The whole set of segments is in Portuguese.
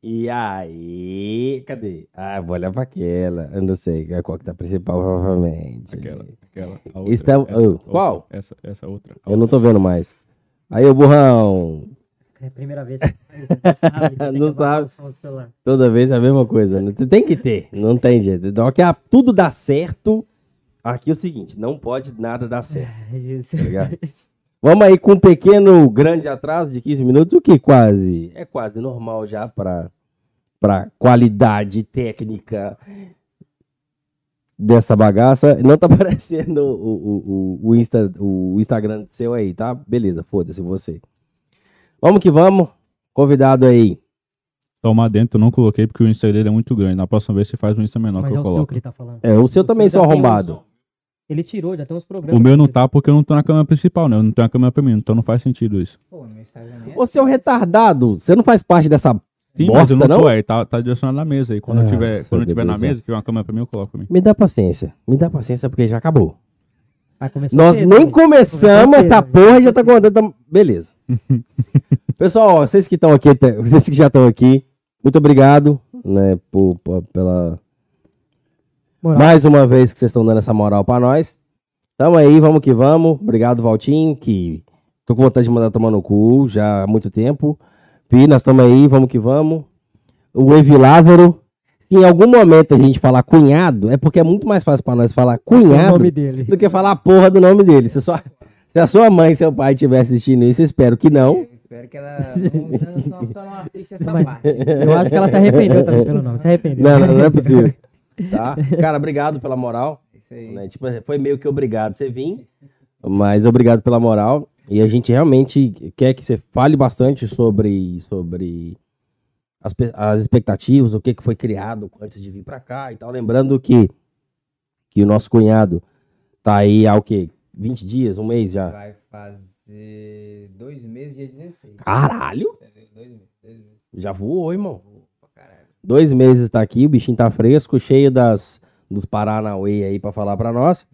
E aí, cadê? Ah, vou olhar pra aquela. Eu não sei qual que tá principal, provavelmente. Aquela, aquela. a outra, Estamos- essa, oh, outra, qual? Essa, essa outra. a Eu não tô vendo mais. Aí, ô burrão. É a primeira vez que não sabe. Não sabe. o. Toda vez é a mesma coisa. Tem que ter, não tem jeito. Então, que a- tudo dá certo. Aqui é o seguinte, não pode nada dar certo. É isso. Tá? Vamos aí com um pequeno, grande atraso de 15 minutos, o que quase é quase normal já para para qualidade técnica dessa bagaça. Não tá aparecendo o, o, o, o, Insta, o Instagram seu aí, tá? Beleza, foda-se você. Vamos que vamos. Convidado aí. Tomar dentro eu não coloquei porque o Insta dele é muito grande. Na próxima vez você faz um Insta menor Mas que é eu o seu coloco. que ele tá falando. É, o seu O também, seu arrombado. uns- Ele tirou, já tem uns problemas. O meu não tá porque eu não tô na câmera principal, né? Eu não tenho a câmera pra mim, então não faz sentido isso. Pô, meu Instagram é. Ô, seu retardado, você não faz parte dessa Sim, bosta, mas eu não não? tô, é, tá, tá direcionado na mesa. E quando Ah, eu tiver, quando eu tiver na mesa, tiver uma câmera pra mim, eu coloco pra mim. Me dá paciência. Me dá paciência porque já acabou. Aí Nós cedo, nem começamos Começou essa cedo, porra e já tá cedo. contando. Beleza. Pessoal, ó, vocês que estão aqui, vocês que já estão aqui, muito obrigado, né, por, por- pela Moral. mais uma vez que vocês estão dando essa moral pra nós. Tamo aí, vamos que vamos. Obrigado, Valtinho, que tô com vontade de mandar tomar no cu já há muito tempo. Pi, nós estamos aí, vamos que vamos. O Evi Lázaro. Se em algum momento a gente falar cunhado, é porque é muito mais fácil pra nós falar o cunhado nome dele. do que falar a porra do nome dele. Se, só, se a sua mãe e seu pai estiverem assistindo isso, espero que não. Eu espero que ela não, não, só não assista essa Mas- parte. Eu acho que ela se arrependeu também pelo nome. Se arrependeu. Não, não, não é possível. Tá? Cara, obrigado pela moral. Isso aí. né? Tipo, foi meio que obrigado você vir, mas obrigado pela moral. E a gente realmente quer que você fale bastante sobre, sobre as, as expectativas, o que, que foi criado antes de vir pra cá e tal. Lembrando que, que o nosso cunhado tá aí há o quê? 20 dias, um mês já. Vai fazer dois meses, dia 16. Caralho! Dois meses, dois meses. Já voou, irmão. Caralho. Dois meses tá aqui, o bichinho tá fresco, cheio das, dos Paranauê aí pra falar pra nós.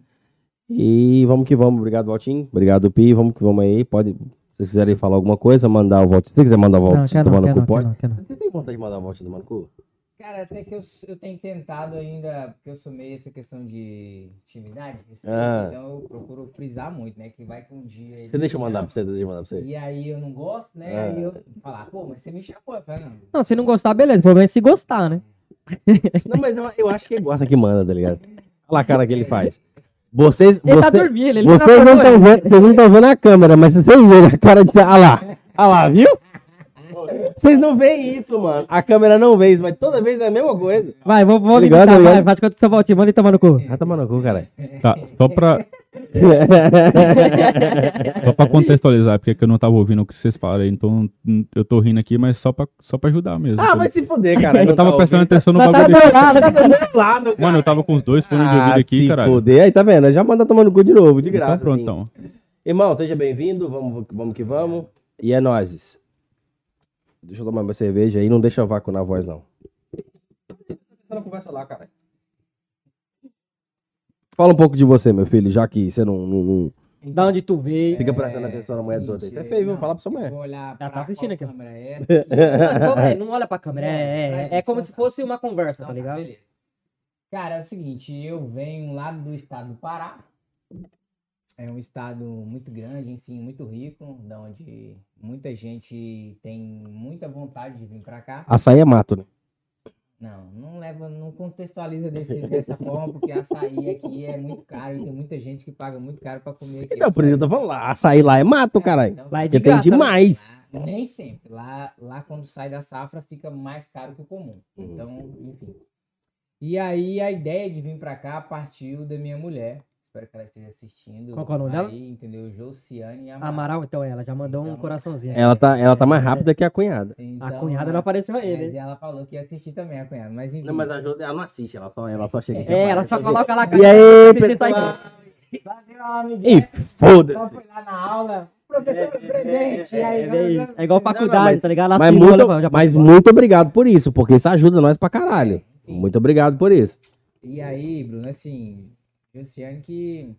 E vamos que vamos. Obrigado, Valtinho. Obrigado, Pi. Vamos que vamos aí. Pode, se vocês quiserem falar alguma coisa, mandar o Valtinho. Se você quiser mandar o Valtinho quer não, tomar no quer cu, não, quer pode. não, quer não. Você tem vontade de mandar o Valtinho tomar no cu? Cara, até que eu, eu tenho tentado ainda, porque eu sou meio essa questão de intimidade, Ah. então eu procuro frisar muito, né? Que vai que um dia. ele Você deixa eu mandar pra você, deixa eu mandar pra você. E aí eu não gosto, né? Ah. Aí eu falar, pô, mas você me chamou. Eu falo, não. Não, se não gostar, beleza. O problema é se gostar, né? Não, mas eu, eu acho que ele gosta que manda, tá ligado? Olha a cara que ele faz. Vocês, Ele tá você- dormindo, ele vocês tá não acordando. vendo, vocês não estão vendo a câmera, mas vocês verem a cara de. Olha lá, olha lá, viu? Vocês não veem isso, mano. A câmera não vê isso, mas toda vez é a mesma coisa. Vai, vamos, vamos Ligado, limitar, ligado? vai. Faz quanto seu voltinho, manda ele tomar no cu. Vai tomar no cu, caralho. Tá, só pra, só pra contextualizar, porque é que eu não tava ouvindo o que vocês falaram aí, então eu tô rindo aqui, mas só pra, só pra ajudar mesmo. Ah, entendeu? vai se fuder, cara. Eu tava prestando atenção no Tá, tá bagulho. do lado, Tá do meu lado, cara. Mano, eu tava com os dois fones de Ah, ouvido aqui, se caralho. fuder. Aí, tá vendo? Já manda tomar no cu de novo, de graça. Então pronto, assim. então. Irmão, seja bem-vindo. Vamos, vamos que vamos. E é nóis. Deixa eu tomar minha cerveja aí. Não deixa o vácuo na voz, não. Você não conversa lá, cara. Fala um pouco de você, meu filho, já que você não, não- não Da onde tu veio. fica prestando atenção na mulher dos outros. aí. Você é feio, viu? Fala pra sua mulher. Vou olhar tá pra assistindo aqui, câmera é. Não, é, não olha pra câmera. É, é, é como se fosse uma conversa, tá Então, ligado? beleza. Cara, é o seguinte, eu venho lá do estado do Pará. É um estado muito grande, enfim, muito rico, da onde muita gente tem muita vontade de vir pra cá. Açaí é mato, né? Não, não leva, não contextualiza desse, dessa forma, porque açaí aqui é muito caro e tem muita gente que paga muito caro pra comer aqui. Então, por isso eu tô falando lá. Açaí lá é mato, caralho. Então, Lá é de tem graça, né? demais. Lá, nem sempre. Lá, lá quando sai da safra fica mais caro que o comum. Uhum. Então, enfim. E aí a ideia de vir pra cá partiu da minha mulher. Espero que ela esteja assistindo. Qual que é o nome dela? Aí, entendeu? Josiane Amaral. Amaral, então ela já mandou um Então, coraçãozinho. Ela tá, ela tá mais rápida que a cunhada. A Então, cunhada não apareceu ainda. hein? ela falou que ia assistir também, a cunhada. Mas enfim. Não, mas a Jo, ela não assiste, ela só, ela só chega aqui. É, ela só coloca lá. E aí, tá pessoal? Valeu, amiguinho. Ih, foda-se. Só foi lá na aula. Professor presente. E aí, É, é igual faculdade, mas- tá ligado? Ela Mas, muito, já mas muito obrigado por isso, porque isso ajuda nós pra caralho. Muito obrigado por isso. E aí, Bruno, assim, Luciano que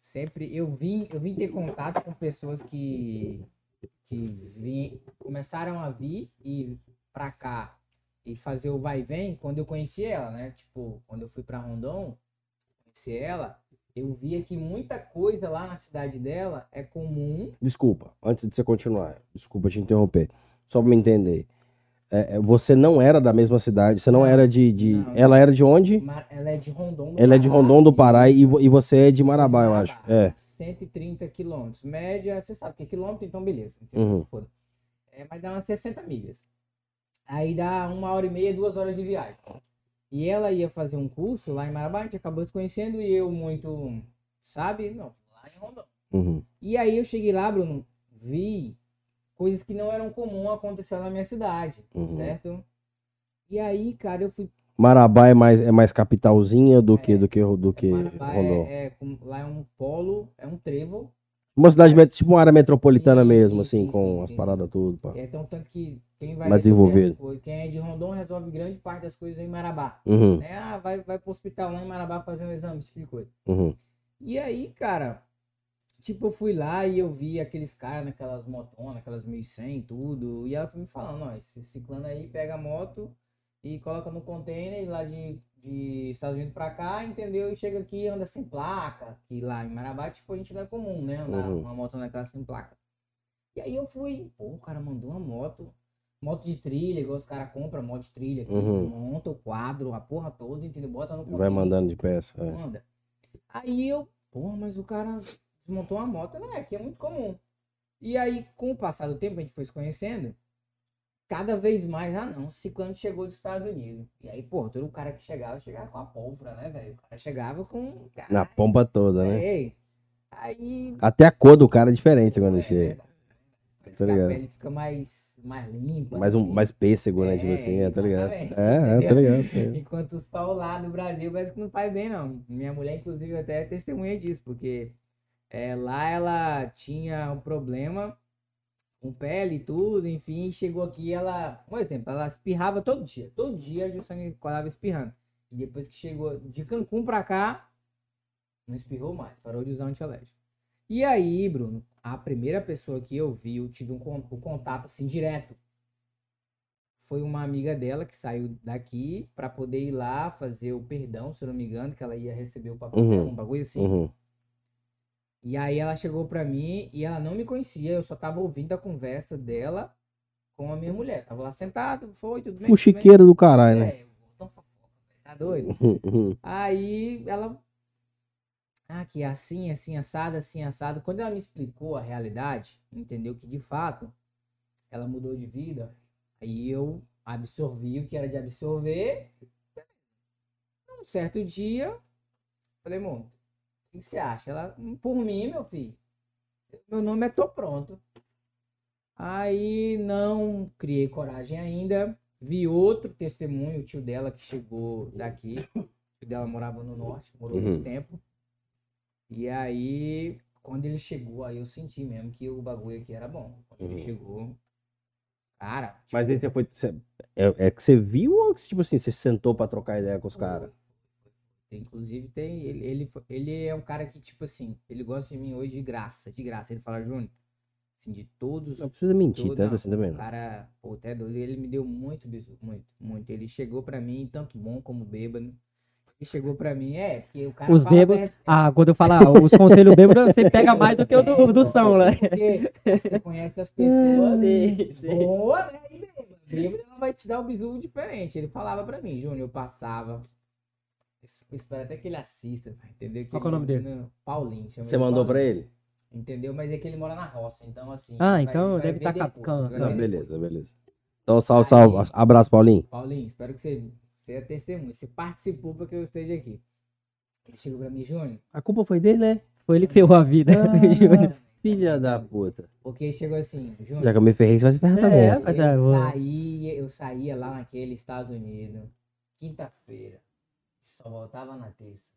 sempre eu vim, eu vim ter contato com pessoas que que vim, começaram a vir e pra cá e fazer o vai e vem, quando eu conheci ela, né? Tipo, quando eu fui pra Rondon, conheci ela, eu via que muita coisa lá na cidade dela é comum. Desculpa, antes de você continuar, desculpa te interromper. Só pra me entender. É, é, você não era da mesma cidade, você não, Não, era de. de- não, ela era de onde? Mar- Ela é de Rondon do Ela é de Pará, Rondon do Pará e, e você é de Sou Marabá, eu acho. É. 130 quilômetros. Média, você sabe que é quilômetro, então beleza. entendeu? Uhum. Foda. É, mas dá umas 60 milhas. Aí dá uma hora e meia, duas horas de viagem. E ela ia fazer um curso lá em Marabá, a gente acabou se conhecendo e eu muito, sabe? Não, lá em Rondon. Uhum. E aí eu cheguei lá, Bruno, vi coisas que não eram comum acontecer na minha cidade, Uhum. certo? E aí, cara, eu fui Marabá é mais, é mais capitalzinha do que, É. do que, do que Marabá Rondon. é, é com- lá é um polo, é um trevo. Uma cidade, met- tipo uma área metropolitana Sim, mesmo, sim, assim, sim, com as paradas tudo. pá. É tão tanto que quem vai Mais desenvolvido. quem é de Rondon resolve grande parte das coisas em Marabá. Uhum, Né? Ah, vai, vai pro hospital lá em Marabá fazer um exame, esse tipo de coisa. uhum. E aí, cara, tipo, eu fui lá e eu vi aqueles caras naquelas motonas, aquelas 1100 e tudo. E ela foi me falando, ó, esse ciclano aí pega a moto e coloca no container lá de, de Estados Unidos pra cá, entendeu? E chega aqui anda sem placa. Que lá em Marabá, tipo, a gente não é comum, né? Andar Uhum. uma moto naquela sem placa. E aí eu fui, pô, o cara mandou uma moto. Moto de trilha, igual os caras compram moto de trilha aqui, Uhum. monta o quadro, a porra toda, entendeu? Bota no Vai mandando de peça. é. Manda. Aí eu, porra, mas o cara montou uma moto, né? Que é muito comum. E aí, com o passar do tempo, a gente foi se conhecendo. Cada vez mais, ah não, o ciclano chegou dos Estados Unidos. E aí, pô, todo cara que chegava, chegava com a pólvora, né, velho? O cara chegava com. Na pompa toda, né? É. Aí. Até a cor do cara é diferente quando é chega. Parece Tá que a ligado? pele fica mais, mais limpa. Mais, um, assim. mais pêssego, né? Tipo É, assim, é, tá ligado? É, é, tá ligado. é. Enquanto o sol lá no Brasil parece que não faz bem, não. Minha mulher, inclusive, até é testemunha disso, porque é, lá ela tinha um problema com pele e tudo, enfim, chegou aqui ela, por exemplo, ela espirrava todo dia. Todo dia a Jussane acordava espirrando. E depois que chegou de Cancún pra cá, não espirrou mais, parou de usar antialérgico. E aí, Bruno, a primeira pessoa que eu vi, eu tive um o contato assim direto foi uma amiga dela que saiu daqui pra poder ir lá fazer o perdão, se eu não me engano, que ela ia receber o papel, Uhum. um bagulho assim. Uhum. E aí ela chegou pra mim e ela não me conhecia, eu só tava ouvindo a conversa dela com a minha mulher. Tava lá sentado, foi, tudo bem? O chiqueiro do caralho, né? É, velho, tá doido? Aí ela. Ah, que assim, assim, assado, assim, assado. Quando ela me explicou a realidade, entendeu que de fato ela mudou de vida, aí eu absorvi o que era de absorver. Um certo dia, falei, amor, o que você acha? Ela, por mim, meu filho, meu nome é Tô Pronto. Aí não criei coragem ainda. Vi outro testemunho, o tio dela que chegou daqui. O tio dela morava no norte, morou Uhum. muito tempo. E aí, quando ele chegou, aí eu senti mesmo que o bagulho aqui era bom. Quando Uhum. ele chegou. Cara, Mas aí você foi. você- é, é que você viu ou que, tipo assim, você sentou pra trocar ideia com os caras? Inclusive, tem. Ele, ele, ele é um cara que, tipo assim, ele gosta de mim hoje de graça, de graça. Ele fala, Júnior, assim, de todos. Não precisa mentir, todo- tanto não, assim também O cara, pô, até doido. Ele me deu muito bisu, muito, muito. Ele chegou pra mim, tanto bom como bêbado. Ele chegou pra mim, é, porque o cara Os bêbados- Ah, quando eu falar os conselhos bêbados, você pega mais do que o do, do São, né? Porque você conhece as pessoas. Sim. Boa, né? E bêbado. Bêbado ela vai te dar um bisu diferente. Ele falava pra mim, Júnior, eu passava. Eu espero até que ele assista, vai entender? Qual que é o nome dele? Não, Paulinho. chama Você ele mandou pra Paulinho. ele? Entendeu? Mas é que ele mora na roça, então assim. Ah, vai- então vai deve ver tá cap- depois, can- vai Não, ver beleza, beleza. Então, salve, salve. Aí- Abraço, Paulinho. Paulinho, espero que você, é testemunha. Você participou pra que eu esteja aqui. Ele chegou pra mim, Júnior. A culpa foi dele, né? Foi ele que ferrou a vida do Júnior. Filha da puta. Porque ele chegou assim, Júnior. Já que eu me ferrei, você vai se ferrar também. É, né? mas é, Eu, saía, eu saía lá naquele Estados Unidos, quinta-feira, só voltava na terça.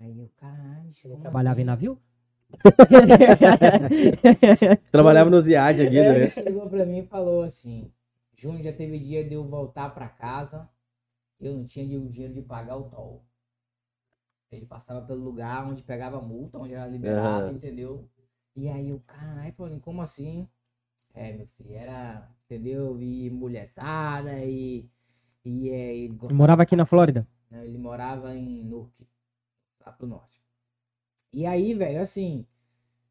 Aí eu, caralho, como Trabalhava em assim? navio? Trabalhava nos IAD aqui, Aí né? Ele chegou pra mim e falou assim, Júnior, já teve dia de eu voltar pra casa, eu não tinha dinheiro de pagar o toll. Ele passava pelo lugar onde pegava multa, onde era liberado, entendeu? E aí eu, caralho, Paulinho, como assim? É, meu filho, era entendeu? E mulherzada e. E, é, ele morava aqui na Flórida. né? Ele morava em Newark, lá pro norte. E aí, velho, assim,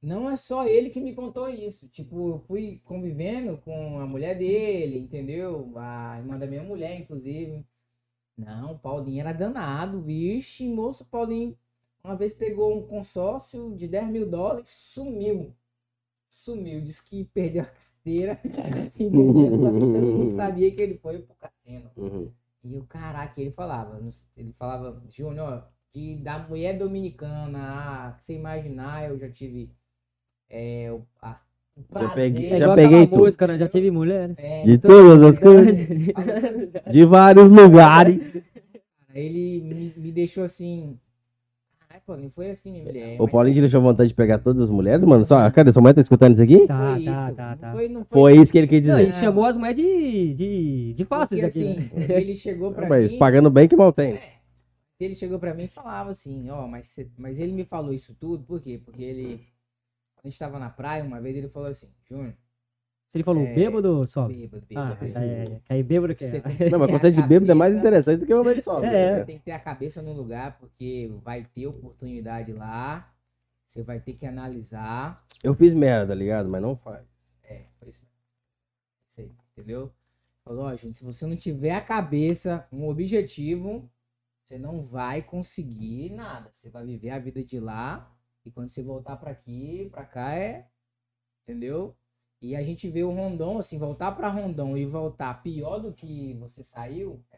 não é só ele que me contou isso. Tipo, eu fui convivendo com a mulher dele, entendeu? A irmã da minha mulher, inclusive. Não, Paulinho era danado, vixe, moço, Paulinho uma vez pegou um consórcio de 10 mil dólares, sumiu. Sumiu, disse que perdeu a carteira e vendeu, só que todo mundo sabia que ele foi pro cassino. Uhum. E o caraca, ele falava, ele falava, Júnior, de da mulher dominicana, ah, que você imaginar, eu já tive é, o, a, o prazer. peguei- É Já peguei tudo. música, né? Já tive mulheres. é, De então, todas as coisas, de vários lugares. ele me, me deixou assim. Paulinho, foi assim. O mas Paulinho te deixou vontade de pegar todas as mulheres, mano. Só, cara, sua mãe tá escutando isso aqui? Tá, foi tá, isso, tá, não tá. Foi, não foi, Foi isso que ele quis Não, dizer. ele chamou as mulheres de, de, de fáceis porque, aqui. assim, né? ele chegou pra Mas mim. pagando bem que mal tem. ele chegou pra mim e falava assim, ó, mas, cê- mas ele me falou isso tudo, por quê? Porque ele, quando a gente tava na praia, uma vez ele falou assim, Júnior, Se ele falou É, bêbado ou só? bêbado, Ah, bêbado. é, é. Aí bêbado que Você é. que Não, mas a conceito de bêbado é mais interessante do que o momento só. É. Você tem que ter a cabeça no lugar, porque vai ter oportunidade lá, você vai ter que analisar. Eu fiz merda, tá ligado? Mas não faz. É, foi isso. Isso aí, entendeu? Falou, ó, Júnior, se você não tiver a cabeça, um objetivo, você não vai conseguir nada. Você vai viver a vida de lá e quando você voltar pra aqui, pra cá é, entendeu? E a gente vê o Rondon, assim, voltar pra Rondon e voltar pior do que você saiu, é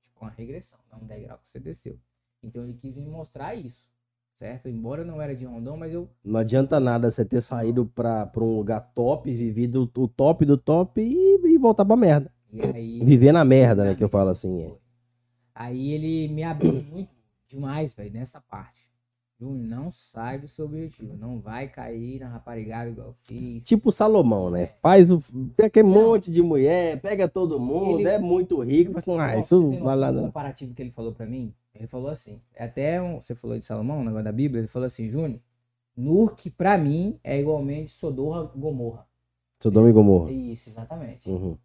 tipo uma regressão, é um degrau que você desceu. Então ele quis me mostrar isso, certo? Embora eu não era de Rondon, mas eu Não adianta nada você ter saído pra, pra um lugar top, vivido o top do top e, e voltar pra merda. e aí Viver na merda, né? Que eu falo assim. é. Aí ele me abriu muito demais, velho, nessa parte. Júnior, não sai do seu objetivo. Não vai cair na raparigada igual eu fiz. Tipo Salomão, né? Faz o. Tem aquele monte de mulher, pega todo mundo, Ele- é muito rico. Fala assim, ah, Ó, isso não vai lá não. comparativo que ele falou pra mim? Ele falou assim, é até um, você falou de Salomão, o negócio da Bíblia, ele falou assim, Júnior, Nurk pra mim é igualmente Sodorra Gomorra. Sodoma e Gomorra. Isso, exatamente. Uhum.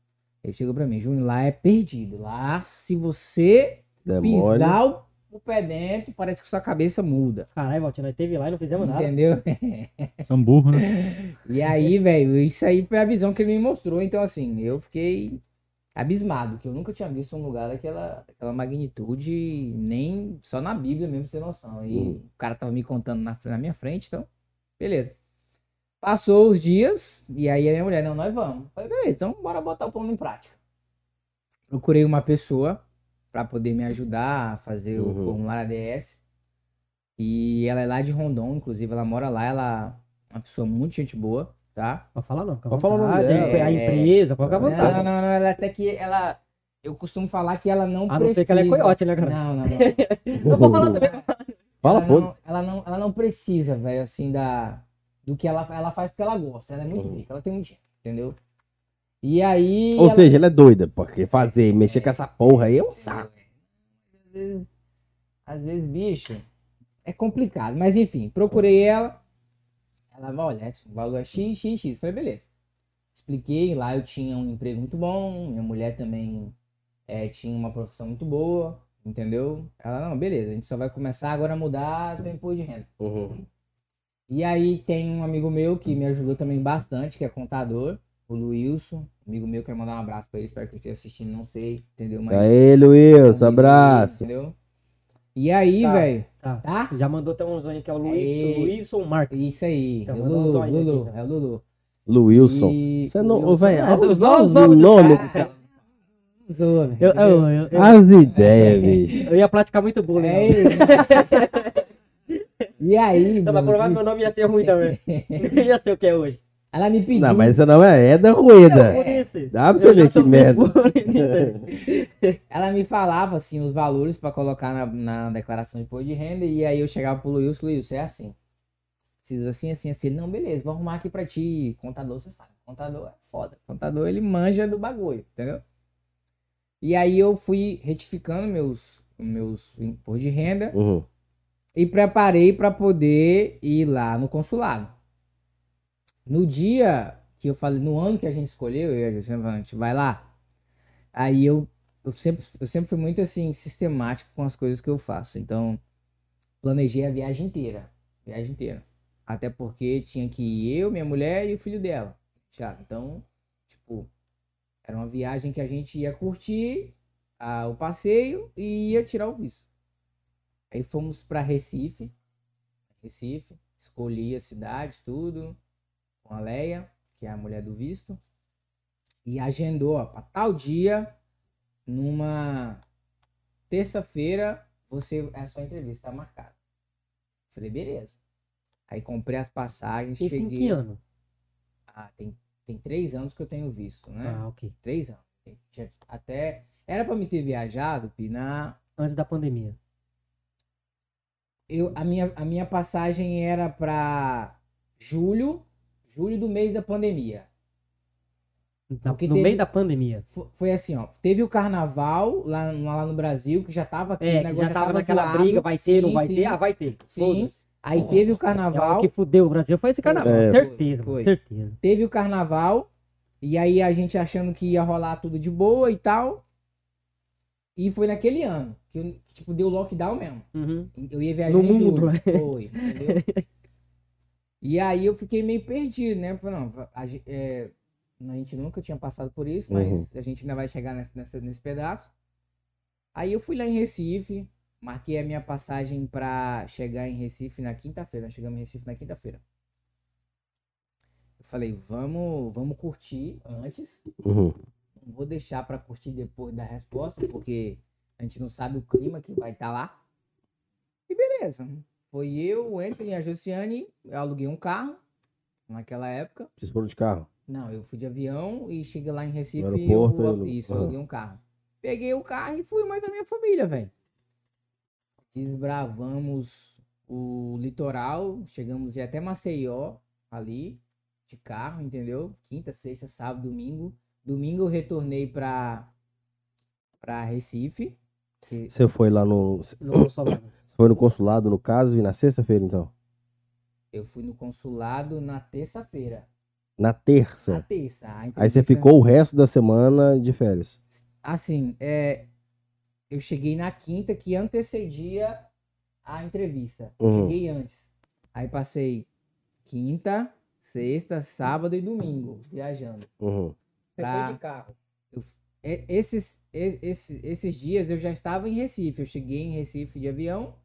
Ele chegou pra mim, Júnior, lá é perdido. Lá, se você Demônio. pisar o, o pé dentro, parece que sua cabeça muda. Caralho, Valtinho, nós teve lá e não fizemos nada. Entendeu? São burros, né? E aí, velho, isso aí foi a visão que ele me mostrou. Então, assim, eu fiquei abismado, que eu nunca tinha visto um lugar daquela, daquela magnitude, nem só na Bíblia mesmo, ter noção. E Uhum. o cara tava me contando na, na minha frente, então, beleza. Passou os dias, e aí a minha mulher, não, nós vamos. Falei, beleza, então bora botar o plano em prática. Procurei uma pessoa pra poder me ajudar a fazer o Uhum. formulário ADS. E ela é lá de Rondon, inclusive, ela mora lá, ela é uma pessoa muito gente boa, tá? Pode falar não, Pode falar o nome vontade. dela. A empresa, pode ficar à vontade. Não, não, não, ela até que ela. Eu costumo falar que ela não A não precisa. ser que ela é coiote, né, cara? Não, não, não. Eu vou falar também. Fala, ela, foda. não, ela, não, ela não precisa, velho, assim, da. Do que ela, ela faz porque ela gosta. Ela é muito Uhum. rica, ela tem muito dinheiro, entendeu? E aí. Ou ela- seja, ela é doida, porque fazer, mexer com essa porra aí é um saco. Às vezes, às vezes, bicho, é complicado. Mas enfim, procurei ela. Ela olha, o valor é X, X, X. Falei, beleza. Expliquei, lá eu tinha um emprego muito bom, minha mulher também eh, tinha uma profissão muito boa, entendeu? Ela, não, beleza, a gente só vai começar agora a mudar o imposto de renda. Uhum. E aí tem um amigo meu que me ajudou também bastante, que é contador, o Luilson. Amigo meu, quero mandar um abraço pra ele, espero que ele esteja assistindo, não sei, entendeu? Mas Aê, Luiz, abraço. Entendeu? E aí, Tá. velho, Tá. tá? Já mandou até um zônio que é o Luiz, Aí. o Luizson Marques. Isso aí. É o manda um Lulu, aqui, Lulu, é o Lulu. Luilson. E... Você não, ô, Wilson. velho, É, os os nomes- do nome. Zoa, velho, Eu, eu, eu, eu, As ideias, bicho. eu ia praticar muito bullying. É não. E aí, Não, mas mano, provavelmente meu nome ia ser ruim também. Não ia ser o que é hoje. Ela me pediu. Não, mas esse não é, é da Não, rueda. isso. Dá pra você ver que merda. Ela me falava, assim, os valores pra colocar na, na declaração de imposto de renda. E aí eu chegava pro Luilson, Luilson, é assim. Preciso assim, assim, assim. Ele, não, beleza, vou arrumar aqui pra ti. Contador, você sabe. Contador é foda. Contador, ele manja do bagulho, entendeu? E aí eu fui retificando meus, meus impostos de renda. Uhum. e preparei para poder ir lá no consulado. No dia que eu falei, no ano que a gente escolheu, eu e a Jussiane, a gente vai lá. Aí eu, eu, sempre, eu sempre fui muito assim, sistemático com as coisas que eu faço. Então, planejei a viagem inteira. Viagem inteira. Até porque tinha que ir eu, minha mulher e o filho dela. Thiago. Então, tipo, era uma viagem que a gente ia curtir ah, o passeio e ia tirar o visto. Aí fomos para Recife. Recife. Escolhi a cidade, tudo. Com a Leia, que é a mulher do visto. E agendou, ó, pra tal dia, numa terça-feira, você a sua entrevista tá marcada. Falei, beleza. Aí comprei as passagens, Isso em cheguei. que ano? Ah, tem, tem três anos que eu tenho visto, né? Ah, ok. Três anos. Até. Era pra me ter viajado, Pi, na. Antes da pandemia. Eu, a, minha, a minha passagem era pra julho. Julho do mês da pandemia. Porque no teve- meio da pandemia. Fo- Foi assim, ó. Teve o carnaval lá, lá no Brasil, que já tava aqui, o É, negócio já tava tava naquela briga, vai ter, não Sim, vai sim. ter? Ah, vai ter. Sim. Aí teve o É, carnaval. o que fudeu o Brasil foi esse carnaval. É. certeza, Foi, certeza. Teve o carnaval. E aí a gente achando que ia rolar tudo de boa e tal. E foi naquele ano. Que, tipo, deu lockdown mesmo. Uhum. Eu ia viajar No em mundo, julho. né? Foi, entendeu? e aí eu fiquei meio perdido, né? Falei, não, a, é, a gente nunca tinha passado por isso, mas a gente ainda vai chegar nesse, nesse, nesse pedaço. Aí eu fui lá em Recife, marquei a minha passagem pra chegar em Recife na quinta-feira. Nós chegamos em Recife na quinta-feira. Eu falei, vamos, vamos curtir antes. Uhum. Não vou deixar pra curtir depois da resposta, porque a gente não sabe o clima que vai estar lá. E beleza. Foi eu, o Anthony, a Josiane. Eu aluguei um carro naquela época. Vocês foram de carro? Não, eu fui de avião e cheguei lá em Recife No e aeroporto, eu, isso, eu ah. aluguei um carro. Peguei o carro e fui mais a minha família, velho. Desbravamos o litoral, chegamos até Maceió ali de carro, entendeu? Quinta, sexta, sábado, domingo. Domingo eu retornei pra para Recife. que Você foi lá no. No consulado. foi no consulado, no caso, e na sexta-feira, então? eu fui no consulado na terça-feira. Na Na terça. terça. a Aí você ficou o resto da semana de férias. Assim, é, eu cheguei na quinta que antecedia a entrevista. Uhum. Cheguei antes. Aí passei quinta, sexta, sábado e domingo viajando. Uhum. Você Pra- foi de carro. E- Esses, e- esse- esses dias eu já estava em Recife. Eu cheguei em Recife de avião,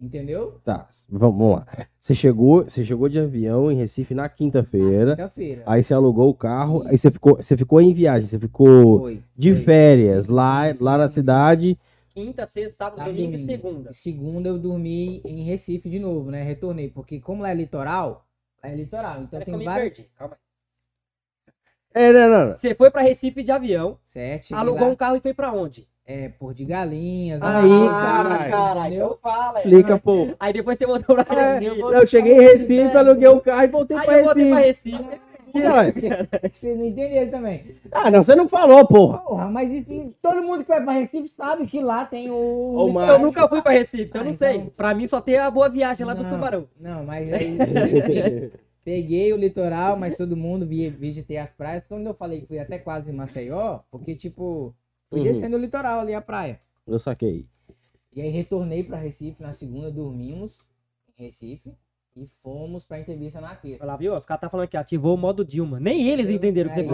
entendeu? Tá, vamos, lá. Você chegou, você chegou de avião em Recife na quinta-feira. Quinta-feira. Aí você alugou o carro, aí você ficou, você ficou em viagem, você ficou Foi. de foi. férias Sim, lá, sim, sim, lá na cidade. Quinta, sexta, sábado, Sábado, domingo e domingo. segunda. Segunda eu dormi em Recife de novo, né? Retornei, porque como lá é litoral, lá é litoral. Então eu tem perdi. Calma aí. É, não, não, não. Você foi pra Recife de avião, Certo? Alugou lá, um carro e foi pra onde? É, por de galinhas. Aí, caralho. caralho. entendeu? Então fala. é. Explica, pô. Aí depois você voltou pra É, Recife. eu cheguei em Recife, aluguei o carro e voltei Aí pra eu voltei pra Recife. Recife. Caralho. Vocês não entenderam também. Ah, não, você não falou, porra. Porra, mas isso- todo mundo que vai pra Recife sabe que lá tem o. Ô. Mário. Eu nunca fui pra Recife, então eu Ah, não sei. então- Pra mim só tem a boa viagem lá do Não, Tubarão. Não, mas aí. peguei o litoral, mas todo mundo vi, visitei as praias. Quando eu falei que fui até quase em Maceió, porque, tipo, fui Uhum. descendo o litoral ali, a praia. Eu saquei. E aí retornei pra Recife na segunda, dormimos em Recife e fomos pra entrevista na terça. Olha lá, viu? Os caras tá falando aqui, ativou o modo Dilma. Nem eles Eu- entenderam o que aí-.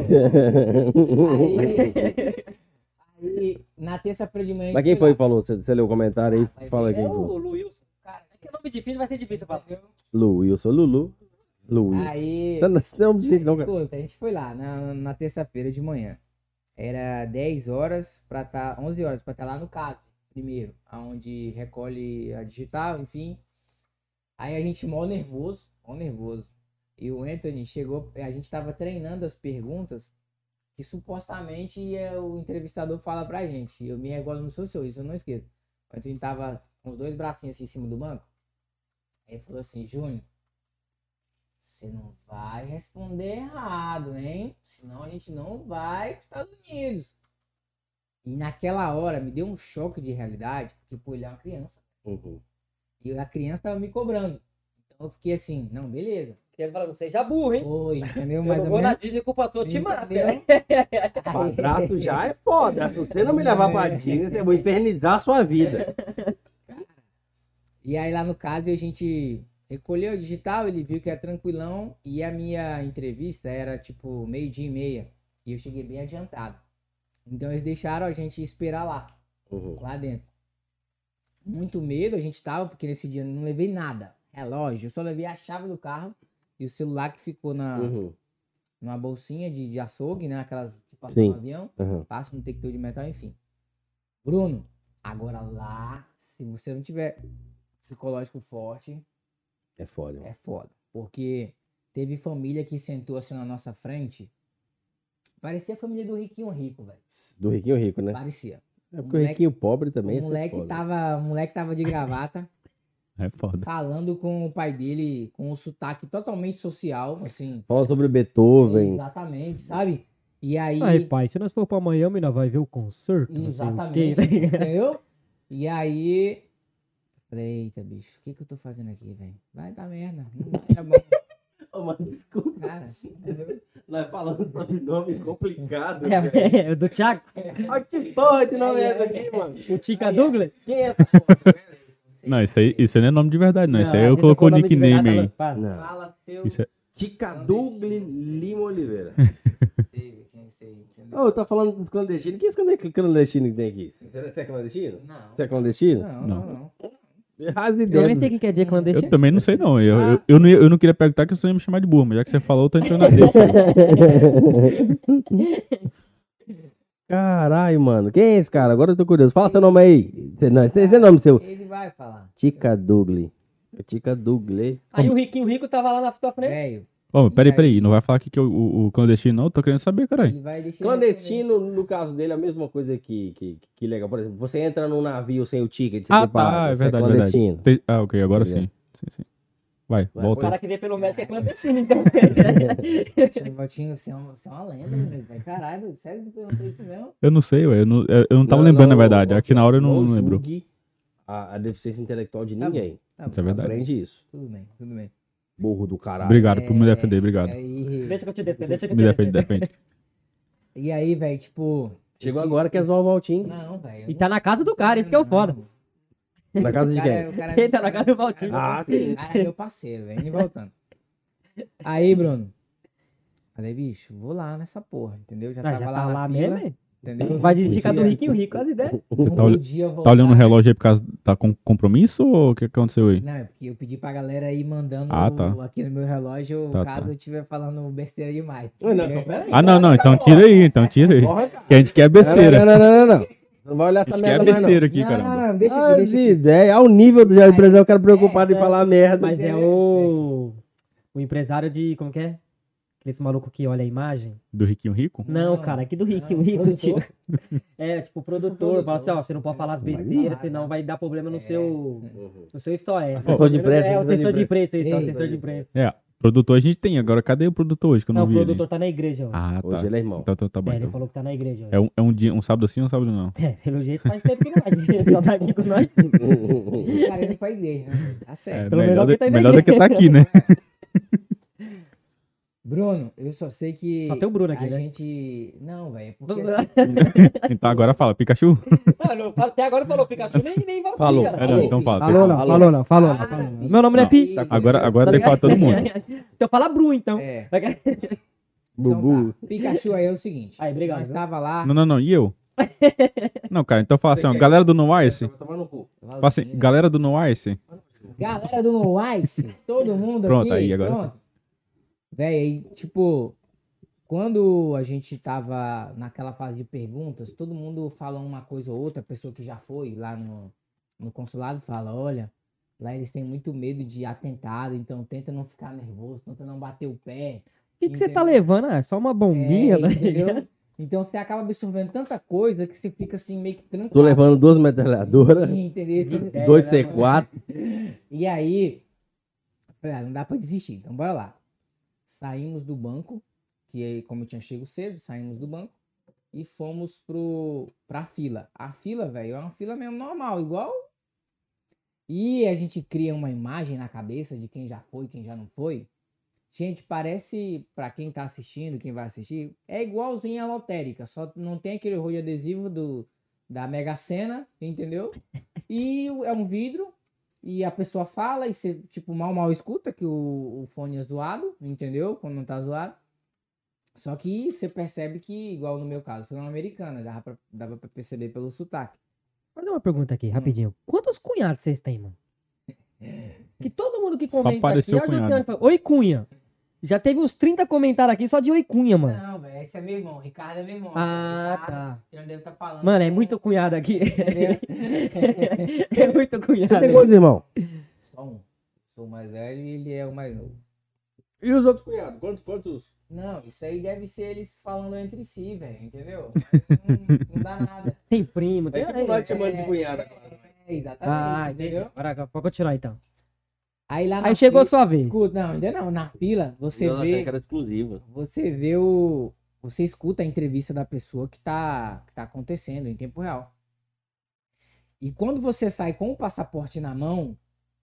Aí, aí, na terça-feira de manhã. Mas quem foi que falou? Você, você leu o comentário aí? Ah, Fala quem É o Luilson. Cara, É que nome difícil vai ser difícil falar. entendeu? Lu Wilson, Lulu. Lu Wilson. Aí. Não, não, não, não. Escuta, a gente foi lá na, na terça-feira de manhã. Era 10 horas pra estar. 11 horas pra estar lá no caso, primeiro. Onde recolhe a digital, enfim. Aí a gente mó nervoso, mó nervoso. E o Anthony chegou. A gente tava treinando as perguntas que supostamente ia, o entrevistador fala pra gente. Eu me regolo no senhor, isso eu não esqueço. O Anthony tava com os dois bracinhos assim em cima do banco. Ele falou assim, Júnior. Você não vai responder errado, hein? Senão a gente não vai para os Estados Unidos. E naquela hora me deu um choque de realidade, porque pô, ele é uma criança. Uhum. E a criança tava me cobrando. Então eu fiquei assim, não, beleza. Fala, não seja burro, hein? Foi, entendeu? Eu não ou vou na. Disney com o pastor te mata. Quadrado já é foda. Se você não me levar pra Disney, eu vou infernizar a sua vida. E aí lá no caso a gente recolheu o digital, ele viu que é tranquilão e a minha entrevista era tipo meio dia e meia. E eu cheguei bem adiantado. Então eles deixaram a gente esperar lá, Uhum. lá dentro. Muito medo a gente tava, porque nesse dia eu não levei nada. Relógio, eu só levei a chave do carro e o celular que ficou na, Uhum. numa bolsinha de, de açougue, né? Aquelas que passam no avião. Uhum. passa no detector de metal, enfim. Bruno, agora lá, se você não tiver psicológico forte, É foda. é foda. Porque teve família que sentou assim na nossa frente. Parecia a família do Riquinho Rico, velho. Do riquinho rico, né? Parecia. É porque o moleque- riquinho pobre também O moleque, foda. tava, o moleque tava de gravata, É foda. falando com o pai dele, com um sotaque totalmente social, assim. Fala sobre Beethoven. Exatamente, sabe? E aí. Aí, pai, se nós for pra Miami, nós vai ver o concerto. o. Exatamente. Entendeu? E aí. Falei, eita, bicho, o que, que eu tô fazendo aqui, velho? Vai dar merda. Não bom. Ô, mas desculpa, Cara, entendeu? nós falando sobre nome complicado. É, é, do Thiago, Olha que porra de nome é esse aqui, mano? o Tica Douglas. Quem é essa porra? Não, isso aí, isso aí não é nome de verdade, não. Isso aí Não, eu colocou o de nickname aí. tá- Não. Fala seu. Isso é... Tica Douglas Lima Oliveira. Ô, tá falando dos clandestinos. Quem é esse clandestino que tem aqui? Você é clandestino? Não. Você é clandestino? Não, não, Não. não. As Eu nem sei o que quer dizer clandestino. Eu também não sei, não. Eu, eu, eu, não ia- eu não queria perguntar que você ia me chamar de burro, mas já que você falou, eu tô entrando na deixa. Caralho, mano. Quem é esse cara? Agora eu tô curioso. Fala seu nome aí. Não, esse não é nome seu. Ele vai falar. Tica Douglas. É Tica Douglas. Aí o Riquinho Rico tava lá na sua frente. Velho, Ô, peraí, aí? peraí. Não vai falar aqui que o, o, o clandestino, não? Eu tô querendo saber, caralho. ele vai deixar. ele Clandestino, no caso dele, é a mesma coisa que, que, que legal. Por exemplo, você entra num navio sem o ticket, você Ah, tá, é você verdade, verdade. clandestino. Tem- Ah, ok, agora sim. Sim, sim. Vai, Vai, O volta aí. cara que vê pelo médico é clandestino, então. Valtinho, você é, um, você é uma lenda, meu velho. Caralho, sério que perguntou isso mesmo? Eu não sei, ué. Eu não, eu eu não tava Não, lembrando, na não, verdade. ó, Aqui na hora eu não, não lembro. A, a deficiência intelectual de Tá ninguém. Tá Isso é bom, verdade. Aprende isso. Tudo bem, tudo bem. Burro do caralho. Obrigado por me É, defender, obrigado. Aí, Deixa que eu te defendo, deixa que eu Me te defende, defendo. defende. e aí, velho, tipo. Chegou eu agora, quer zoar o Valtinho. Não, velho. E tá na casa do cara, isso que é o foda. Na casa de cara, quem? é- o cara é Quem meu tá na casa do Valtinho? é Ah, sim. Cara é meu parceiro, velho. E voltando. Aí, Bruno. Falei, bicho, vou lá nessa porra, entendeu? Já Ah, tava já lá tá na lá fila, mesmo? Entendeu? Vai desistir Um do dia- Riquinho Rico, as ideias. Tá dia Tá olhando o relógio aí por causa. Tá com compromisso ou o que aconteceu aí? Não, é porque eu pedi pra galera ir mandando Ah, tá. aqui no meu relógio, Tá, caso tá. eu estiver falando besteira demais. Não, não, então peraí. Ah, não, não. Então tira aí, então tira aí. Porra, cara. Que a gente quer besteira. Não, não, não, não, não. Não vai olhar A essa gente quer merda mais, não. besteira aqui, caramba. não, não, deixa aqui, As deixa aqui. ideias. Ao nível do empresário, o cara preocupado É, em falar merda. Mas é o. O empresário de. Como que é? Aquele maluco que olha a imagem. Do Riquinho Rico? Não, cara, aqui do Riquinho não, Rico, tio. É, tipo, o produtor, produtor. fala assim, ó, você não pode falar as besteiras, senão tá. vai dar problema no É. seu. No seu story. Assessor de imprensa, É, o assessor de imprensa, isso, é o assessor de imprensa. É, produtor a gente tem. Agora, cadê o produtor hoje que eu não, Não, o vi ele? produtor tá na igreja, ó. Ah, tá. Hoje ele é irmão. Então, tá, tá bom. É, ele então. falou que tá na igreja. ó. É um, é um dia, um sábado sim, um sábado não. É, pelo jeito faz tempo que não vai. Ele só tá aqui com nós. Deixa o cara indo pra igreja, né? Tá É, certo. Pelo melhor, melhor do, que tá melhor do que tá aqui, né? Bruno, eu só sei que. Só tem o Bruno aqui, a né? gente. Não, velho. é Porque. Então agora fala, Pikachu? Não, até agora falou Pikachu, nem, nem. Falou. É, não, então fala. Falou não, Falou. não, falou não. Ah, falou não. Meu nome não é. Pi. Agora, agora Tá tem que falar todo mundo. Então fala Bru, então. É. Então Bubu. tá. Pikachu aí é o seguinte. Aí, obrigado, Nós tava lá. Não, não, não. E eu? Não, cara, então fala assim, ó. Galera do No Ice. Fala assim, galera do No Ice. Galera do No Ice, todo mundo Pronto, aqui. aí, agora Pronto. Véi, aí, tipo, quando a gente tava naquela fase de perguntas, todo mundo fala uma coisa ou outra, a pessoa que já foi lá no, no consulado fala, olha, lá eles têm muito medo de atentado, então tenta não ficar nervoso, tenta não bater o pé. O que, que você tá levando? Ah, é só uma bombinha, É, né? entendeu? Então você acaba absorvendo tanta coisa que você fica assim meio que trancado. Tô levando duas metralhadoras, Entendeu? Dois né, C4. E aí, ah, não dá pra desistir, então bora lá. Saímos do banco, que como eu tinha chego cedo, saímos do banco e fomos pro, pra fila. A fila, velho, é uma fila mesmo normal, igual. e a gente cria uma imagem na cabeça de quem já foi, quem já não foi. Gente, parece, pra quem tá assistindo, quem vai assistir, é igualzinho a lotérica, só não tem aquele rolho adesivo do, da Mega Sena, entendeu? E é um vidro, e a pessoa fala, e você, tipo, mal, mal escuta que o, o fone é zoado, entendeu? Quando não tá zoado. Só que você percebe que, igual no meu caso, foi uma americana, dava pra, dava pra perceber pelo sotaque. Fazer uma pergunta Hum. aqui, rapidinho. Quantos cunhados vocês têm, mano? Que todo mundo que Só comenta apareceu aqui, o cunhado. fala, Oi, Cunha. Já teve uns 30 comentários aqui só de Oi, Cunha, mano. Não, velho, esse é meu irmão, Ricardo é meu irmão. Ah, Ricardo, tá. Ele não deve estar falando. Mano, é muito cunhado aqui. é muito cunhado. Você tem quantos irmãos? Só um. Sou o mais velho e ele é o mais novo. E os outros cunhados? Quantos? quantos? Não, isso aí deve ser eles falando entre si, velho, entendeu? não, não dá nada. Tem primo, tem... É tipo nós chamando de cunhado agora. É, exatamente, Ah, entendeu? Agora, pode continuar então. Aí lá na Aí chegou fila- sua vez. Escuta, não, ainda não. Na fila, você Não, vê. que era exclusiva. Você vê o. Você escuta a entrevista da pessoa que tá, que tá acontecendo em tempo real. E quando você sai com o passaporte na mão,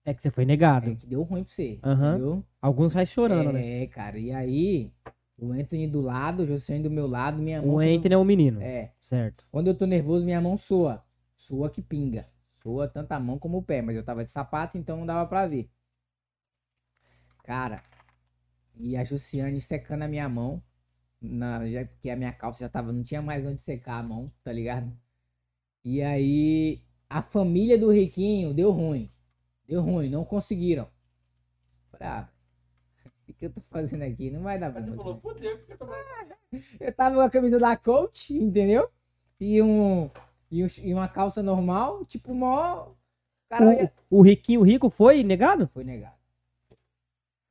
É que você foi negado. é que deu ruim pra você. Aham. Entendeu? Alguns vai chorando, né? É, cara. E aí, o Anthony do lado, o Josiane do meu lado, minha mão. O quando- Anthony é um menino. É. Certo. Quando eu tô nervoso, minha mão soa. Soa que pinga. Soa tanto a mão como o pé. Mas eu tava de sapato, então não dava pra ver. Cara, e a Jussiane secando a minha mão. Na, já, porque a minha calça já tava, não tinha mais onde secar a mão, tá ligado? E aí, a família do Riquinho deu ruim. Deu ruim, não conseguiram. Falei, ah, o que eu tô fazendo aqui? Não vai dar isso, né? Eu tava com a camisa da coach, entendeu? E um. E, um- e uma calça normal, tipo, mó. Cara, olha- O, o riquinho rico foi negado? foi negado.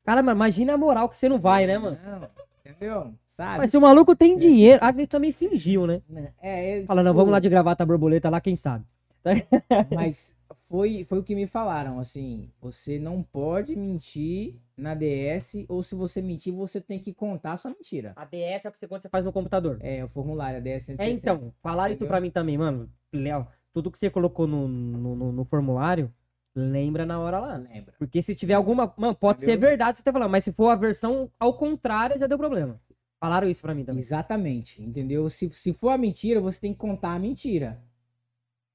Cara, mas imagina a moral que você não vai, né, mano? Não, entendeu? Sabe? Mas se o maluco tem dinheiro, às vezes também fingiu, né? Não, É, é, Fala, não, tipo, vamos lá de gravata borboleta lá, quem sabe. Mas foi, foi o que me falaram, assim. Você não pode mentir na DS, ou se você mentir, você tem que contar a sua mentira. A DS é o que você, quando você faz no computador. É, o formulário, a DS 160. É, então, falaram isso Entendeu? pra mim também, mano. Léo, tudo que você colocou no, no, no- no formulário, lembra na hora lá. Lembra. Porque se tiver alguma. Mano, pode ser Entendeu? verdade você tá falando, mas se for a versão ao contrário, já deu problema. Falaram isso pra mim também. Exatamente, entendeu? Se, se for a mentira, você tem que contar a mentira.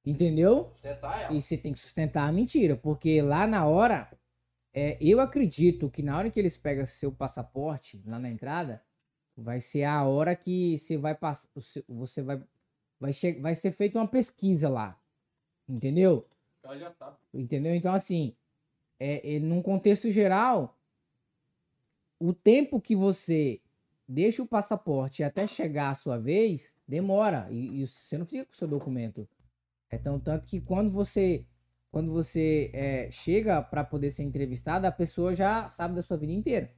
Entendeu? E você tem que sustentar a mentira, porque lá na hora, é, eu acredito que na hora que eles pegam seu passaporte lá na entrada, vai ser a hora que você vai passar, você vai, vai, che- vai ser feita uma pesquisa lá, entendeu? Entendeu? Então assim, é, é, num contexto geral, o tempo que você deixa o passaporte até chegar a sua vez demora e, e você não fica com o seu documento. Então, tanto que quando você quando você é, chega para poder ser entrevistado, a pessoa já sabe da sua vida inteira.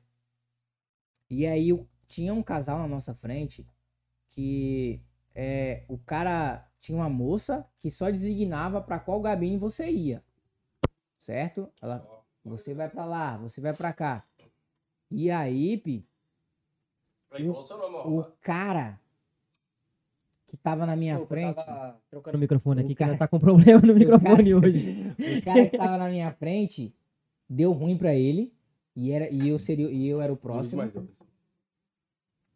E aí tinha um casal na nossa frente que é, o cara tinha uma moça que só designava para qual gabine você ia, certo? Ela, você vai para lá, você vai para cá. E aí, Pi, o cara que tava na minha Desculpa, frente, tava Trocando o microfone O aqui, que cara- ela tá com problema no o microfone cara- hoje. o cara que tava na minha frente deu ruim pra ele e era e eu seria e eu era o próximo.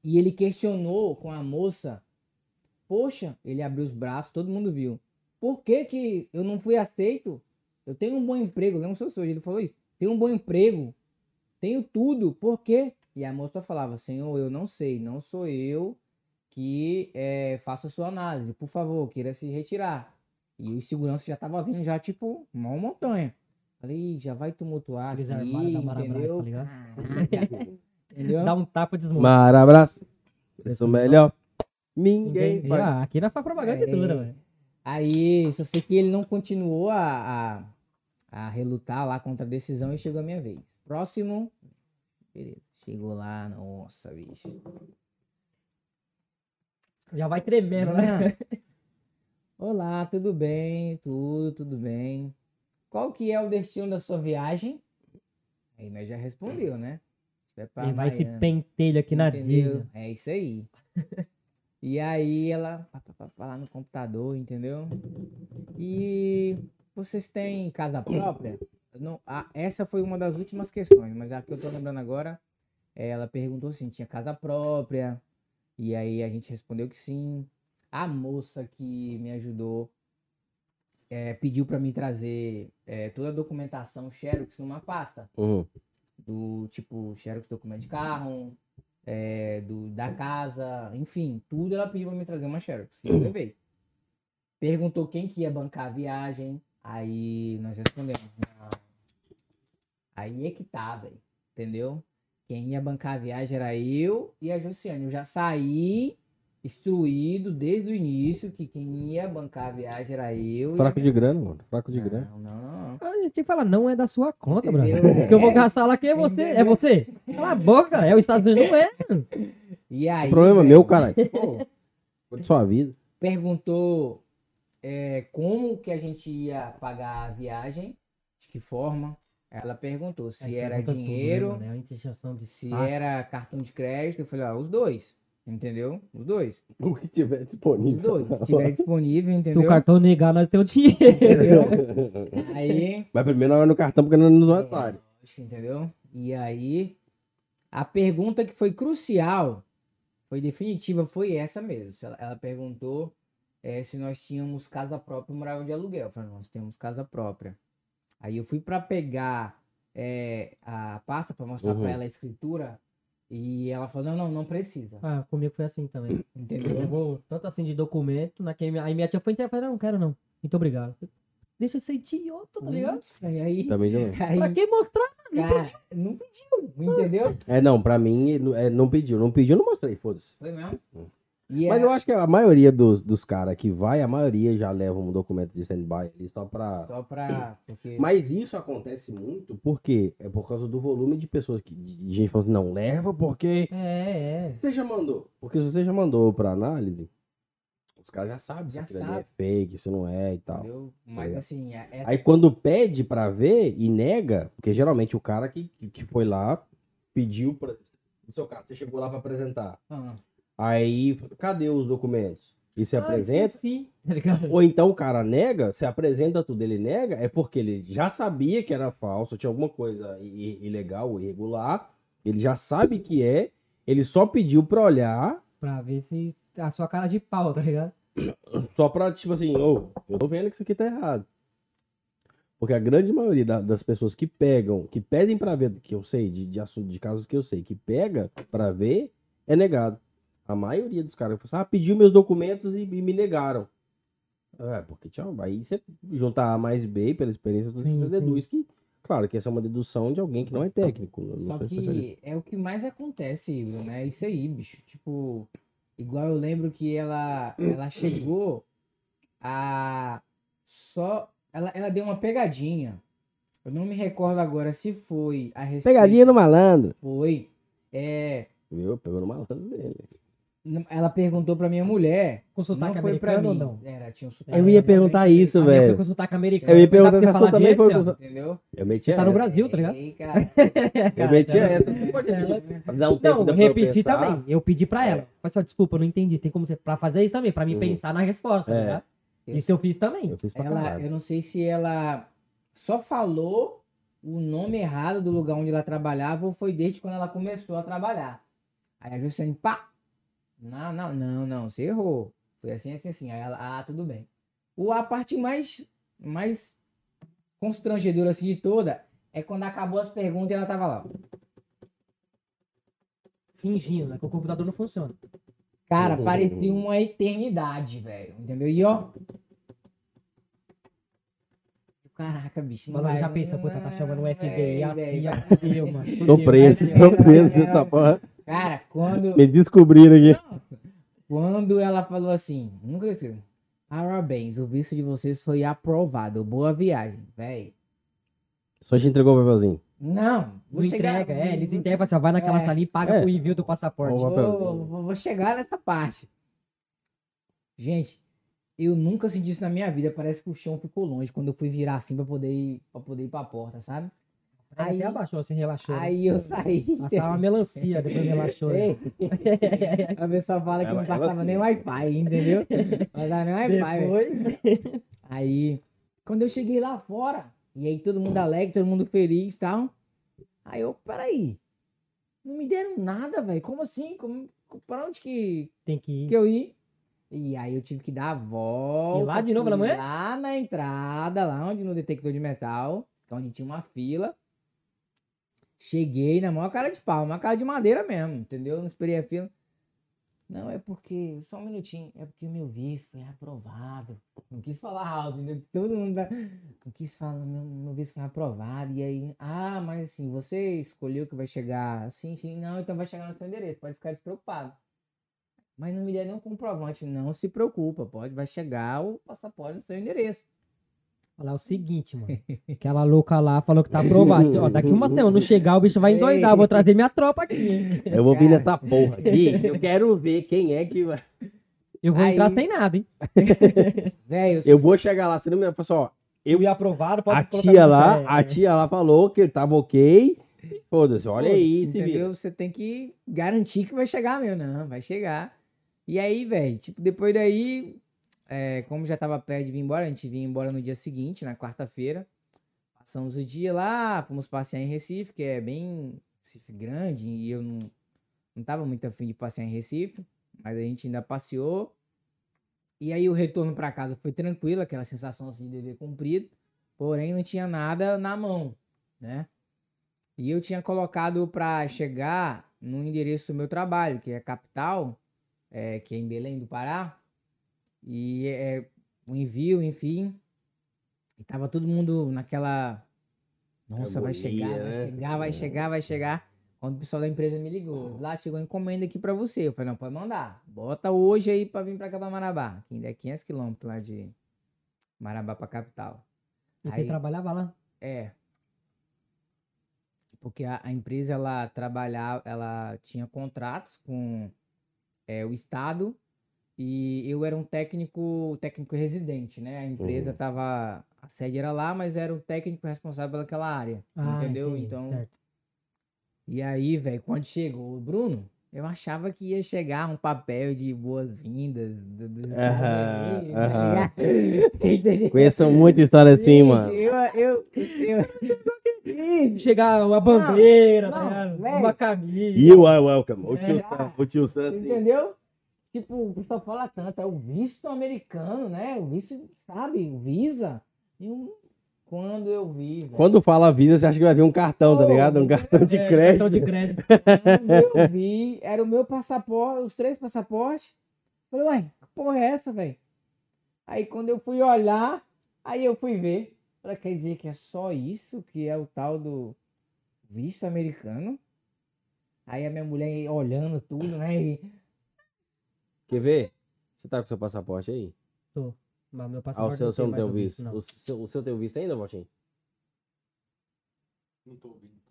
E ele questionou com a moça. Poxa, ele abriu os braços, todo mundo viu. Por que que eu não fui aceito? Eu tenho um bom emprego, lembra se eu sou, ele falou isso. Tenho um bom emprego. Tenho tudo. Por quê? E a moça falava: "Senhor, eu não sei, não sou eu que eh, faça a sua análise. Por favor, queira se retirar." E o segurança já tava vindo já tipo, uma montanha. Falei, "Ih, já vai tumultuar Aqueles aqui, entendeu? tá entendeu? Dá um tapa de desmonta. Mar abraço. Preço melhor. Ninguém Ninguém- faz. Ah, aqui não faz propaganda de É. dura, velho. Aí, só sei que ele não continuou a, a, a relutar lá contra a decisão e chegou a minha vez. Próximo. Beleza. Chegou lá, nossa, bicho. Já vai tremendo, né? Olá, tudo bem? Tudo, tudo bem. Qual que é o destino da sua viagem? Aí nós já respondeu, né? Vai E vai esse Miami. pentelho aqui na entendeu? Disney. É isso aí. e aí ela pá, pá, pá, pá, lá no computador, entendeu? E vocês têm casa própria? Não, ah, essa foi uma das últimas questões, mas a que eu tô lembrando agora, ela perguntou se tinha casa própria, e aí a gente respondeu que sim. A moça que me ajudou eh, pediu para mim trazer eh, toda a documentação Xerox numa pasta Uhum. do tipo Xerox documento de carro, é, do, da casa, enfim, tudo ela pediu pra me trazer uma Xerox. E eu levei. Perguntou quem que ia bancar a viagem, aí nós respondemos. "Não." Aí é que tá, velho. Entendeu? Quem ia bancar a viagem era eu e a Josiane. Eu já saí instruído desde o início que quem ia bancar a viagem era eu. e Fraco de grana, mano. Fraco de grana. Não, não, não, não. A gente tem que falar, não é da sua conta. O que eu vou É. gastar lá, quem é você? É Entendeu? você? Cala a boca, cara. É os Estados Unidos, não é. E aí. O problema é velho, meu, caralho. Pô, foi de sua vida. perguntou é, como que a gente ia pagar a viagem, de que forma. Ela perguntou se Essa era pergunta é tudo, né, dinheiro? É se saco. era cartão de crédito. Eu falei, ó, os dois. Entendeu? Os dois. O que tiver Os disponível. dois. Se tiver disponível, Se entendeu? o cartão negar, nós temos o dinheiro. Aí. Mas primeiro nós no cartão, porque não é no otário. Lógico, Entendeu? E aí, a pergunta que foi crucial, foi definitiva, foi essa mesmo. Se Ela, ela perguntou eh, se nós tínhamos casa própria e morava de aluguel. Eu falei, nós temos casa própria. Aí eu fui pra pegar eh, a pasta pra mostrar Uhum. pra ela a escritura e ela falou, não, não, não precisa. Ah, comigo foi assim também. Eu Entendeu? vou tanto assim de documento, naquele... aí minha tia foi eu falei, não, não quero não. Muito obrigado. Deixa eu ser idiota, tá ligado? Putz, aí, aí, Também não. Pra aí, que mostrar? cara, não pediu, entendeu? É, não, pra mim, é, não pediu. Não pediu, não mostrei, foda-se. Foi mesmo. E Mas a- eu acho que a maioria dos, dos caras que vai, a maioria já leva um documento de stand-by ali só pra. Só pra. Porque... Mas isso acontece muito porque é por causa do volume de pessoas que de gente falando, não, leva porque. É, é. Você já mandou. Porque se você já mandou pra análise, os caras já sabem Já se ali sabe. é fake, se não é e tal. Entendeu? Mas É. assim, essa Aí quando pede pra ver e nega, porque geralmente o cara que, que- foi lá pediu pra. No seu caso, você chegou lá pra apresentar. Ah, Aí, cadê os documentos? E se Ah, apresenta. ligado? Ou então o cara nega, se apresenta tudo, ele nega, é porque ele já sabia que era falso, tinha alguma coisa ilegal irregular, ele já sabe que é, ele só pediu pra olhar, Pra ver se a sua cara de pau, tá ligado? só pra, tipo assim, ô, eu tô vendo que isso aqui tá errado. Porque a grande maioria da- das pessoas que pegam, que pedem pra ver, que eu sei, de, de, assunto, de casos que eu sei, que pega pra ver, é negado. A maioria dos caras falam assim, ah, pediu meus documentos e, e me negaram. É, porque tchau, aí você juntar A mais B pela experiência, você Sim, sim. deduz que, claro, que essa é uma dedução de alguém que não é técnico. Não, Só que é o que mais acontece, né? Isso aí, bicho. Tipo, igual eu lembro que ela, ela chegou a só. Ela, ela deu uma pegadinha. Eu não me recordo agora se foi a respeito. Pegadinha no malandro. Foi. É, Viu? Pegou no malandro dele. Ela perguntou pra minha mulher. Com sotaque não foi pra mim. americano ou não? Era, tinha um sotaque. Eu ia perguntar isso, A minha foi velho. com sotaque americano. Eu ia perguntar você se a sua também foi com. Entendeu? Eu meti Tá no essa. Brasil, tá ligado? Ei, cara. Eu meti essa. Você pode dar um tempo Não, pra eu repetir pensar? também. Eu pedi pra ela. Mas só, desculpa, eu não entendi. Tem como você. Pra fazer isso também, pra mim Uhum. pensar na resposta, É. tá ligado? Eu Isso eu fiz também. Eu fiz pra Ela, caralho. eu não sei se ela só falou o nome errado do lugar onde ela trabalhava ou foi desde quando ela começou a trabalhar. Aí a Jussiane, pá! Não, não, não, não, você errou. Foi assim, assim, assim. Aí ela, ah, tudo bem. O, a parte mais, mais constrangedora assim de toda é quando acabou as perguntas e ela tava lá. Fingindo, né? Que o computador não funciona. Cara, Uhum. parecia uma eternidade, velho. Entendeu? E ó. Caraca, bicho. não Mano, vai- já pensa, puta, tá chamando o FBI assim, vai- fudeu, mano. Tô preso, tô vai, preso nessa vai. porra. Cara, quando, Me descobriram aqui. quando ela falou assim, nunca esqueci. Parabéns, o visto de vocês foi aprovado. Boa viagem, véi. Só te entregou o papelzinho. Não, vou Não chegar. entrega, é, eles entregam, você vai naquela É. salinha e paga É. pro envio do passaporte. Vou- vou chegar nessa parte. Gente, eu nunca senti isso na minha vida. Parece que o chão ficou longe quando eu fui virar assim pra poder ir, pra poder ir pra porta, sabe? Aí Aí- até abaixou, assim, relaxou. Aí eu saí. Passava uma melancia, depois relaxou. né? A pessoa fala que Ela- não passava nem Wi-Fi, entendeu? Não passava nem Wi-Fi. Depois, Aí, Quando eu cheguei lá fora, e aí todo mundo alegre, todo mundo feliz e tal. Aí eu, peraí. Não me deram nada, velho. Como assim? Como, pra onde que, Tem que ir. que eu ir? E aí eu tive que dar a volta. E lá de novo na manhã? Lá na entrada, lá onde no detector de metal, que é onde tinha uma fila. Cheguei na maior cara de pau, uma cara de madeira mesmo, entendeu? Não esperei a fila. Não, é porque, só um minutinho, é porque meu visto foi aprovado. Não quis falar alto, entendeu? Todo mundo tá... Não quis falar, meu, meu visto foi aprovado. E aí, ah, mas assim, você escolheu que vai chegar. Sim, sim, não, então vai chegar no seu endereço, pode ficar despreocupado. Mas não me deram nenhum comprovante. Não se preocupa, pode, vai chegar o passaporte no seu endereço. Falar o seguinte, mano. Aquela louca lá falou que tá aprovado. Ó, daqui uma semana não chegar, o bicho vai endoidar. Eu vou trazer minha tropa aqui. hein? Eu vou vir nessa porra aqui. Eu quero ver quem é que vai. Eu vou entrar Aí- sem nada, hein? Velho, Eu vou chegar lá, você não me. Pessoal, Eu ia aprovado, pode a tia lá, a tia lá falou que ele tava ok. Foda-se, olha aí, se vira. Entendeu? Você tem que garantir que vai chegar mesmo. Não, vai chegar. E aí, velho, tipo, depois daí, é, como já tava perto de vir embora, a gente vinha embora no dia seguinte, na quarta-feira. Passamos o dia lá, fomos passear em Recife, que é bem Recife grande, e eu não, não tava muito afim de passear em Recife, mas a gente ainda passeou. E aí o retorno pra casa foi tranquilo, aquela sensação assim de dever cumprido, porém não tinha nada na mão, né? E eu tinha colocado pra chegar no endereço do meu trabalho, que é a capital, é, que é em Belém do Pará. E é o envio, enfim. E tava todo mundo naquela. Nossa, vai Agonia, chegar, vai né? chegar, vai chegar, vai chegar. Quando o pessoal da empresa me ligou, lá chegou a encomenda aqui pra você. Eu falei, não, pode mandar. Bota hoje aí pra vir pra cá pra Marabá. Que ainda é 500 quilômetros lá de Marabá pra capital. E você Aí- trabalhava lá? É. Porque a, a empresa ela trabalhava, ela tinha contratos com é, o estado e eu era um técnico, técnico residente, né? A empresa Uhum. tava, a sede era lá, mas era o técnico responsável pelaquela área, entendeu? Ah, entendi, então, certo. e aí, velho, quando chegou o Bruno, eu achava que ia chegar um papel de boas-vindas. do- ia aham. chegar- Entendeu? Conheço muita história assim, mano. Eu, eu, eu, Bicho, Chegar uma bandeira, não, ligado? velho. uma camisa. You are welcome. O tio É. Sam, o tio Sam, assim. Entendeu? Tipo, o pessoal fala tanto, é o visto americano, né? O visto, sabe? O Visa. Eu, quando eu vi, velho. Quando fala Visa, você acha que vai vir um cartão, tá ligado? Um cartão de É, crédito. cartão de crédito. Quando eu vi, era o meu passaporte, os três passaportes. Falei, uai, que porra é essa, velho? Aí quando eu fui olhar, aí eu fui ver. Falei, quer dizer que é só isso que é o tal do visto americano? Aí a minha mulher olhando tudo, né? E, Quer ver? Você tá com seu passaporte aí? Tô. Mas meu Ah, o passaporte seu, o seu não tem o o visto. não. O seu, o seu tem o visto ainda, Valtinho?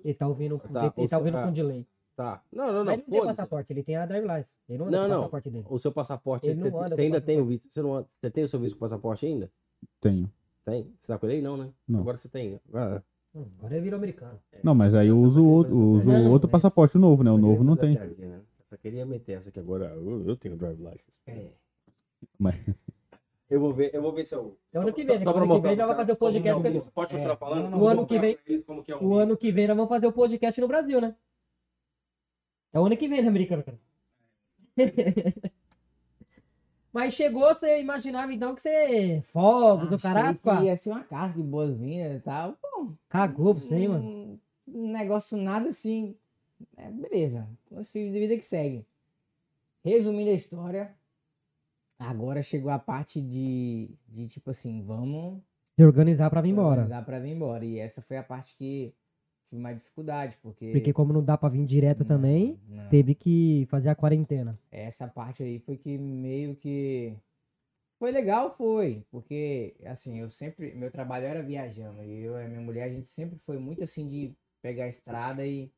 Ele tá ouvindo, Tá, ele, ele tá ouvindo seu- com delay. Tá. Não, não, não. Mas ele não tem passaporte, ele tem a drive license. Ele não anda Não, com o não. passaporte dele. O seu passaporte, Ele você, não você ainda tem o passaporte. visto? Você, não, anda- você tem o seu visto com passaporte ainda? Tenho. Tem? Você tá com ele aí? Não, né? Não. Agora você tem. Ah, Hum, Agora ele virou americano. Não, mas aí eu uso, o outro- uso Não, outro passaporte novo, né? O novo queria não tem. né? Só queria meter essa aqui agora. Eu, eu tenho drive license. é, Mas- Eu vou ver, eu vou ver se eu. É o ano que vem? Só O pra ano que vem nós vamos fazer o cara podcast. como pelo- que é Pode É, continuar falando? não, não, o ano que vem- que é O ano que vem nós vamos fazer o podcast no Brasil, né? É o ano que vem, né, americano, cara? Mas chegou, você imaginava então que você fogo do achei caralho, que pá. ia ser uma carta de boas-vindas e tal. Pô, Cagou pra você, hein, mano. um, um negócio nada assim. É, beleza. O estilo de vida que segue. Resumindo a história, agora chegou a parte de, de tipo assim, vamos Se organizar pra vir se embora. organizar pra vir embora. E essa foi a parte que tive mais dificuldade, porque. Porque como não dá pra vir direto Não, também, não. teve que fazer a quarentena. Essa parte aí foi que meio que. Foi legal, foi. Porque, assim, eu sempre. Meu trabalho era viajando. E eu e a minha mulher, a gente sempre foi muito assim de pegar a estrada e.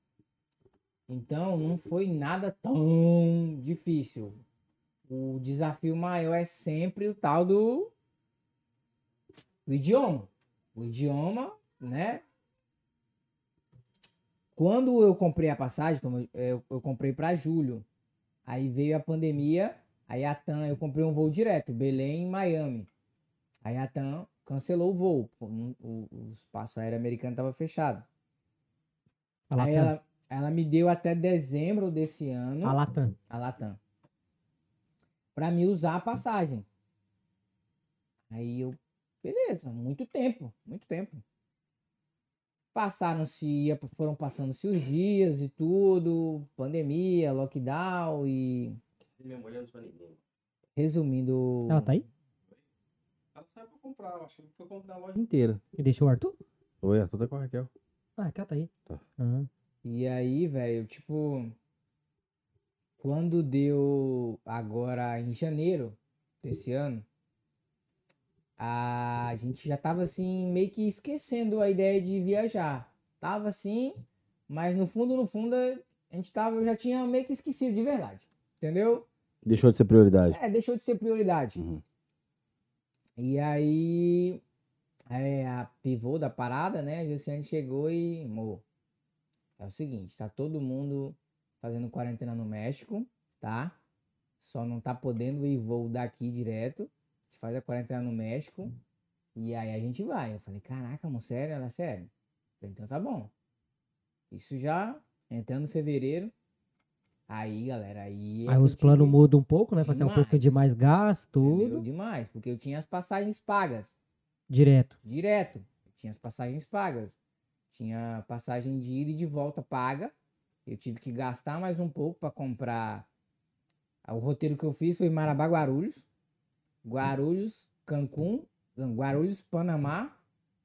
Então, não foi nada tão difícil. O desafio maior é sempre o tal do. do idioma. O idioma, né? Quando eu comprei a passagem, como eu, eu, comprei para julho. Aí veio a pandemia, aí a TAM, eu comprei um voo direto, Belém, Miami. Aí a TAM cancelou o voo. O, o- o espaço aéreo americano estava fechado. Aí ela, ela me deu até dezembro desse ano, A Latam. a Latam, pra me usar a passagem. Aí eu, beleza, muito tempo, muito tempo. Passaram-se, foram passando-se os dias e tudo, pandemia, lockdown e resumindo. Ela tá aí? Ela saiu pra comprar, acho que foi comprar a loja inteira. E deixou o Arthur? Oi, a toda com a Raquel. Ah, Raquel tá aí. Tá. Ah. E aí, velho, tipo, quando deu agora em janeiro desse ano, a gente já tava assim, meio que esquecendo a ideia de viajar. Tava assim, mas no fundo, no fundo, a gente tava, eu já tinha meio que esquecido de verdade. Entendeu? Deixou de ser prioridade. É, deixou de ser prioridade. Uhum. E aí, é, a pivô da parada, né? A Josiane chegou e, amor, é o seguinte, tá todo mundo fazendo quarentena no México, tá? Só não tá podendo ir voo daqui direto. A gente faz a quarentena no México. E aí a gente vai. Eu falei, caraca, amor, sério? Ela, sério? Eu falei, então tá bom. Isso já entrando em fevereiro. Aí, galera, aí. é Aí os planos mudam um pouco, né? Fazer um pouco de mais gasto, Entendeu? tudo. Demais, porque eu tinha as passagens pagas. Direto. direto. Eu tinha as passagens pagas. Tinha passagem de ida e de volta paga. Eu tive que gastar mais um pouco para comprar. Ah, O roteiro que eu fiz foi Marabá, Guarulhos. Guarulhos, Cancún, Guarulhos, Panamá.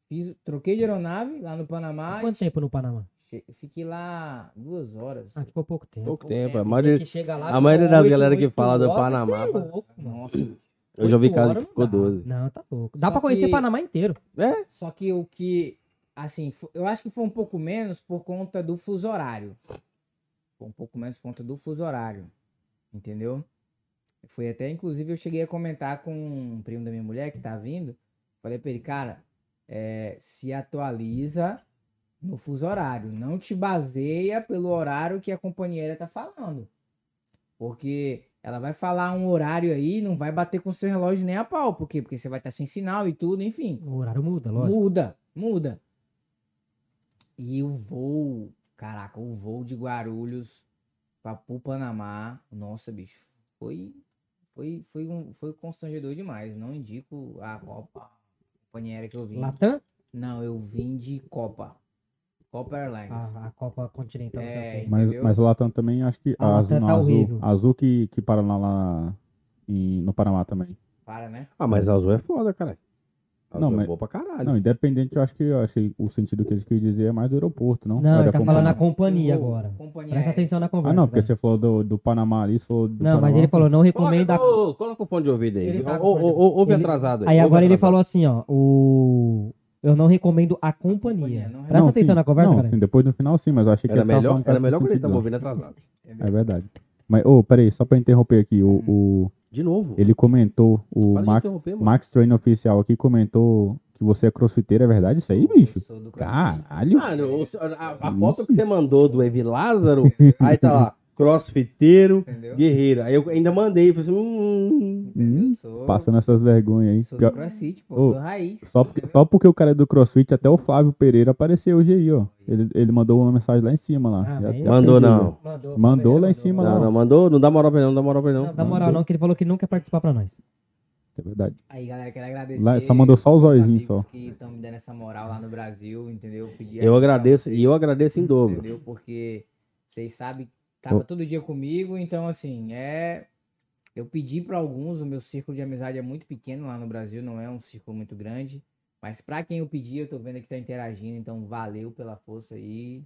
Fiz, troquei de aeronave lá no Panamá. Quanto tempo no Panamá? Fiquei lá duas horas. Ah, ficou pouco tempo. Pouco pouco tempo. tempo. A maioria, Que chega lá, a maioria das oito- galera que oito fala do Panamá, é louco. Nossa. eu já vi Oito caso horas que ficou não dá. 12. Não, tá louco. Dá Só pra conhecer que- Panamá inteiro. Só que o que, assim, eu acho que foi um pouco menos por conta do fuso horário. Foi um pouco menos por conta do fuso horário. Entendeu? Foi até, inclusive, eu cheguei a comentar com um primo da minha mulher que tá vindo. Falei pra ele, cara, é, se atualiza no fuso horário. Não te baseia pelo horário que a companheira tá falando. Porque ela vai falar um horário aí, não vai bater com o seu relógio nem a pau. Por quê? Porque você vai estar sem sinal e tudo, enfim. O horário muda, lógico. Muda, muda. E o voo, caraca, o voo de Guarulhos pra pro Panamá, nossa, bicho, foi foi foi um foi constrangedor demais. Não indico a Copa a companhia aérea que eu vim. Latam? Não, eu vim de Copa. Copa Airlines. A, a Copa Continental. o É. Mas, mas o Latam também, acho que A a azul, não, tá azul, azul que, que para lá, lá em- no Panamá também. Para, né? Ah, mas azul é foda, cara. Não, é mas- boa pra caralho. Não, independente, eu acho que, eu acho que o sentido que eles queriam dizer é mais do aeroporto, não? Não, ele tá falando na companhia. agora. Companhia Presta aérea. atenção na conversa. Ah, não, porque velho. você falou do, do Panamá ali, você falou do Não, mas Panamá. ele falou, não recomendo a... Coloca, o- coloca o fone de ouvido aí. Ele tá Ou- ou- ou- Ouve ele- atrasado aí. Aí agora ele atrasado. falou assim, ó, o... Eu não recomendo a companhia. companhia, não Presta Não, atenção sim, na conversa, não, cara. sim, depois no final sim, mas eu achei que Era ele melhor, era melhor que ele tava ouvindo atrasado. É verdade. Mas, ô, peraí, só pra interromper aqui, o, o- De novo. ele comentou, o Para Max. Max Train Oficial aqui comentou que você é crossfiteiro, é verdade isso aí, Sou- bicho? sou do. Caralho. Mano, a, a Isso. foto que você mandou do Evi Lázaro, aí tá lá, crossfiteiro, Entendeu? guerreiro. Aí eu ainda mandei, falei assim, hum, Entendeu? Hum, Sou, Passando essas vergonhas aí. sou do CrossFit, pô, Ô, sou raiz. Só porque, só porque o cara é do CrossFit, até o Flávio Pereira apareceu hoje aí, ó. Ele, ele mandou uma mensagem lá em cima lá. Ah, Já- já Mandou não. Mandou, Mandou lá em cima, não, lá. não, mandou, não dá moral pra ele não, não dá moral pra ele não. Não, dá moral não, que ele falou que não quer participar pra nós. É verdade. Aí, galera, quero agradecer. Lá, só mandou só os olhinhos, amigos só. que estão me dando essa moral lá no Brasil, entendeu? Pedir Eu agradeço, e eu agradeço em dobro. Entendeu? Porque vocês sabem, tava todo dia comigo, então, assim, é. Eu pedi pra alguns, o meu círculo de amizade é muito pequeno lá no Brasil, não é um círculo muito grande. Mas pra quem eu pedi, eu tô vendo que tá interagindo, então valeu pela força aí.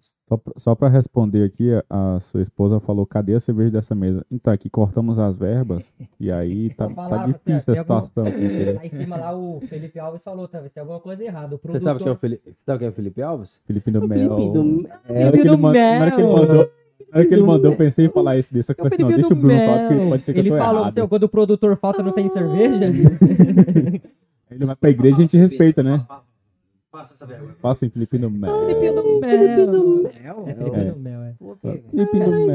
Só pra responder aqui, a, sua esposa falou, cadê a cerveja dessa mesa? Então, aqui cortamos as verbas, e aí tá, tá difícil a situação. entendeu? Lá em cima lá o Felipe Alves falou, talvez tem alguma coisa errada. O Você produtor... sabe quem é o Felipe, você sabe quem é o Felipe Alves? Felipe do O Mel. Felipe do Na hora Felipe que ele do man- na hora que ele Mel. mandou, na hora que ele mandou, eu pensei em falar isso desse. Só que É eu falei, não, Felipe deixa o do Bruno falar, porque Mel. pode ser que Ele eu tô falou, errado. seu, quando o produtor falta não tem cerveja? Ele vai pra igreja e a gente respeita, né? Passa essa vergonha. Passa em Felipe do Mel. Felipe do Mel. Mel? É Felipe É. do Mel, é. Felipe do Eu não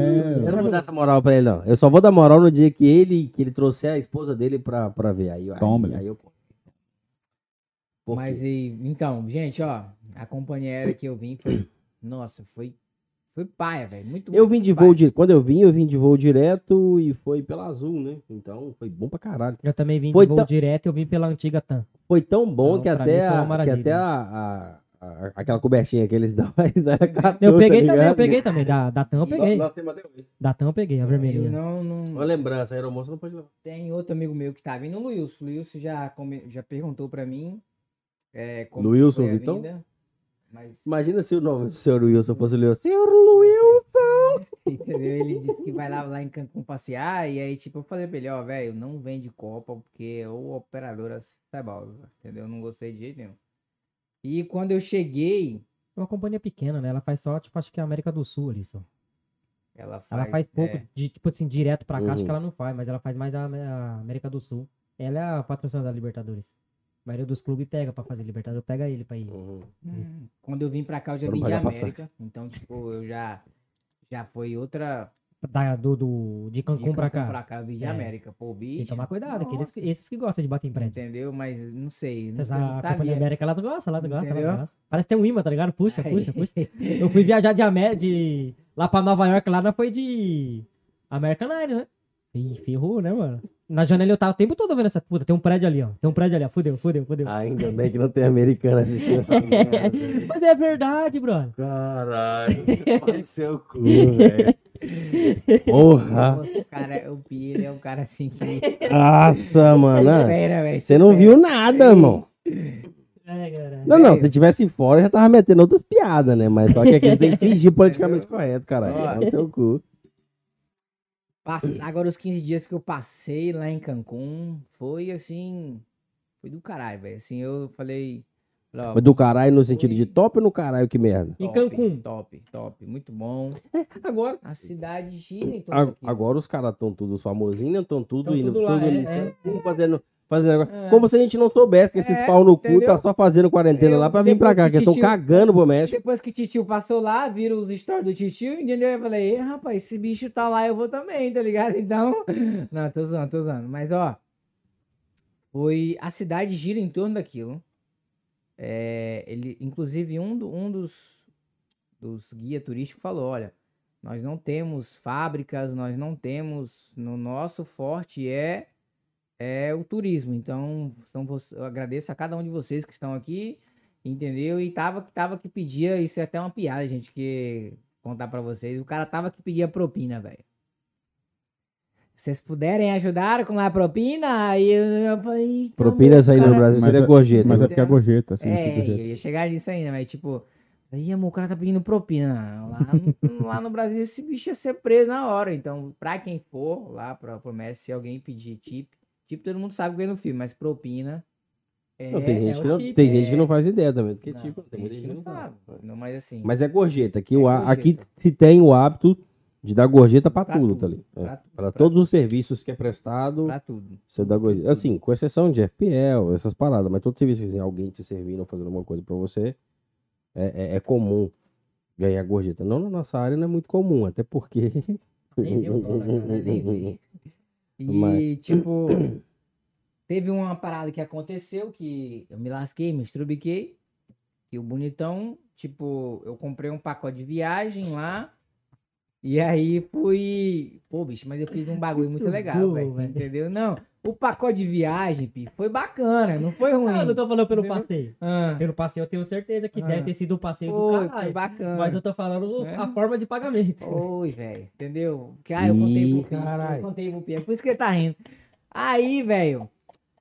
Mel. vou dar essa moral pra ele, não. Eu só vou dar moral no dia que ele, que ele trouxer a esposa dele pra, pra ver. Aí, aí, Toma, aí eu... Por Mas quê? e, então, gente, ó, a companhia aérea que eu vim foi. Nossa, foi. Foi paia, velho. Muito Eu vim de paia. voo direto. Quando eu vim, eu vim de voo direto e foi pela Azul, né? Então foi bom pra caralho. Eu também vim Foi de voo tão- direto e eu vim pela antiga TAM. Foi tão bom Não, que até, mim foi uma a, que até a, a- a- aquela cobertinha que eles dão, mas era 14, Eu peguei tá também, eu peguei também. Da, da TAM eu peguei. Nós. Da TAM eu peguei, a Eu vermelhinha. não, não. Uma lembrança, a aeromoça não pode levar. Tem outro amigo meu que tá vindo, o Luilson. O Luilson já, come- já perguntou pra mim. É, como que Luilson Vitão? vinda, Mas, Imagina se o nome do senhor Wilson fosse o Leão. Senhor Wilson! entendeu? Ele disse que vai lá, lá em Cancún passear. E aí, tipo, eu falei pra ele: Ó, velho, não vende Copa porque o operadora cebosa. Entendeu? Eu não gostei de jeito nenhum. E quando eu cheguei, É uma companhia pequena, né? Ela faz só, tipo, acho que é a América do Sul ali só. ela faz. Ela faz pouco, é, de, tipo assim, direto pra cá, acho Uhum. que ela não faz, mas ela faz mais a, a América do Sul. Ela é a patrocinadora da Libertadores. A maioria dos clubes pega pra fazer Libertadores, pega ele pra ir. Uhum. Hum, Quando eu vim pra cá, eu já não vim de passagem. América. Então, tipo, eu já. Já foi outra. Da, do, do, de Cancún de pra Cancún cá. pra cá, eu vim de É. América. Pô, bicho. Tem que tomar cuidado, que eles, nossa. esses que gostam de bater em prédio. Entendeu? Mas não sei. Não, Vocês, sei, a não Companhia sabia. América, elas gostam, elas gostam, Entendeu? elas gostam. Parece que tem um imã, tá ligado? Puxa, Aí. puxa, puxa. Eu fui viajar de, Amé de lá pra Nova York, lá nós foi de American Airlines, né? Ih, ferrou, né, mano? Na janela eu tava o tempo todo vendo essa puta. Tem um prédio ali, ó. Tem um prédio ali, ó. Fudeu, fudeu, fudeu. Ainda bem que não tem americano assistindo essa merda. Mas é verdade, brother. Caralho, pode ser o cu, velho. Porra. O cara, o ele é um cara assim que. Nossa, mano. Você não viu nada, irmão. É. Não, não, se tivesse fora, eu já tava metendo outras piadas, né? Mas só que aqui tem que fingir politicamente correto, caralho. Ó. É o seu cu. Agora, os 15 dias que eu passei lá em Cancún, foi assim. Foi do caralho, velho. Assim, eu falei. Mas do caralho no sentido de top ou no caralho que merda? Em Cancún. Top, top. Muito bom. Agora, A cidade gira em torno a- agora os caras estão todos famosinhos, né? Estão tudo Tão indo, tudo lá, tudo é, é. tudo fazendo, fazendo. É. Como se a gente não soubesse que esses É, pau no cu entendeu? tá só fazendo quarentena Eu- lá pra vir pra cá, que que estão cagando pro México. Depois que o titio passou lá, viram os stories do titio, entendeu? Eu falei, "Ih, rapaz, esse bicho tá lá, eu vou também, tá ligado? Então. Não, tô zoando, tô zoando. Mas, ó. Foi. A cidade gira em torno daquilo. É, ele, inclusive, um, do- um dos, dos guia turísticos falou: olha, nós não temos fábricas, nós não temos. No nosso forte é. É o turismo. Então, então você- eu agradeço a cada um de vocês que estão aqui. Entendeu? E tava, tava que pedia, isso é até uma piada, gente, que contar pra vocês. O cara tava que pedia propina, velho. Se vocês puderem ajudar com a propina, aí eu, eu falei. Propinas aí no cara- Brasil Mas seria é- gorjeta. Mas é porque é gorjeta, assim. É, gorjeta. eu ia chegar nisso ainda, mas tipo. Aí, amor, o cara tá pedindo propina. Lá no, lá no Brasil, esse bicho ia ser preso na hora. Então, pra quem for lá pra promessa, se alguém pedir tip, tip todo mundo sabe que vem no filme, mas propina. É, Não, tem é gente, o que não, chip, tem gente que é. não faz ideia também do que Não, tipo. Tem muita gente que não sabe. Não, mas assim. Mas é gorjeta. Aqui, É o, aqui se tem o hábito de dar gorjeta pra, Pra tudo, tudo, tá ali. É. pra, Pra pra- todos os serviços que é prestado, pra tudo. você dá gorjeta. Assim, com exceção de FPL, essas paradas. Mas todo serviço que tem alguém te servindo ou fazendo alguma coisa pra você, é, é- é comum ganhar gorjeta. Não na nossa área não é muito comum, até porque... Nem deu dólar, E, Mas- tipo, teve uma parada que aconteceu que eu me lasquei, me estrubiquei. E o bonitão, tipo, eu comprei um pacote de viagem lá. E aí fui. Pô, bicho, mas eu fiz um bagulho muito legal, velho. Entendeu? Não, o pacote de viagem, Pi, foi bacana, não foi ruim. Não, eu não tô falando pelo Entendeu? passeio. Ah, Pelo passeio eu tenho certeza que Ah. deve ter sido o passeio do foi, foi caralho. bacana. Mas eu tô falando É. a forma de pagamento. Oi, velho, entendeu? Porque, ah, eu contei pro Pi, caralho. eu contei pro Pi, é por isso que ele tá rindo. Aí, velho,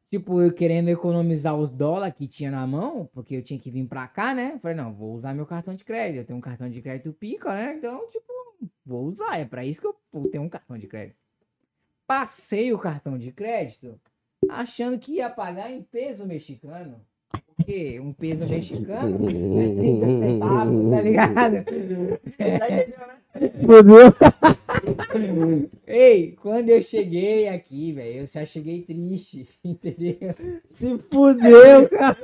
tipo, eu querendo economizar os dólares que tinha na mão, porque eu tinha que vir pra cá, né? Falei, não, vou usar meu cartão de crédito. Eu tenho um cartão de crédito pica, né? Então, tipo, vou usar. É pra isso que eu tenho um cartão de crédito. Passei o cartão de crédito achando que ia pagar em peso mexicano. Porque um peso mexicano é 30 centavos, tá ligado? Fudeu. Ei, quando eu cheguei aqui, velho, eu já cheguei triste, entendeu? Se fudeu, cara.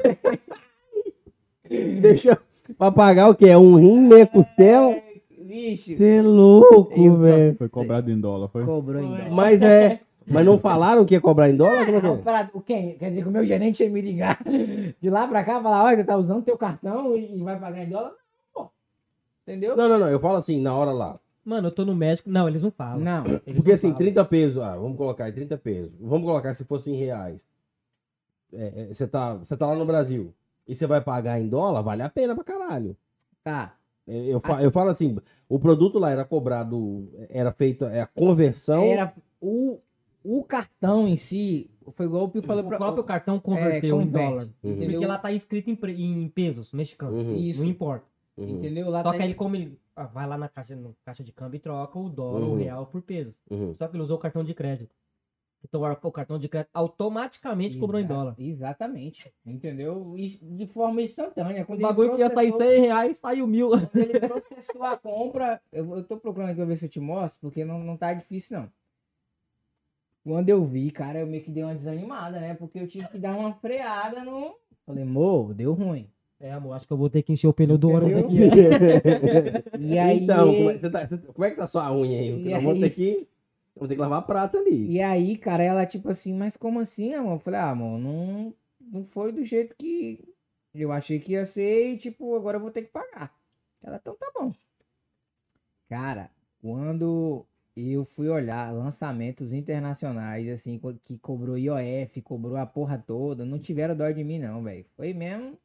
Deixa eu... Pra pagar o quê? É um rim, meia costela? Bicho, Você é louco, velho. Foi cobrado em dólar, foi? cobrou em dólar. Mas é... Mas não falaram que ia cobrar em dólar? Como é que é? quem? Quer dizer que o meu gerente ia me ligar de lá pra cá, falar, olha, tá usando teu cartão e, e vai pagar em dólar? Não, pô. Entendeu? Não, não, não. Eu falo assim, na hora lá. Mano, eu tô no México. Não, eles não falam. Não. Eles Porque não assim, falam. 30 pesos, ah, vamos colocar aí 30 pesos. Vamos colocar se fosse em reais. É, é, Você tá, você tá lá no Brasil e você vai pagar em dólar, vale a pena pra caralho. Tá. É, Eu, fa- eu falo assim, o produto lá era cobrado, era feito, é a conversão. Era o, o cartão em si, foi igual o Pio falou O pra próprio cartão converteu em converte, dólar. Uhum. Porque lá tá escrito em, em pesos mexicanos. Uhum, Isso. Não importa. uhum, Entendeu? Lá Só tá que aí, como ele ah, vai lá na caixa, no caixa de câmbio e troca o dólar, Uhum. o real por pesos. uhum. Só que ele usou o cartão de crédito. Então o o cartão de crédito automaticamente cobrou em Exa- dólar. Exatamente. Entendeu? De forma instantânea. O Quando ele bagulho que ia sair processou- 100 reais saiu mil. Quando ele processou a compra, eu, eu tô procurando aqui pra ver se eu te mostro, porque não, não tá difícil, não. Quando eu vi, cara, eu meio que dei uma desanimada, né? Porque eu tive que dar uma freada no. Falei, mo, deu ruim. É, amor, acho que eu vou ter que encher o pneu do ônibus aqui. E aí. então, como é, você tá- você- como é que tá sua unha aí? Eu vou ter que, vou ter que lavar a prata ali. E aí, cara, ela tipo assim, mas como assim, amor? Eu falei, ah, amor, não, não foi do jeito que eu achei que ia ser e, tipo, agora eu vou ter que pagar. Ela, então tá bom. Cara, quando eu fui olhar lançamentos internacionais, assim, que cobrou IOF, cobrou a porra toda, não tiveram dó de mim, não, velho. Foi mesmo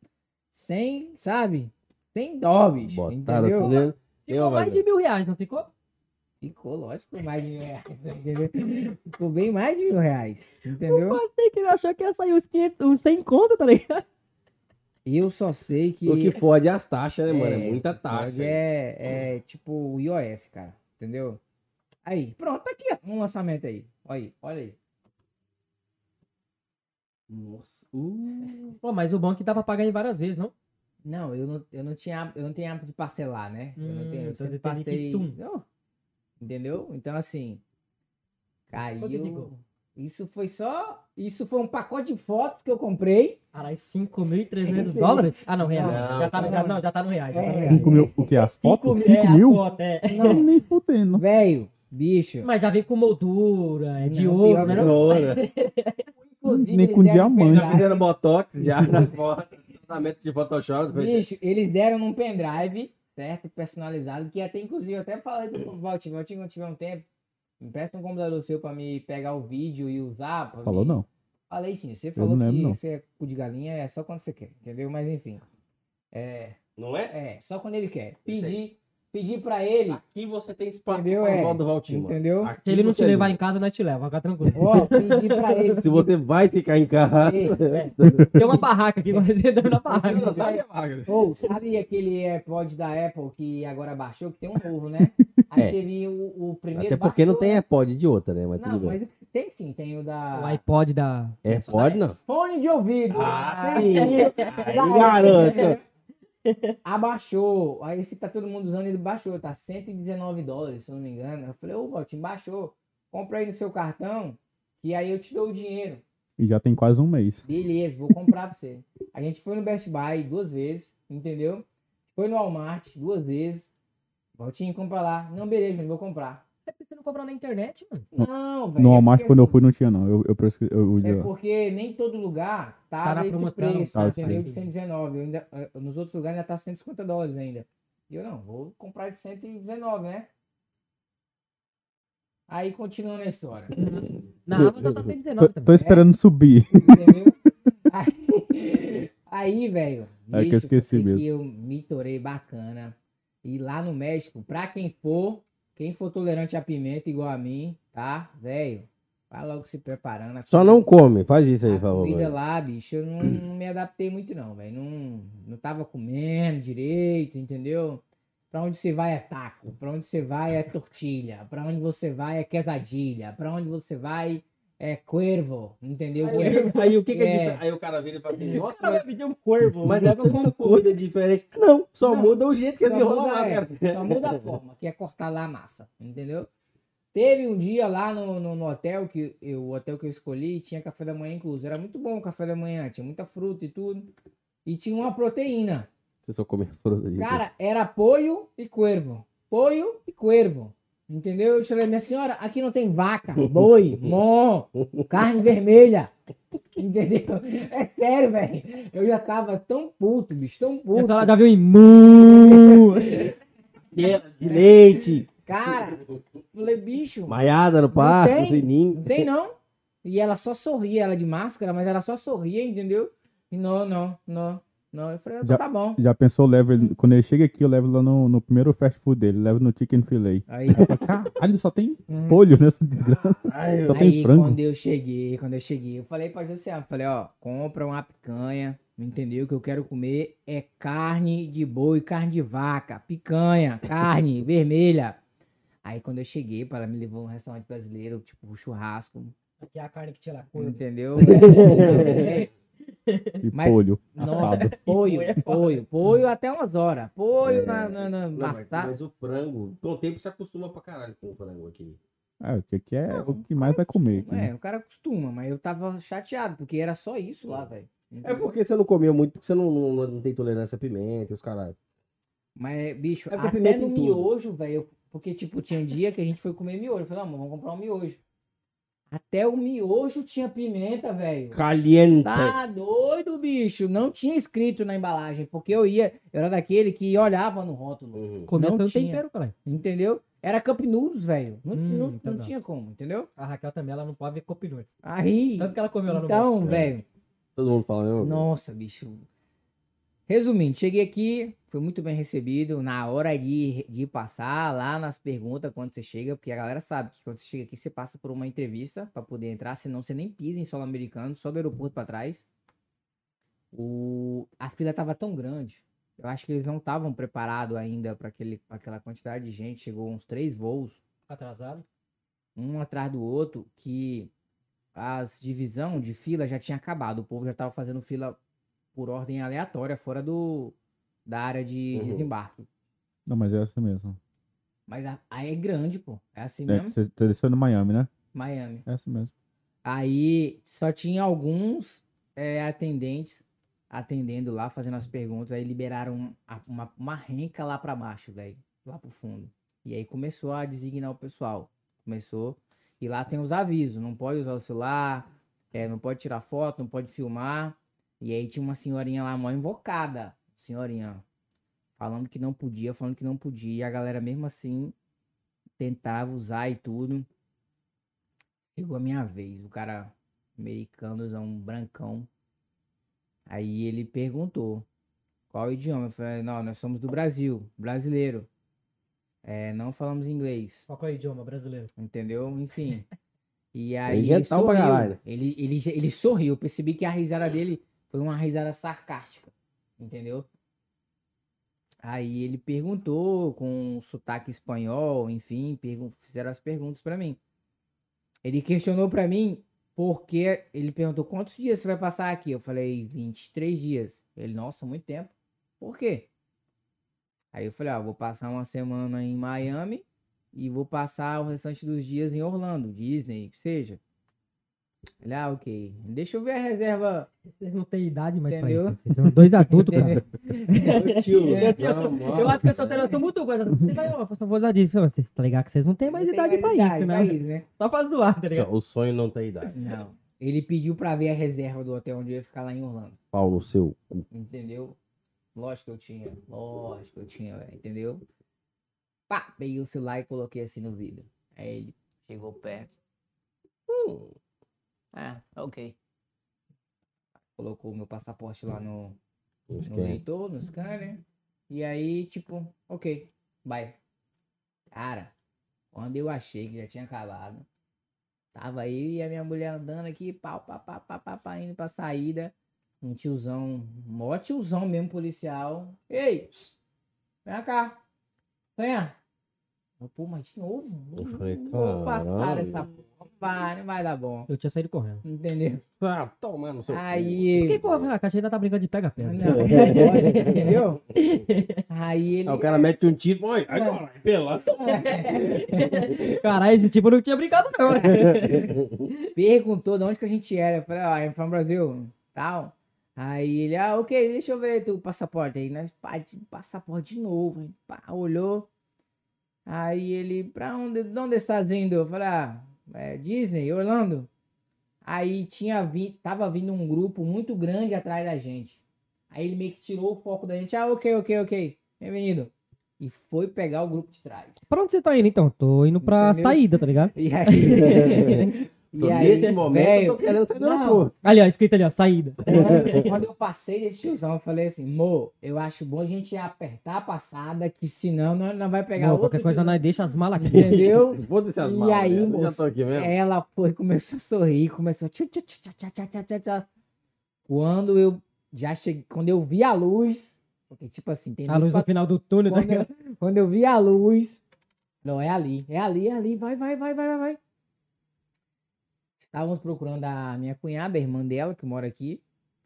sem, sabe? Sem dó, bicho. Botaram entendeu? Ficou mais de mil reais, não ficou? Ficou, lógico, mais de mil reais, entendeu? Ficou bem mais de mil reais, entendeu? Eu pensei que ele achou que ia sair uns, 500, uns 100 conto, tá ligado? Eu só sei que. O que fode é as taxas, né, mano? É É, muita pode taxa. É, é tipo o IOF, cara. Entendeu? Aí, pronto, tá aqui, ó. Um lançamento aí. Olha aí, olha aí. Nossa. Uh. Pô, mas o bom é que dá pra pagar em várias vezes, não? Não, eu não, eu não tinha, eu não tenho hábito de parcelar, né? eu não Hum, tenho, eu então sempre que passei. tum. Não. Entendeu? Então assim, caiu. Isso foi só, isso foi um pacote de fotos que eu comprei. Caralho, 5.300 dólares? Ah, não, reais. Não, já, tá no, já, não. não, já tá no reais. Já tá no É. reais. 5 mil, o que? As fotos? Cinco 5 é, mil? a foto, é. Não, nem fudendo. Velho, bicho. Mas já vem com moldura, é de Não, ouro, pior né? não? Ora. Inclusive, Nem com diamante. Já fizeram botox já na foto. Tratamento de Photoshop. Bicho, eles deram num pendrive, certo? Personalizado, que até inclusive eu até falei pro Valtinho, Valtinho, quando tiver um tempo, empresta um computador seu pra me pegar o vídeo e usar. Falou mim. não. Falei sim, você não falou lembro, que não. você é cu de galinha, é só quando você quer, entendeu? Mas enfim. É, Não é? é só quando ele quer. Pedir, pedir pra ele, Aqui você tem espaço Entendeu? para É. do Valtinho. entendeu? Aqui Se ele não te levar é em casa, nós te leva, fica tranquilo. Ó, pedir pra ele. Se você vai ficar em casa. Tem uma barraca aqui, você entra na barraca. Ou, sabe aquele AirPod da Apple que agora baixou, que tem um novo, né? Aí É. teve o, o primeiro Até porque não baixou, tem né? AirPod de outra, né? Mas Não, tudo bem. mas o que- tem sim, tem o da. O iPod da. AirPod não. Fone de ouvido. Ah, Sim. sim. Aí garanto. Abaixou. Aí esse tá todo mundo usando, ele baixou. Tá 119 dólares, se eu não me engano. Eu falei, ô Valtinho, baixou. Compra aí no seu cartão, que aí eu te dou o dinheiro. E já tem quase um mês. Beleza, vou comprar pra você. A gente foi no Best Buy duas vezes, entendeu? Foi no Walmart duas vezes. Valtinho, compra lá. Não, beleza, não vou comprar. É porque você não comprar na internet, mano. Não, velho. No é Walmart, porque, quando eu fui, não tinha, não. Eu, eu, prescre- eu, eu, É porque nem todo lugar Tá tá nesse preço, tá, entendeu? De 119. Eu ainda, nos outros lugares ainda tá 150 dólares ainda. E eu não, vou comprar de 119, né? Aí continuando a história. Na Eu- Amazon tá eu- 119 tô, também. tô esperando subir. Entendeu? Aí, aí, velho, É que eu esqueci mesmo. que eu me torei bacana. E lá no México, pra quem for, quem for tolerante a pimenta igual a mim, tá? Velho, vai logo se preparando. Só não come, faz isso aí, por favor. comida lá, bicho, eu não, não me adaptei muito não, velho. Não, não tava comendo direito, entendeu? Pra onde você vai é taco, pra onde você vai é tortilha, pra onde você vai é quesadilha, pra onde você vai é cuervo, entendeu? Que é- Aí, aí o que, que é, É. Aí o cara vira e fala assim, nossa, Cara, mas, pediu um corvo. mas é tanta comida diferente. Não, só Não, muda o jeito que ele rola, é, cara. só muda a forma, que é cortar lá a massa, entendeu? Teve um dia lá no, no, no hotel, que eu, o hotel que eu escolhi, tinha café da manhã incluso. Era muito bom o café da manhã, tinha muita fruta e tudo. E tinha uma proteína. Você só come fruta. Cara, era pollo e cuervo. Pollo e cuervo. Entendeu? Eu falei, minha senhora, aqui não tem vaca, boi, mó, carne vermelha. Entendeu? É sério, velho. Eu já tava tão puto, bicho, tão puto. senhora já viu em mu. De leite. Cara, falei, bicho, Maiada no parque, tem. no sininho. não tem não. E ela só sorria, ela de máscara, mas ela só sorria, entendeu? E não, não, não, não. Eu falei, ah, Já- tá bom. Já pensou, eu levo ele, quando ele chega aqui, eu levo lá no, no primeiro fast food dele, levo no chicken fillet. Aí, Caralho, só tem hum. polho nessa desgraça. Só tem Aí, frango. quando eu cheguei, quando eu cheguei, eu falei pra Josiane, falei, ó, compra uma picanha, entendeu? O que eu quero comer é carne de boi, carne de vaca, picanha, carne vermelha. Aí, quando eu cheguei, pá, ela me levou a um restaurante brasileiro, tipo, churrasco, Aqui é a carne que tira a cor. entendeu? É, E Mas- polho Nossa, assado. Poio, Poio é poio, poio até umas horas. Poio na, na, na Não, mas, mas o frango, com o tempo você acostuma pra caralho com o frango aqui. É, o que que é Não, o que mais vai comer aqui. né? É, o cara acostuma, mas eu tava chateado, porque era só isso lá, velho. É porque você não comia muito, porque você não, não, não tem tolerância a pimenta e os caralho. Mas, bicho, É até pimenta no miojo, velho. Porque, tipo, tinha um dia que a gente foi comer miojo. Eu falei, não, vamos comprar um miojo. Até o miojo tinha pimenta, velho. Caliente. Tá doido, bicho. Não tinha escrito na embalagem, porque eu ia, eu era daquele que olhava no rótulo, Uhum. Começa Não tinha. tempero, caralho. entendeu? Era Cup Noodles, velho. Não, Hum, não, então não tá. tinha como, entendeu? A Raquel também, ela não pode ver Cup Noodles. Aí, Tanto que ela comeu lá no então, bar. velho, Todo mundo fala mesmo. Nossa, bicho. Resumindo, cheguei aqui, foi muito bem recebido. Na hora de, de passar lá nas perguntas quando você chega, porque a galera sabe que quando você chega aqui, você passa por uma entrevista pra poder entrar, senão você nem pisa em solo americano, só do aeroporto pra trás. O... A fila tava tão grande. Eu acho que eles não estavam preparados ainda para aquela quantidade de gente. Chegou uns três voos Atrasado. um atrás do outro, que as divisão de fila já tinha acabado. O povo já tava fazendo fila por ordem aleatória, fora do da área de Uhum. desembarque. Não, mas é essa mesmo. Mas a- aí é grande, pô. É assim É, mesmo? você desceu no Miami, né? Miami. É essa mesmo. Aí só tinha alguns é, atendentes atendendo lá, fazendo as perguntas. Aí liberaram a- uma, uma renca lá pra baixo, velho. Lá pro fundo. E aí começou a designar o pessoal. Começou. E lá tem os avisos. Não pode usar o celular, é, não pode tirar foto, não pode filmar. E aí tinha uma senhorinha lá, mó invocada. Senhorinha. Falando que não podia, falando que não podia. E a galera mesmo assim tentava usar e tudo. Chegou a minha vez. O cara americano, um brancão. Aí ele perguntou qual idioma. Eu falei, não, nós somos do Brasil, brasileiro. É, não falamos inglês, Qual é o idioma brasileiro? entendeu? Enfim. E aí ele Oriental pra sorriu. Ele, ele, ele sorriu. Eu percebi que a risada dele foi uma risada sarcástica, entendeu? Aí ele perguntou com sotaque espanhol, enfim, fizeram as perguntas pra mim. Ele questionou pra mim porque ele perguntou quantos dias você vai passar aqui? Eu falei 23 dias. Ele, nossa, muito tempo. Por quê? Aí eu falei, ah, vou passar uma semana em Miami e vou passar o restante dos dias em Orlando, Disney, que seja. Ele, ah, ok. Deixa eu ver a reserva. Vocês não têm idade mais Entendeu? pra isso. Vocês são dois adultos, cara. Tiozão, Eu acho que eu sou tô muito coisa. Você vai, ó, só vou dar disso. Vocês tá ligado que vocês não têm mais Não tem idade pra idade isso, pra né? isso, né? Só pra zoar, tá ligado? O sonho não tem idade. Não. Ele pediu pra ver a reserva do hotel onde eu ia ficar lá em Orlando. Pau no seu cu. Entendeu? Lógico que eu tinha. Lógico que eu tinha, velho. Entendeu? Pá, peguei o celular e coloquei assim no vidro. Aí ele chegou perto. Hum. Ah, ok. Colocou o meu passaporte lá no, no leitor, no scanner. E aí, tipo, ok, vai. Cara, quando eu achei que já tinha acabado, tava eu e a minha mulher andando aqui, pau, pá, pá, pá, pá, pá, indo pra saída. Um tiozão, mó tiozão mesmo, policial. Ei, pss, vem cá, venha. Eu, Pô, mas de novo? Eu falei, vou caralho. essa porra. Vai, não vai dar bom. Eu tinha saído correndo. Entendeu? Ah, toma no seu. Aí. Por que, porra, a caixa ainda tá brincando de pega-pega? Não, não pode, entendeu? Aí ele. Aí o cara mete um tiro, olha, agora, pela. Caralho, esse tipo não tinha brincado, não. né? perguntou de onde que a gente era. Eu falei, ó, I'm from Brasil, tal. Aí ele, ah, ok, deixa eu ver teu passaporte aí, né? Pá, de- passaporte de novo, hein? Pá, olhou. Aí ele, pra onde, de onde estás indo? Eu falei, ah, é Disney, Orlando. Aí tinha vi, tava vindo um grupo muito grande atrás da gente. Aí ele meio que tirou o foco da gente. Ah, ok, ok, ok. Bem-vindo. E foi pegar o grupo de trás. Pra onde você tá indo, então? Tô indo pra Entendeu? saída, tá ligado? E aí. Tô Nesse momento, eu tô querendo sair do não, aeroporto. Ali, ó, escrito ali, ó, saída. Quando, quando eu passei desse tiozão, eu falei assim, mo, eu acho bom a gente apertar a passada, que senão nós não vai pegar Não, outro qualquer coisa nós deixa as malas aqui. Entendeu? Vou descer as E malas. aí, né? Moço, aqui mesmo. Ela foi, começou a sorrir, começou. Tchá, tchá, tchá, tchá, tchá, tchá, tchá, tchá. Quando eu já cheguei, quando eu vi a luz, porque tipo assim, tem A luz pra no final do túnel, tá quando, ligado? eu, quando eu vi a luz, não, é ali, é ali, é ali, vai, vai, vai, vai, vai, vai. Estávamos procurando a minha cunhada, a irmã dela, que mora aqui.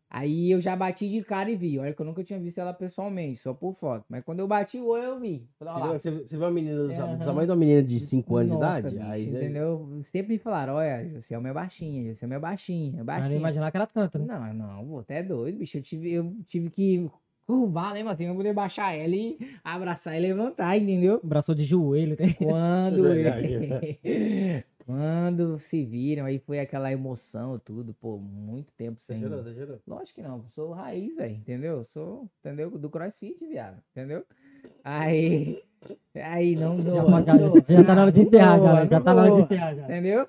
Aí eu já bati de cara e vi. Olha que eu nunca tinha visto ela pessoalmente, só por foto. Mas quando eu bati o olho, eu vi. Falei, olha lá. Você você viu uma menina do É, aham. tamanho de uma menina de 5 anos Nossa, de idade? bicho, Aí, né? entendeu? Sempre me falaram, olha, você é uma baixinha, você é uma baixinha, Pra baixinha. nem imaginar que era tanto, né? Não, não, pô, até doido, bicho. Eu tive, eu tive que curvar, né, Matheus? Pra poder baixar ela e abraçar e levantar, entendeu? Abraçou de joelho. Tá? Quando, Verdade. Quando se viram, aí foi aquela emoção, tudo, pô, muito tempo Você sem. você chorou? Lógico que não, eu sou raiz, velho, entendeu? Eu sou, entendeu? Do crossfit, viado, entendeu? Aí, aí não Já, doa, já, não doa, já tá na hora de não encerrar, doa, já. Já não tá na hora de doa, encerrar, já. Entendeu?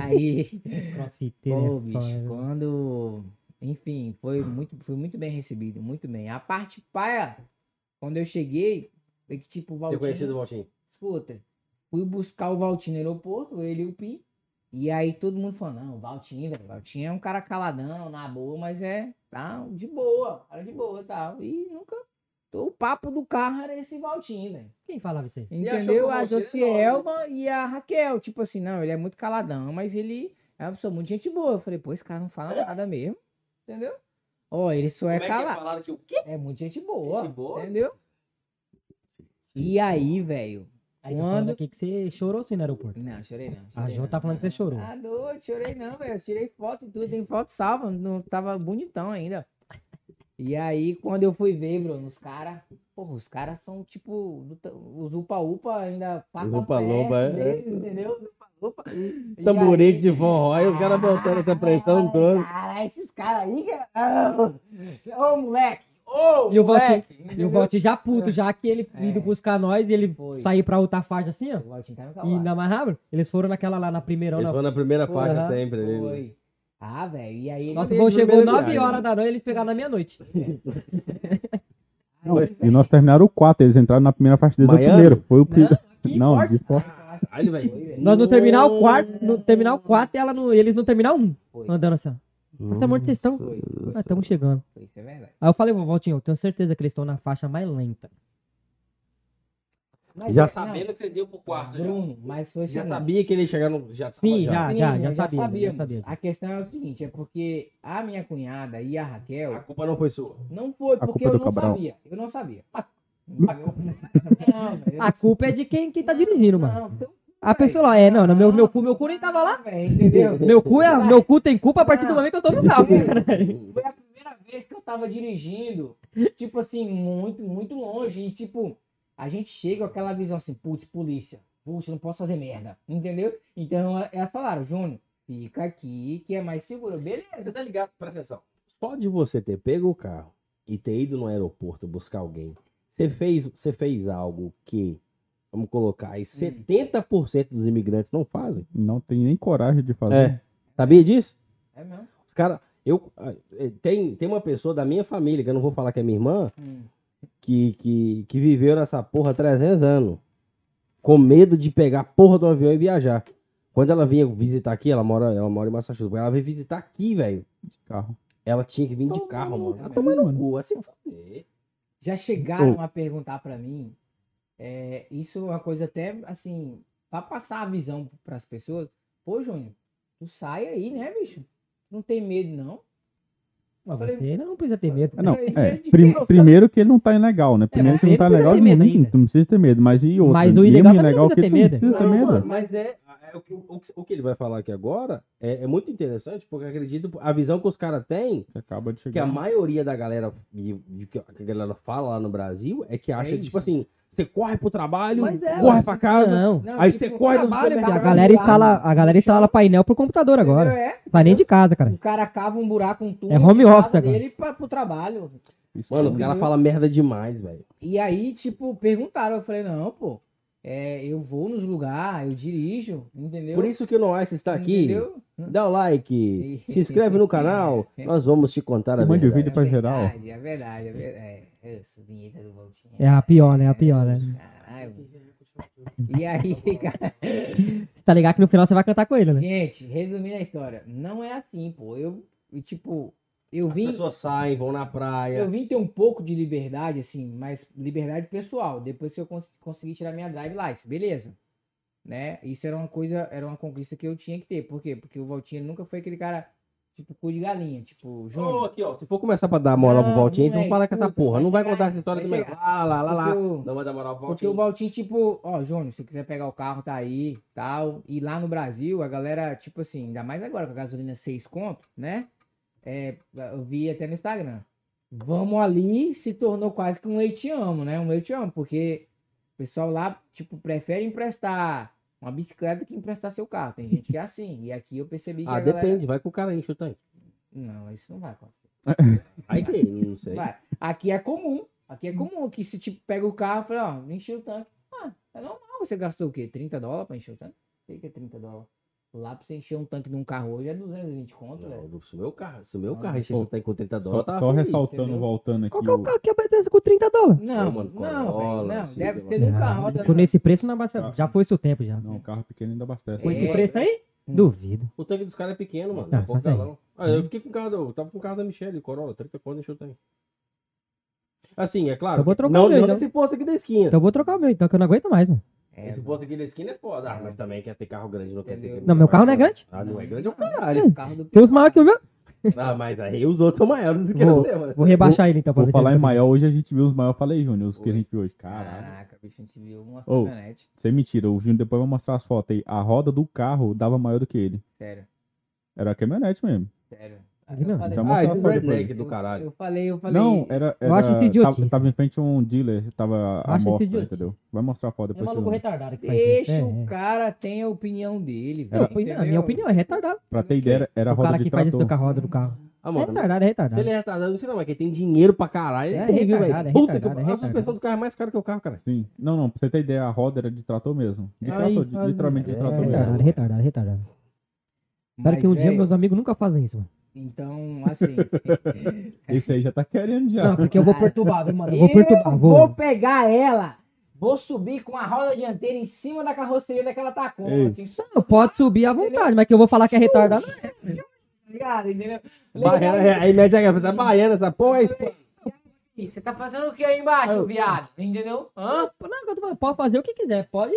Aí. Pô, é bicho, quando. Enfim, foi muito, foi muito bem recebido, muito bem. A parte paia, quando eu cheguei, foi que tipo, o Ter Valtinho. conhecido o Valtinho. Escuta, fui buscar o Valtinho no aeroporto, ele e o Pi. E aí todo mundo falando, não, o Valtinho, velho, o Valtinho é um cara caladão, na boa, mas é, tá, de boa, cara de boa e tal. E nunca. O papo do carro era esse Valtinho, velho. Quem falava isso aí? Que Entendeu? A Josielma e a Raquel. Tipo assim, não, ele é muito caladão, mas ele é uma pessoa muito gente boa. Eu falei, pô, esse cara não fala nada mesmo. Entendeu? Ó, ele só é Como é que calado. falaram que o quê? É muito gente boa. Gente boa? Entendeu? E aí, velho? Aí tá Quando. aqui que você chorou sim no aeroporto. Não, chorei não. A chorei Jo não. tá falando que você chorou. Ah, doido, chorei não, velho. Eu tirei foto e tudo, tem foto salva. Não tava bonitão ainda. E aí, quando eu fui ver, Bruno, os caras. Porra, os caras são tipo. Os upa-upa ainda passam Os upa-lupa, é. deles, Entendeu? E Tamborete aí- de forró, aí o cara botando essa pressão toda. Cara, esses caras aí. que- Ah, Ô, moleque! Ô, E o Valtinho-! E o entendeu? Valtinho já puto, já que ele É. indo buscar nós e ele Foi. sair pra outra faixa assim, ó. O Valtinho tá no E ainda mais rápido. Eles foram naquela lá na primeira, Eles não. vão na primeira Foi, faixa aham. sempre. ele- Foi. Ah, velho, e aí ele. Nosso Ele voo chegou primeira 9 viagem. horas da noite, eles pegaram na meia-noite. E nós terminaram o 4, eles entraram na primeira faixa desde o primeiro. Foi o primeiro. Não, forte. de forte. Caralho, velho. Nós no terminal 4, no terminal 4 e ela no, eles no terminal 1. Foi. Andando assim, ó. Pelo amor de Deus, estão. Foi, foi, Ah, estamos chegando. foi, isso é verdade. Aí eu falei, "Vô, Valtinho, eu tenho certeza que eles estão na faixa mais lenta. Mas Já é- sabendo que vocês iam pro não, quarto. já. Bruno, mas foi Já sabia que ele ia chegar no. Já Sim, já, já, Sim, já eu sabia. Já sabia. A questão é o seguinte, é porque a minha cunhada e a Raquel A culpa não foi sua. não foi A porque eu não Cabral. sabia. Eu não sabia. Entendeu? Não, A não culpa é de quem, quem tá dirigindo, mano. Não, A pessoa lá, é, não, no meu, meu cu, meu cu nem tava lá. velho, entendeu? Meu cu, é, meu cu tem culpa a partir do momento que eu tô no carro, cara. Foi a primeira vez que eu tava dirigindo, tipo assim, muito, muito longe. E tipo, a gente chega com aquela visão assim, putz, polícia, puxa, não posso fazer merda, entendeu? Então elas falaram, Júnior, fica aqui que é mais seguro. Beleza. Tá ligado? Presta atenção. Só de você ter pego o carro e ter ido no aeroporto buscar alguém, você fez, você fez algo que, vamos colocar aí, 70% dos imigrantes não fazem. Não tem nem coragem de fazer. É. Sabia disso? É mesmo? Os caras. Eu, eh, tem, tem uma pessoa da minha família, que eu não vou falar que é minha irmã, Hum. que, que, que viveu nessa porra há 300 anos. Com medo de pegar a porra do avião e viajar. Quando ela vinha visitar aqui, ela mora, ela mora em Massachusetts. Ela veio visitar aqui, velho. De carro. Ela tinha que vir de carro, no mano. Ela toma no mano. cu, assim. Já chegaram a perguntar pra mim, é, isso é uma coisa até assim, pra passar a visão pras pessoas. Pô, Júnior, tu sai aí, né, bicho? Tu não tem medo, não? Mas Falei- você não precisa ter medo. Não, Medo é. prim- primeiro que ele não tá ilegal, né? Primeiro você que ele não tá não ilegal, ter medo nem, tu não precisa ter medo. Mas e outro? Mas o ilegal também não que precisa ter não precisa ter Não, medo. mano, mas é, é o, que, o, o que ele vai falar aqui agora é, é muito interessante, porque acredito a visão que os caras têm, Você acaba de que a maioria da galera, que a galera fala lá no Brasil, é que acha, isso. tipo assim, Você corre pro trabalho, é, corre pra casa. Não. Não, Aí tipo, você corre no Trabalho, supermercado. a galera instala, a galera instala painel pro computador agora. É. Sai nem de casa, cara. O cara cava um buraco, um túnel É home office agora. dele pra, pro trabalho. Isso Mano, é os caras Entendeu? falam merda demais, velho. E aí, tipo, perguntaram. Eu falei, não, pô. é, eu vou nos lugares, eu dirijo, entendeu? Por isso que o Noais está aqui. Entendeu? Dá o like, se inscreve no canal, nós vamos te contar a Mande o vídeo pra geral. verdade, É verdade, é verdade. É, essa vinheta do Voltinha. É a pior, né? A pior, né? Caralho. E aí, cara, Você tá ligado que no final você vai cantar com ele, né? gente, resumindo a história, não é assim, pô. Eu, tipo, eu As vim, pessoas saem, vão na praia. eu vim ter um pouco de liberdade, assim, mas liberdade pessoal. Depois que eu cons consegui tirar minha drive license, beleza. Né? Isso era uma coisa, era uma conquista que eu tinha que ter. Por quê? Porque o Valtinho nunca foi aquele cara, tipo, cu de galinha, tipo, Ô, Júnior. aqui, ó, se for começar pra dar moral pro Não, Valtinho, não vocês é, vão falar com essa escuta, porra. vai Não vai chegar, contar essa história vai meu. chegar. Lá, lá, lá, lá. Porque o- Não vai dar moral pro Porque o Valtinho. Valtinho, tipo, ó, Júnior, se quiser pegar o carro, tá aí, tal. E lá no Brasil, a galera, tipo assim, ainda mais agora com a gasolina 6 conto, né? É, eu vi até no Instagram. Vamos ali, se tornou quase que um eu te amo, né? Um eu te amo, porque o pessoal lá, tipo, prefere emprestar uma bicicleta do que emprestar seu carro. Tem gente que é assim. E aqui eu percebi que Ah, a galera... depende, vai com o cara enche o tanque. Não, isso não vai acontecer. Aí tem, não sei. Vai. Aqui é comum. Aqui é comum que se tipo pega o carro e fala, ó, enche o tanque. Ah, é normal. Você gastou o quê? 30 dólares pra encher o tanque? O que que é 30 dólares? Lá pra você encher um tanque de um carro hoje é 220 conto, velho. Não, se o meu carro, se o meu Ah, carro encher o tanque com 30 Só, dólares, tá só feliz. ressaltando, entendeu? voltando aqui. Qual que é o carro que abastece com 30 dólares? Não, mano, não, velho. Corolla, Não, assim, deve ter num carro. não. nesse preço não abastece. Ah. Já foi seu tempo já. Não, o carro pequeno ainda abastece. Com esse É. preço aí? Hum. Duvido. O tanque dos caras é pequeno, mano. É só sei. galão. Ah, eu fiquei com o carro, eu tava com o carro da Michelle, Corolla, 30 conto encheu o tanque. Assim, é claro. Eu vou trocar não, o meu, não então. nesse posto aqui da esquina. Então eu vou trocar o meu, então, que eu não aguento mais, mano. É, Esse aqui da esquina é foda. Ah, mas também quer ter carro grande, não quer ter. Entendeu? Não, meu carro não é grande. Ah, não é grande, é o o caralho. carro do Tem os maiores que o meu. Ah, mas aí os outros são maiores do que Vou- o teu, mano. Vou rebaixar ele então pra ver se falar em maior, hoje a gente viu os maiores. Falei, Júnior, os que a gente viu hoje. Caralho. Caraca, bicho, a gente viu uma Ô. caminhonete. Sem mentira, o Júnior depois vai mostrar as fotos aí. A roda do carro dava maior do que ele. Sério, Era a caminhonete mesmo. sério. Aí não, falei, já Ah, esse a redneck do caralho. Eu falei, eu falei. Não, era. Eu acho era idiotice. tava, tava em frente a um dealer, tava a entendeu? Vai mostrar a foto É depois. maluco você vê. retardado que faz isso. Deixa É, o é. cara ter a opinião dele, Era- velho. A minha opinião é retardado. Pra ter ideia, era- era a O roda cara de que faz isso trator. com a roda do carro. Ah, É retardado, é se retardado. ele é retardado, não sei não, mas quem tem dinheiro pra caralho, É é terrível, retardado, velho. é Puta que retardado, é A retardado. suspensão do carro é mais cara que o carro, cara. Sim. Não, não, pra você ter ideia, a roda era de trator mesmo. De Aí, trator, de- literalmente de é, trator Retardado, mesmo. retardado, retardado. Espero Mas, que um dia meus amigos nunca fazem isso, mano. Então, assim. Esse aí já tá querendo já. Não, porque eu vou perturbar, viu, mano? Eu vou eu perturbar, vou vou. pegar ela, vou subir com a roda dianteira em cima da carroceria daquela Tacoma, Ei. assim, só Não, Pode subir à vontade, mas que eu vou falar que é retardado. tá ligado, entendeu? Baiana, é, aí mede a cabeça, baiana, essa porra é isso. Você tá fazendo o que aí embaixo, viado? Entendeu? Hã? Não, que eu tô falando, pode fazer o que quiser. Pode,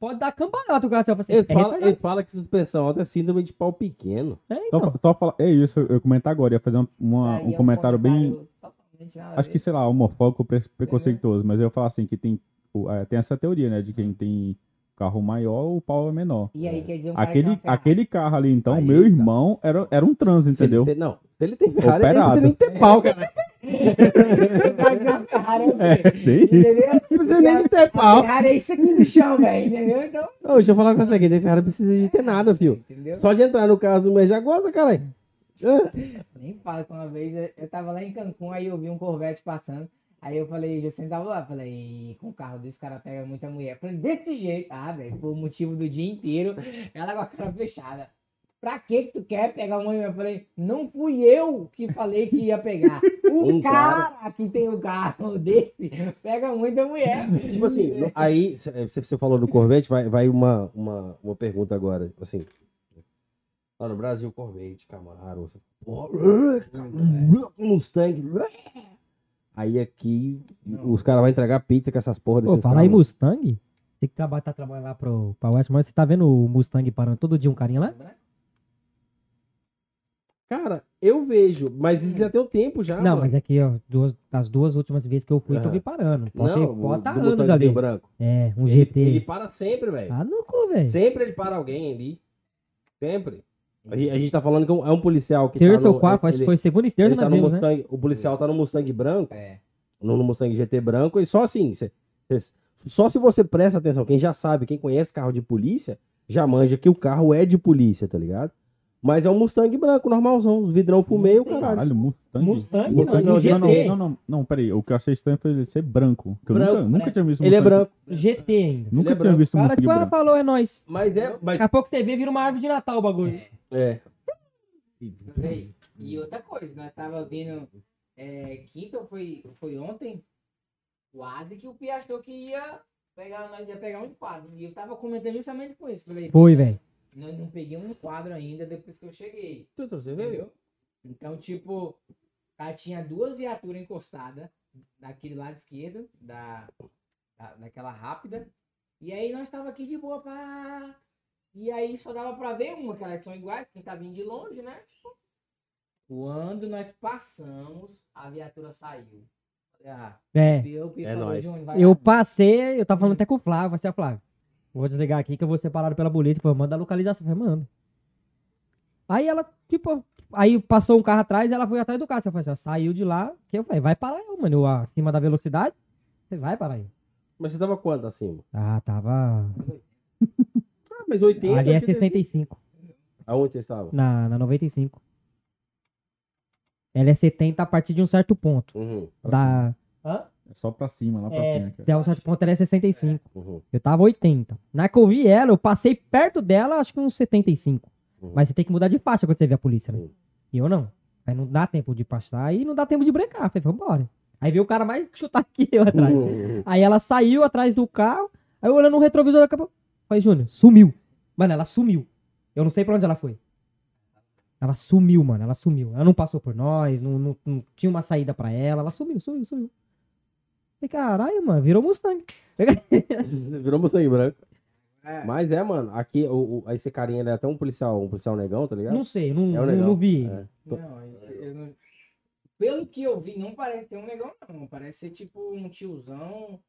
pode dar cambalhota. O cara fala assim, Eles é falam, eles falam que suspensão alta é síndrome de pau pequeno. É, Só, então. só falar, é isso, eu ia comentar agora, ia fazer um, uma- Aí um é comentário bem, totalmente nada a acho que, sei lá, homofóbico, pre- preconceituoso, mas eu ia falar assim, que tem, é, tem essa teoria, né, de quem tem carro maior, o pau é menor. E aí quer dizer um que Aquele, tem aquele carro ali, então, Aí, meu tá. irmão era, era um trans, Se entendeu? Não, se ele tem Ferrari, ele não Operado. precisa nem ter pau, cara. Tem Ferrari é? É, tem isso. Entendeu? Não precisa nem ter pau. Ferrari é isso aqui do chão, velho, entendeu? Então, Ô, deixa eu falar com você, quem tem Ferrari precisa de ter nada, filho. entendeu? Só de entrar no carro do já gosta, caralho. Nem fala que uma vez eu- eu tava lá em Cancún, aí eu vi um Corvette passando. Aí eu falei, Jocene tava lá, falei, com o carro desse cara pega muita mulher. Falei, desse jeito. Ah, velho, por motivo do dia inteiro, ela com a cara fechada. Pra que que tu quer pegar uma mulher? Eu falei, não fui eu que falei que ia pegar. O Um cara, que tem o carro desse pega muita mulher. Tipo assim, aí você você falou do Corvette, vai, vai uma, uma, uma pergunta agora. tipo Assim, lá no Brasil, Corvette, Camaro, Mustang. Aí aqui, os caras vão entregar pizza com essas porras Pô, desses falar em carros. Mustang, você que traba, tá trabalhando lá pro, pra West, mas você tá vendo o Mustang parando todo dia um carinha lá? Cara, eu vejo, mas isso já tem um tempo já. não, mano. mas é que, ó, duas, das duas últimas vezes que eu fui, eu Aham. vi parando. Pode, não, ter, pode tá anos ali. branco. É, um Ele, GT. ele para sempre, velho. Ah, no cu, velho. Sempre ele para alguém ali. Sempre. A gente, a gente tá falando que é um- é um policial que Terça tá no, ou quarta, acho que foi segunda e terça ele tá no vimos, né? Mustang, O policial tá no Mustang branco, É. no, no Mustang GT branco, e só assim, você Só se você presta atenção, quem já sabe, quem conhece carro de polícia, já manja que o carro é de polícia, tá ligado? Mas é um Mustang branco, normalzão, os vidrão pro meio, caralho. Caralho, Mustang. Mustang, Mustang não, não, GT. não, não, não, não, peraí. O que eu achei estranho foi ele ser branco. que eu Branco, nunca, nunca branco. tinha visto Ele é branco. GT ainda. Nunca Ele é tinha branco. visto O cara, Mustang tipo, ah, branco. falou, é nóis. Mas é. Mas, Daqui a pouco você vê, vira uma árvore de Natal o bagulho. é. Véi, E outra coisa, nós tava vindo é, quinta ou foi, foi ontem, quase que o Pia achou que ia pegar, nós ia pegar um quadro. E eu tava comentando justamente com isso. Falei, Foi, velho. nós não peguei um quadro ainda depois que eu cheguei. Você veio? Entendeu? Então, tipo, tá, tinha duas viaturas encostadas daquele lado esquerdo, da, da, daquela rápida. E aí nós tava aqui de boa, pá. E aí só dava pra ver uma, que elas são iguais, quem tá vindo de longe, né? Tipo, quando nós passamos, a viatura saiu. Ah, É. eu, eu É nóis. Eu passei, eu tava falando até com o Flávio, assim, ó, Flávio. Vou desligar aqui que eu vou ser parado pela polícia. Pô, manda a localização. Eu falei, manda. Aí ela, tipo, aí passou um carro atrás e ela foi atrás do carro. Eu falei assim, ó, saiu de lá, que eu falei, vai parar eu, mano, eu acima da velocidade. Você vai parar aí. Mas você tava quanto acima? Ah, tava. Mas 80. Ali é 85. 65. Aonde você estava? Na, na 95. Ela é 70 a partir de um certo ponto. Uhum, Da. Hã? É só pra cima, lá pra É, cima. até um certo ponto ela é 65. uhum. Eu tava 80. Na que eu vi ela, eu passei perto dela, acho que uns 75. Uhum. Mas você tem que mudar de faixa quando você vê a polícia, né? E eu não. Aí não dá tempo de passar e não dá tempo de brecar. Falei, vambora. Aí veio o cara mais chutar que eu atrás. Uhum. Aí ela saiu atrás do carro, aí eu olhando no retrovisor, acabou. Falei, Júnior, sumiu. Mano, ela sumiu. Eu não sei pra onde ela foi. Ela sumiu, mano, ela sumiu. Ela não passou por nós, não, não- não tinha uma saída pra ela. Ela sumiu, sumiu, sumiu. Falei, caralho, mano, virou Mustang. Virou Mustang branco. É, Mas é, mano, aqui, o, o, esse carinha ele é até um policial, um policial negão, tá ligado? Não sei, não, É um não, negão. não vi. É. Não, eu- eu não- Pelo que eu vi, não parece ser um negão, não. Parece ser tipo um tiozão,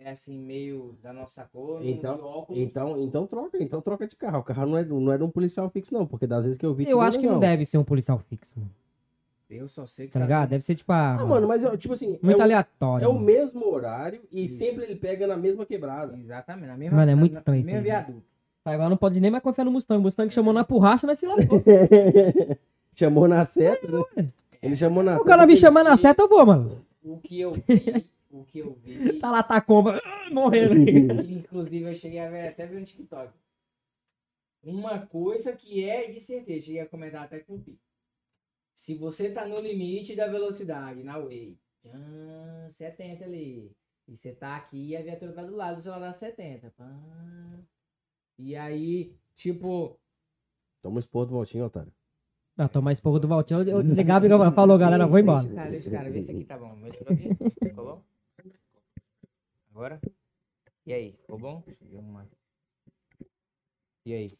é assim, meio da nossa cor, Então- de óculos. Então, então troca, então troca de carro. O carro não é, não é de um policial fixo, não, porque das vezes que eu vi. Eu é acho que não deve ser um policial fixo, mano. Eu só sei que Tá ligado? Deve ser tipo a. Ah, mano, mas tipo assim, muito é, o, aleatório. é o mesmo horário e Isso. sempre ele pega na mesma quebrada. Exatamente, na mesma Mano, é muito na, estranho na aí, viaduto. Agora não pode nem mais confiar no Mustang. O Mustang chamou na porracha, nós se lascou. chamou na seta, né? Ele chamou na o cara me chamar na seta, eu vou, mano. O que eu vi, o que eu vi, Tá lá, tá comba. Morrendo. inclusive eu cheguei a ver, até ver no TikTok. Uma coisa que é de certeza, cheguei a comentar até com o Pi. Se você tá no limite da velocidade na Way, tchan, 70 ali, e você tá aqui e a viatura tá do lado do celular da 70. pá. E aí, tipo, Toma expor do voltinho, otário. Não, tomar esse pouco do Valtinho. Eu ligava e falou, galera, vou embora. Deixa, cara, deixa, cara, vê se aqui tá bom. Melhorou aqui? Ficou bom? Agora? E aí, ficou bom? E aí?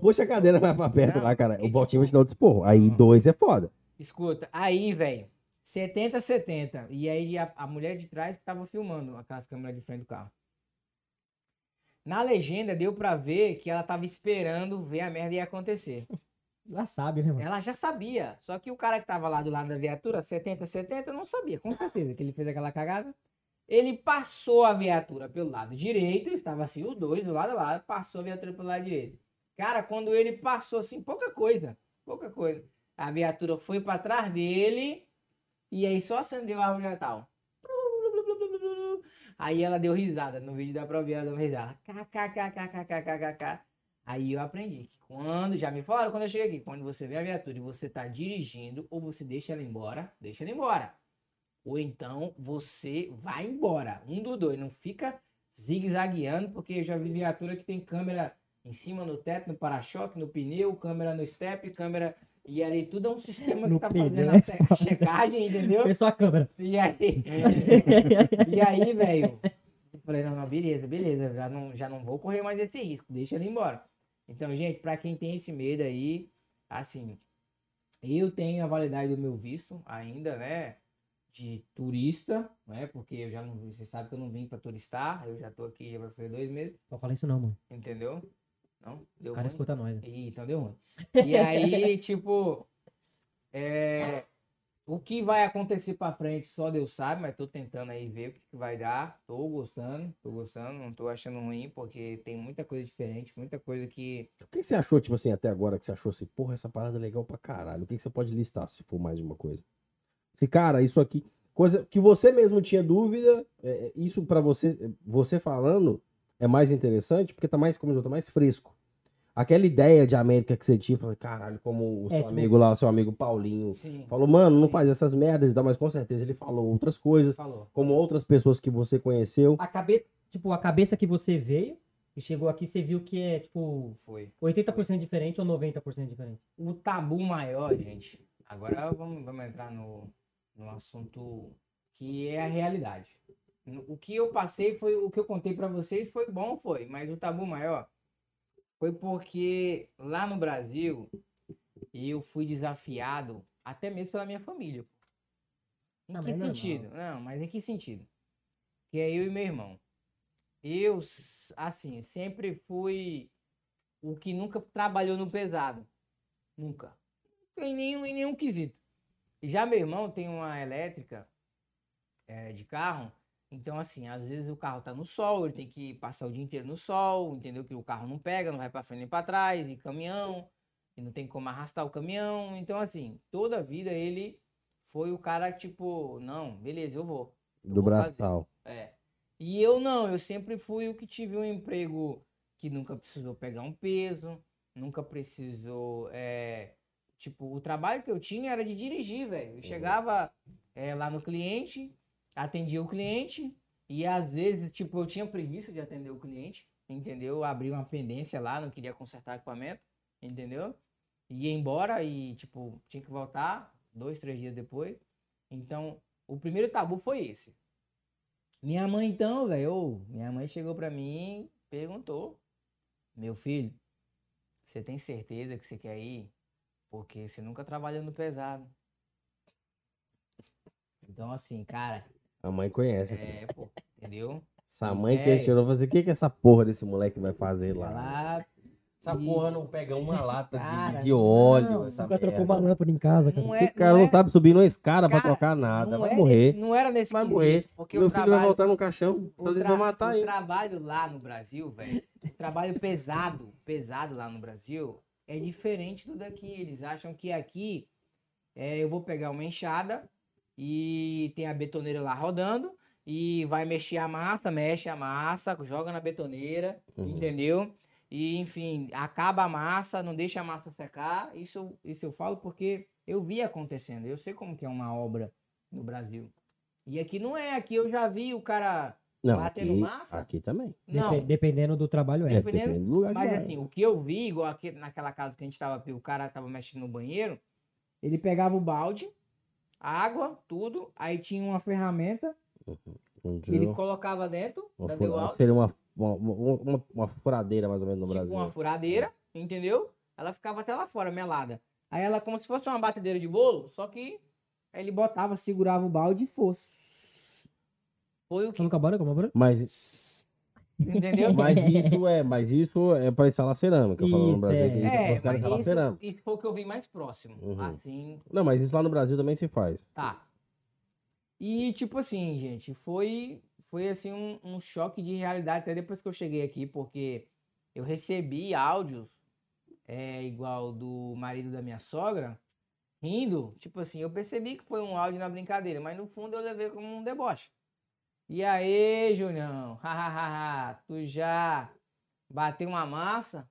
Puxa a cadeira mais pra perto Não, lá, cara. O voltinho vai te dar o disporro. Aí dois é foda. Escuta, aí, velho, 70, 70. E aí a, a mulher de trás que tava filmando aquelas câmeras de frente do carro. Na legenda deu pra ver que ela tava esperando ver a merda ia acontecer. Já sabe, né, mano? Ela já sabia. Só que o cara que tava lá do lado da viatura, 70, 70, não sabia, com certeza, que ele fez aquela cagada. Ele passou a viatura pelo lado direito, estava assim, os dois do lado a lado, passou a viatura pelo lado direito. Cara, quando ele passou assim, pouca coisa, pouca coisa. A viatura foi pra trás dele e aí só acendeu a árvore de Natal. Aí ela deu risada, no vídeo pra ouvir ela dando risada. Aí eu aprendi que quando, já me falaram quando eu cheguei aqui, quando você vê a viatura e você tá dirigindo, ou você deixa ela embora, deixa ela embora. Ou então você vai embora. Um dos dois. Não fica zigue-zagueando, porque eu já vi viatura que tem câmera em cima no teto, no para-choque, no pneu, câmera no step, câmera. E ali tudo é um sistema que No tá pneu. fazendo a che- a checagem, entendeu? Fez só a câmera. E aí, e aí, velho, eu falei, não, não, beleza, beleza, já não, já não vou correr mais esse risco, deixa ele embora. Então, gente, pra quem tem esse medo aí, assim, eu tenho a validade do meu visto ainda, né, de turista, né, porque eu já não, você sabe que eu não vim pra turistar, eu já tô aqui, já vai fazer dois meses, Não fala isso não, mano. entendeu? Não, Os deu caras ruim? escutam nós. né? Ih, então deu ruim. E aí, tipo, é, O que vai acontecer pra frente só Deus sabe, mas tô tentando aí ver o que, que vai dar. Tô gostando, tô gostando, não tô achando ruim, porque tem muita coisa diferente, muita coisa que. O que você achou, tipo assim, até agora que você achou assim, porra, essa parada é legal pra caralho? O que que você pode listar se for mais de uma coisa? Se, cara, isso aqui, coisa que você mesmo tinha dúvida, é, isso pra você, você falando, é mais interessante, porque tá mais, como eu tô mais fresco. Aquela ideia de América que você tinha, falei, caralho, como o É, seu tipo- amigo lá, o seu amigo Paulinho, Sim. falou, mano, não Sim. faz essas merdas e tal, mas com certeza ele falou outras coisas, Falou. como outras pessoas que você conheceu. A cabeça, tipo, a cabeça que você veio e chegou aqui, você viu que é, tipo, Foi. 80% diferente ou 90% diferente. O tabu maior, gente. Agora vamos, vamos entrar no, no assunto que é a realidade. O que eu passei foi o que eu contei pra vocês foi bom, foi, mas o tabu maior foi porque lá no Brasil eu fui desafiado até mesmo pela minha família. Em Ah, que é normal. sentido? Não, mas em que sentido? Que é eu e meu irmão. Eu, assim, sempre fui o que nunca trabalhou no pesado. Nunca. Em nenhum, em nenhum quesito. E já meu irmão tem uma elétrica eh, de carro. Então, assim, às vezes o carro tá no sol, ele tem que passar o dia inteiro no sol, entendeu? Que o carro não pega, não vai pra frente nem pra trás, e caminhão, e não tem como arrastar o caminhão. Então, assim, toda a vida ele foi o cara, tipo, não, beleza, eu vou. eu Do vou fazer. braçal. É. E eu não, eu sempre fui o que tive um emprego que nunca precisou pegar um peso, nunca precisou. é, tipo, o trabalho que eu tinha era de dirigir, velho. Eu chegava é, lá no cliente, atendia o cliente, e às vezes, tipo, eu tinha preguiça de atender o cliente, entendeu? Abri uma pendência lá, não queria consertar equipamento, entendeu? Ia embora e, tipo, tinha que voltar dois, três dias depois. Então, o primeiro tabu foi esse. Minha mãe, então, velho, minha mãe chegou pra mim e perguntou: Meu filho, você tem certeza que você quer ir? Porque você nunca trabalhou no pesado. Então, assim, cara, A mãe conhece. é, pô, entendeu? Essa mãe É. questionou, fazer o que que essa porra desse moleque vai fazer lá? Ela. Essa E- porra não pega uma lata de- Cara, de, óleo, não, essa Nunca trocou merda. uma lâmpada em casa, cara. Não Esse é, cara não não, é- sabe subir numa escada pra Cara, trocar nada, vai é morrer. não era nesse Vai morrer. Porque Meu o filho vai trabalho, voltar no caixão, o, tra- vão matar o ele. trabalho lá no Brasil, velho, trabalho pesado, pesado lá no Brasil, é diferente do daqui. Eles acham que aqui é, eu vou pegar uma enxada e tem a betoneira lá rodando e vai mexer a massa, mexe a massa, joga na betoneira, Uhum. entendeu? E, enfim, acaba a massa, não deixa a massa secar. Isso, eu- isso eu falo porque eu vi acontecendo. Eu sei como que é uma obra no Brasil. E aqui não é. Aqui eu já vi o cara Não, batendo aqui, massa. aqui também. Não, Depe- Dependendo do trabalho, é. É, dependendo- depende do lugar mas assim, o que eu vi, igual aqui, naquela casa que a gente tava, o cara tava mexendo no banheiro, ele pegava o balde, água, tudo, aí tinha uma ferramenta Não que ele colocava dentro Uma da fura- Seria uma, uma, uma, uma- uma furadeira, mais ou menos, no tipo Brasil. uma furadeira, entendeu? Ela ficava até lá fora, melada. Aí ela como se fosse uma batedeira de bolo, só que aí ele botava, segurava o balde e fosse. Foi o que. Nunca bora, como bora? Mas, Entendeu? mas isso é, mas isso é pra instalar cerâmica, falando no Isso, Brasil. é. que É, mas isso, cerâmica. isso foi o que eu vi mais próximo. Uhum. Assim, Não, mas isso lá no Brasil também se faz. Tá. E tipo assim, gente, foi foi assim um, um choque de realidade até depois que eu cheguei aqui, porque eu recebi áudios é, igual do marido da minha sogra, rindo, tipo assim, eu percebi que foi um áudio na brincadeira, mas no fundo eu levei como um deboche. E aí, Julião, hahaha, tu já bateu uma massa?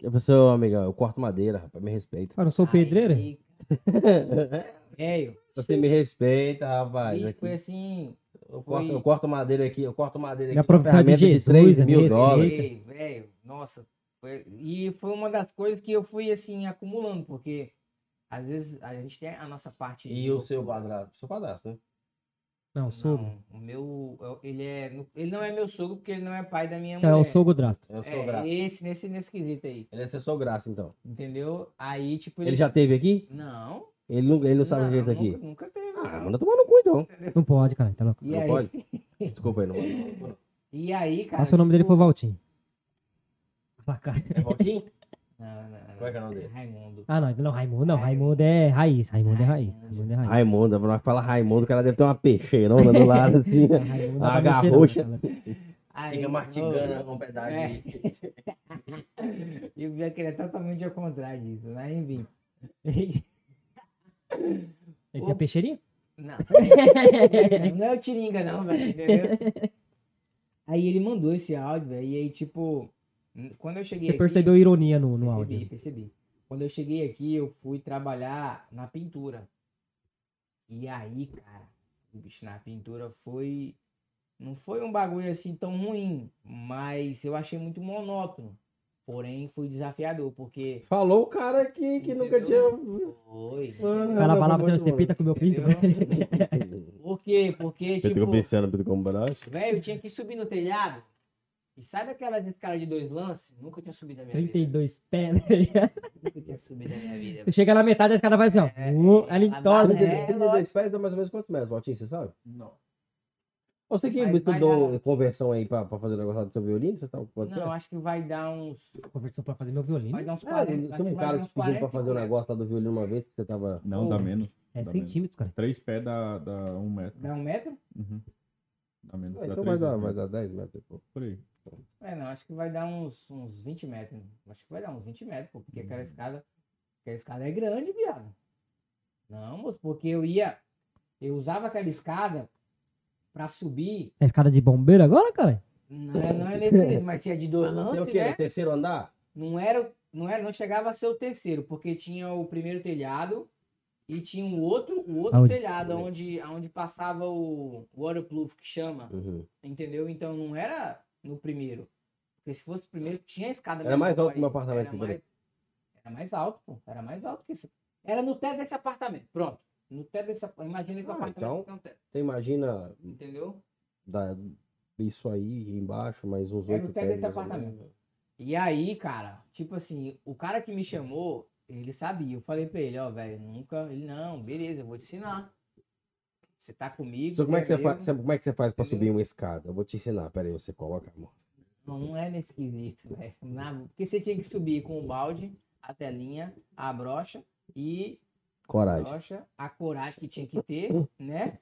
Eu falei, seu amigão, eu corto madeira, rapaz, me respeita. Cara, eu sou pedreiro? Aí, Velho, Você me respeita, rapaz. aqui. foi assim, Eu, corto, foi- eu corto madeira aqui, eu corto madeira aqui. Minha profissão é de Jesus, 3 é mil mesmo, dólares. Ei, velho, nossa. foi- e foi uma das coisas que eu fui, assim, acumulando, porque às vezes a gente tem a nossa parte. E de- o seu padrasto? Seu padrasto, né? Não, sogro. Não, o meu. eu- Ele, é, ele não é meu sogro porque ele não é pai da minha Então, é mulher. o sogro drasto. É o É, sograço. esse, nesse, nesse quesito aí. Ele é seu sograço, então. Entendeu? Aí, tipo. Ele já teve aqui? Não. Ele não, ele não sabe o que é isso aqui? Nunca, nunca teve. Ah, não. manda tomar no cu, então. Não pode, cara. Tá louco. E não aí, pode? Desculpa aí, não pode. e aí, cara. Passa o nome dele tipo, foi Valtinho. Ah, cara. É Valtinho? Não, não, não. Qual é que é o nome dele? Raimundo. Ah, não, não, Raimundo não. Raimundo é raiz. Raimundo é raiz. Raimundo é raiz. Raimundo, quando fala Raimundo, o cara deve ter uma peixeirona do lado, assim. Raimundo não A dá pra mexer, não, garrucha. cara. Aí, Fica mastigando ô, um pedaço É. de... E o Bianca ele é totalmente ao contrário disso, mas enfim. Ele tem peixeirinha? Não. não é o Tiringa, não, velho, entendeu? Aí ele mandou esse áudio, velho, e aí, tipo, quando eu cheguei Você aqui... percebeu ironia no, no percebi, áudio. percebi. Quando eu cheguei aqui, eu fui trabalhar na pintura. E aí, cara, o bicho na pintura foi... Não foi um bagulho assim tão ruim, mas eu achei muito monótono. Porém, foi desafiador, porque... Falou o cara que, que nunca tinha... Foi. O cara falava pra você, você pinta com o meu pinto. Por quê? Porque, tipo... pensando Pedro como braço? Velho, eu tinha que subir no telhado. E sai daquelas escadas de dois lances? Nunca tinha subido na minha vida. 32 pés. ligado? Nunca tinha subido na minha vida. Você chega na metade, a escada vai assim, ó. Uh, ela a entorna. barra é- 32 pés dá mais ou menos quantos metros, Valtinho, você sabe? Não. Você que Mas estudou dar- conversão aí pra, pra fazer o negócio lá do seu violino, você tá Não, tempo? acho que vai dar uns. Conversou pra fazer meu violino. Vai dar uns É, 40. tem acho um cara que pediu pra 45 fazer o metros. negócio lá do violino uma vez, que você tava... Não, Ô. dá menos. É Dá 100 menos. centímetros, cara. Três pés dá, dá um metro. Dá um metro? Uhum. Dá menos. Ah, dá então três vai dar, vai dar 10 metros. Pô. Por aí. É, não, acho que vai dar uns, uns 20 metros. Acho que vai dar uns 20 metros, pô, porque aquela escada. Aquela escada é grande, viado. Não, moço, porque eu ia. Eu usava aquela escada pra subir. É escada de bombeiro agora, cara? Não é, não é nesse nível, mas tinha de dois Tem o lances, quê? né? Terceiro andar? Não era, não era, não chegava a ser o terceiro, porque tinha o primeiro telhado e tinha o outro, o outro Aonde? telhado onde, onde passava o waterproof que chama, Uhum. entendeu? Então não era no primeiro. Porque se fosse o primeiro, tinha a escada Era mais alto que o meu apartamento Era mais, era mais alto, pô. Era mais alto que esse. Era no teto desse apartamento. Pronto. No teto desse apartamento. Imagina que o Ah, apartamento então- tem um teto. Você imagina Entendeu? da, isso aí embaixo, mais uns Era oito o teto desse ou apartamento. E aí, cara, tipo assim, o cara que me chamou, ele sabia. Eu falei pra ele, ó, velho, nunca. Ele, não, beleza, eu vou te ensinar. Você tá comigo. Então, como, é que você escreveu. faz, como é que você faz pra Entendeu? subir uma escada? Eu vou te ensinar. Pera aí, você coloca a mão. Não, não é nesse quesito, velho. Na- Porque você tinha que subir com o balde, a telinha, a brocha e a Coragem. brocha, a coragem que tinha que ter, né?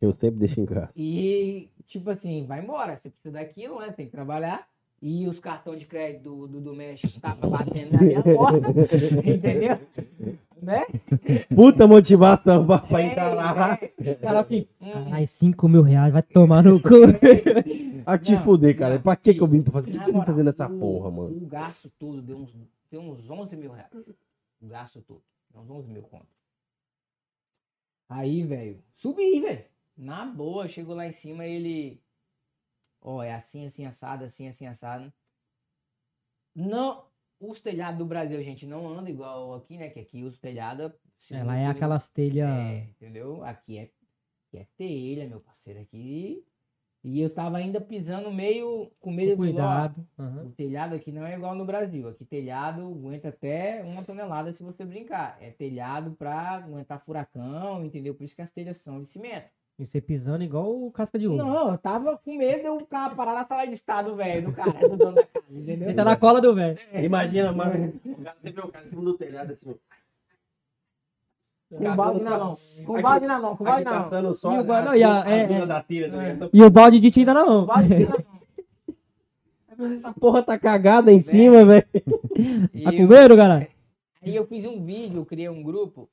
Eu sempre deixo em casa. E, tipo assim, vai embora. Você precisa daquilo, né? Tem que trabalhar. E os cartões de crédito do, do, do México tava batendo na minha porta. entendeu? Né? Puta motivação pra, pra encarar. É, Cara, assim, Hum. caralho, 5 mil reais, vai tomar no cu. A te Não, fuder, cara. não, pra que que eu vim pra fazer? O que, eu vim fazendo essa o- porra, mano? O gasto todo deu uns, deu uns 11 mil reais. O gasto todo. Deu uns 11 mil conto. Aí, velho, subi, velho. Na boa, chegou lá em cima ele. Ó, é assim, assim, assado, assim, assim, assado. Não. Os telhados do Brasil, gente, não anda igual aqui, né? Que aqui os telhados. Ela é tudo- aquelas telhas. é, entendeu? Aqui é, aqui é telha, meu parceiro. Aqui. E eu tava ainda pisando meio com medo cuidado. aham. o telhado aqui não é igual no Brasil. Aqui telhado aguenta até uma tonelada se você brincar. É telhado pra aguentar furacão, entendeu? Por isso que as telhas são de cimento. E você pisando igual o casca de ovo. Não, eu tava com medo o carro parar na sala de estado, velho, do cara, do dono da casa, entendeu? Ele tá na cola do velho. Imagina, mano. O cara, você vê o cara em cima do telhado assim. Com balde na mão. Com balde na mão, com balde na mão. passando só E o guarda- as- e a- é, é. da tira, tá ligado? E o balde de tinta na mão. Balde na mão. Essa porra tá cagada em cima, velho. Tá com medo, cara? Aí eu fiz um vídeo, eu criei um grupo,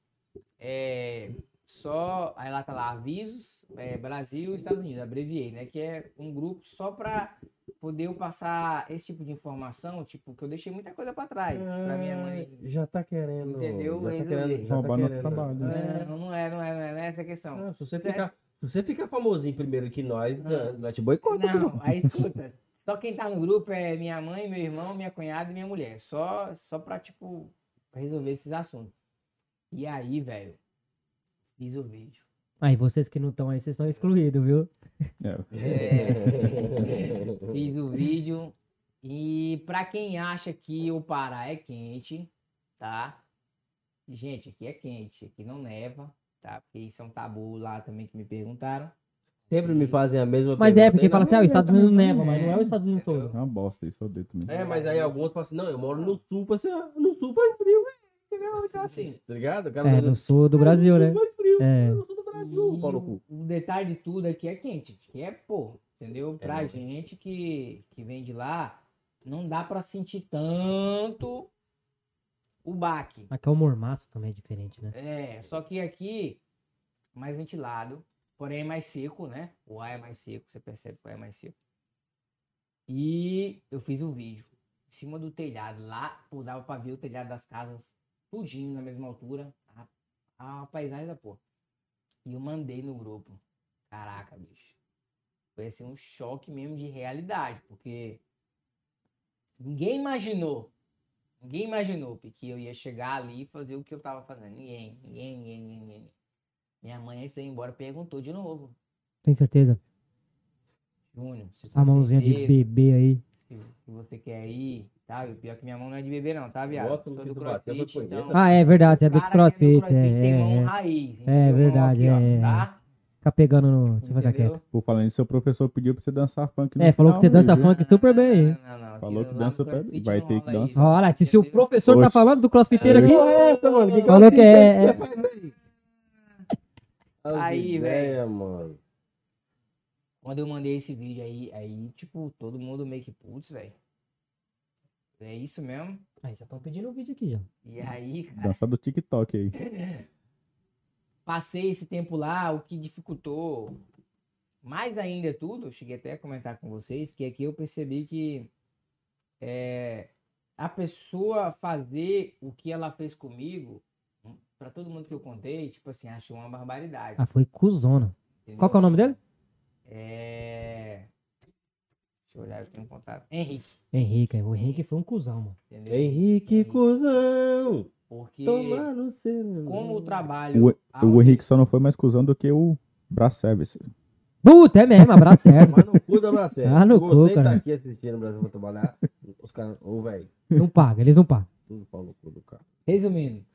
é, só, aí lá tá lá, avisos, é, Brasil e Estados Unidos, abreviei, né? Que é um grupo só pra poder eu passar esse tipo de informação, tipo, que eu deixei muita coisa pra trás, pra minha mãe. Já tá querendo. Entendeu? Já tá querendo. Já tá Roubar nosso querendo. trabalho, né? Não, não é, não é, não é, não é essa a questão. Ah, se, você Certo. ficar, se você ficar famosinho primeiro que nós, Ah. nós te boicota. Não, aí escuta. Só quem tá no grupo é minha mãe, meu irmão, minha cunhada e minha mulher. Só, só pra, tipo, resolver esses assuntos. E aí, velho, fiz o vídeo. Aí, vocês que não estão aí, vocês estão excluídos, viu? É, fiz o vídeo. E pra quem acha que o Pará é quente, tá? Gente, aqui é quente, aqui não neva, tá? Porque isso é um tabu lá também que me perguntaram. Sempre me fazem a mesma Mas é, pergunta. porque Aí, fala assim, ah, não, os Estados Unidos neva, mas não é os Estados Unidos todo. É uma bosta isso, eu odeio também. É, mas aí alguns falam assim, não, eu moro no sul, assim, ah, no sul faz frio, Entendeu? Então, assim, tá ligado? O cara É, tá no sul do "Ah, Brasil, no né? É. do Brasil, E o, detalhe de tudo aqui é quente. Que é, pô, entendeu? É, Pra né? gente que, que vem de lá, não dá pra sentir tanto o baque. Aqui é o mormaço também é diferente, né? É, só que aqui, mais ventilado, porém mais seco, né? O ar é mais seco, você percebe que o ar é mais seco. E eu fiz o vídeo em cima do telhado, lá, pô, dava pra ver o telhado das casas, tudinho na mesma altura, a, a paisagem da porra. E eu mandei no grupo. Caraca, bicho. Foi assim um choque mesmo de realidade, porque ninguém imaginou Ninguém imaginou que eu ia chegar ali e fazer o que eu tava fazendo. Ninguém, ninguém, ninguém, ninguém, ninguém. Minha mãe, antes de ir embora, perguntou de novo. Tem certeza? Júnior, você tem mãozinha de certeza bebê aí. se você quer ir, tá? E o pior é que minha mão não é de bebê não, tá, viado? Gosto do do crossfit, foi então... Ah, é verdade, é do é do crossfit. crossfit É, tem mão é, é. raiz, entendeu? Mão verdade, aqui, ó, é, é. Tá? Fica pegando no. Deixa eu ficar quieto. Por falar nisso, seu professor pediu pra você dançar funk no É, falou que você final, dança viu? funk super bem? Não, não, não. Falou que dança pé- crossfit vai ter que dançar. Olha, se o professor tá Oxe. falando do crossfiteiro aqui. Porra, é essa, mano? Que Falou que é- faz aí? Ideias, mano. Quando eu mandei esse vídeo aí, aí, tipo, todo mundo meio que, putz, velho. É isso mesmo? Aí, já estão pedindo o vídeo aqui já. E aí, cara, Dançar do TikTok aí. passei esse tempo lá, o que dificultou mais ainda é tudo, eu cheguei até a comentar com vocês, que aqui eu percebi que é, a pessoa fazer o que ela fez comigo, pra todo mundo que eu contei, tipo assim, achou uma barbaridade. Ah, foi cuzona. entendeu? Qual que é o nome dele? É... Deixa eu olhar, eu tenho um contato. Henrique, Henrique. O Henrique foi um cuzão, mano. entendeu? Henrique Cusão. Porque Tomar no seu. como o trabalho... O, o Henrique só não foi mais cuzão do que o Bra Service. Puta, é mesmo, abraço certo. Mas no cu da Bracé. Ah, no Se cu, você tá cara. aqui assistindo o Brasil pra trabalhar, os caras, ô, velho, Não paga, eles não pagam. tudo pau no cu do cara. Resumindo,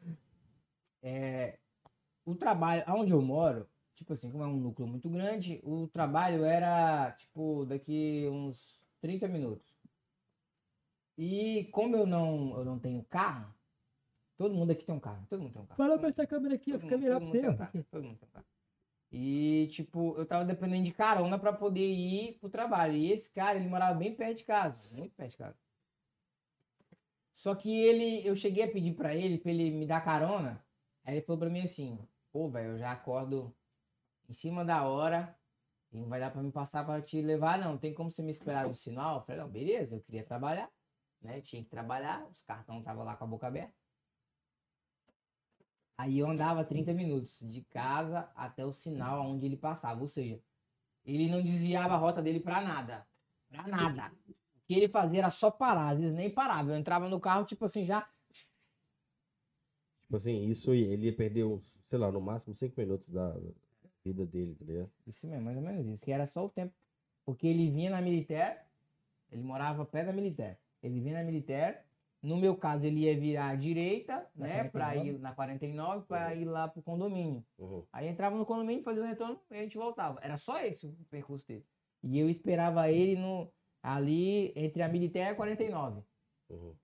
é, o trabalho, aonde eu moro, tipo assim, como é um núcleo muito grande, o trabalho era, tipo, daqui uns 30 minutos. E como eu não, eu não tenho carro, todo mundo aqui tem um carro, todo mundo tem um carro. Fala pra essa câmera aqui, Todo fica melhor pra você. tem um carro, todo mundo tem um carro. E, tipo, eu tava dependendo de carona pra poder ir pro trabalho. E esse cara, ele morava bem perto de casa, muito perto de casa. Só que ele, eu cheguei a pedir pra ele, pra ele me dar carona. Aí ele falou pra mim assim: pô, velho, eu já acordo em cima da hora e não vai dar pra me passar pra te levar, não. Tem como você me esperar no sinal? Eu falei: não, beleza, eu queria trabalhar, né? Tinha que trabalhar, os cartões estavam lá com a boca aberta. Aí eu andava 30 minutos de casa até o sinal onde ele passava. Ou seja, ele não desviava a rota dele pra nada. Pra nada. O que ele fazia era só parar, às vezes nem parava. Eu entrava no carro, tipo assim, já. Tipo assim, isso ele perdeu, sei lá, no máximo 5 minutos da vida dele, tá ligado? Isso mesmo, mais ou menos isso. Que era só o tempo. Porque ele vinha na militar, ele morava perto da militar. Ele vinha na militar. No meu caso, ele ia virar à direita, Na né? Pra 49? ir na 49, pra ir lá pro condomínio. Uhum. Aí entrava no condomínio, fazia o retorno e a gente voltava. Era só esse o percurso dele. E eu esperava ele no, ali entre a militar e a 49. Uhum.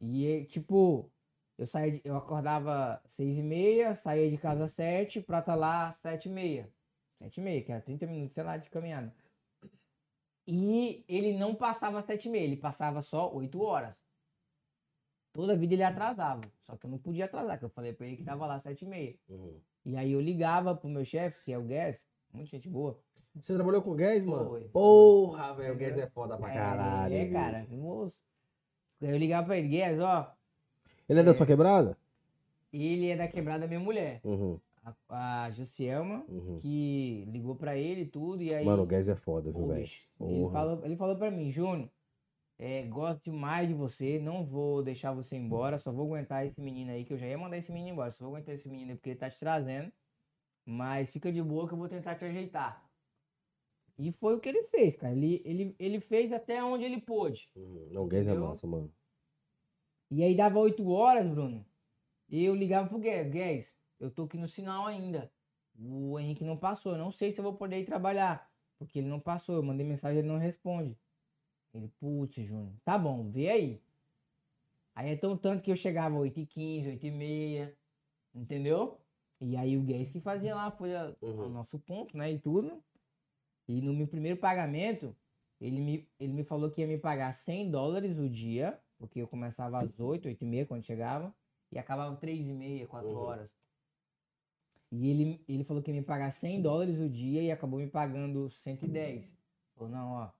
E, tipo, eu saía, de- eu acordava seis e meia, saía de casa às sete pra estar lá às sete e meia. Sete e meia, que era 30 minutos, sei lá, de caminhada. E ele não passava às sete e meia, ele passava só oito horas. Toda vida ele atrasava. Só que eu não podia atrasar, que eu falei pra ele que tava lá às sete e meia. Uhum. E aí eu ligava pro meu chefe, que é o Guess, muita gente boa. Você trabalhou com o Guedes, Foi, mano? foi. Porra, velho, o Guedes é foda pra É, caralho. É, bicho. cara, moço. Aí eu ligava pra ele, Guess, ó, Ele é da sua quebrada? ele é da quebrada da minha mulher. Uhum, a, a Jussielma, uhum. que ligou pra ele e tudo, e aí. Mano, o Guedes é foda, viu, velho? ele, falou, ele falou pra mim, Júnior, é, gosto demais de você, não vou deixar você embora, só vou aguentar esse menino aí, que eu já ia mandar esse menino embora, só vou aguentar esse menino aí porque ele tá te trazendo, mas fica de boa que eu vou tentar te ajeitar. E foi o que ele fez, cara. Ele, ele, ele fez até onde ele pôde. Uhum. Não, o Guedes é massa, mano. E aí dava 8 horas, Bruno. E eu ligava pro Guedes, Guedes, eu tô aqui no sinal ainda. o Henrique não passou. Eu não sei se eu vou poder ir trabalhar. Porque ele não passou. Eu mandei mensagem, ele não responde. Ele, putz, Júnior, tá bom, vê aí. Aí é tão tanto que eu chegava 8h15, 8h30, entendeu? E aí o Guedes que fazia lá, foi a- Uhum. o nosso ponto, né, e tudo. E no meu primeiro pagamento, ele me, ele me falou que ia me pagar 100 dólares o dia, porque eu começava às 8, 8 e meia quando chegava, e acabava 3 e meia, 4 Uhum. horas. E ele, ele falou que ia me pagar 100 dólares o dia e acabou me pagando 110. Falou, não, ó.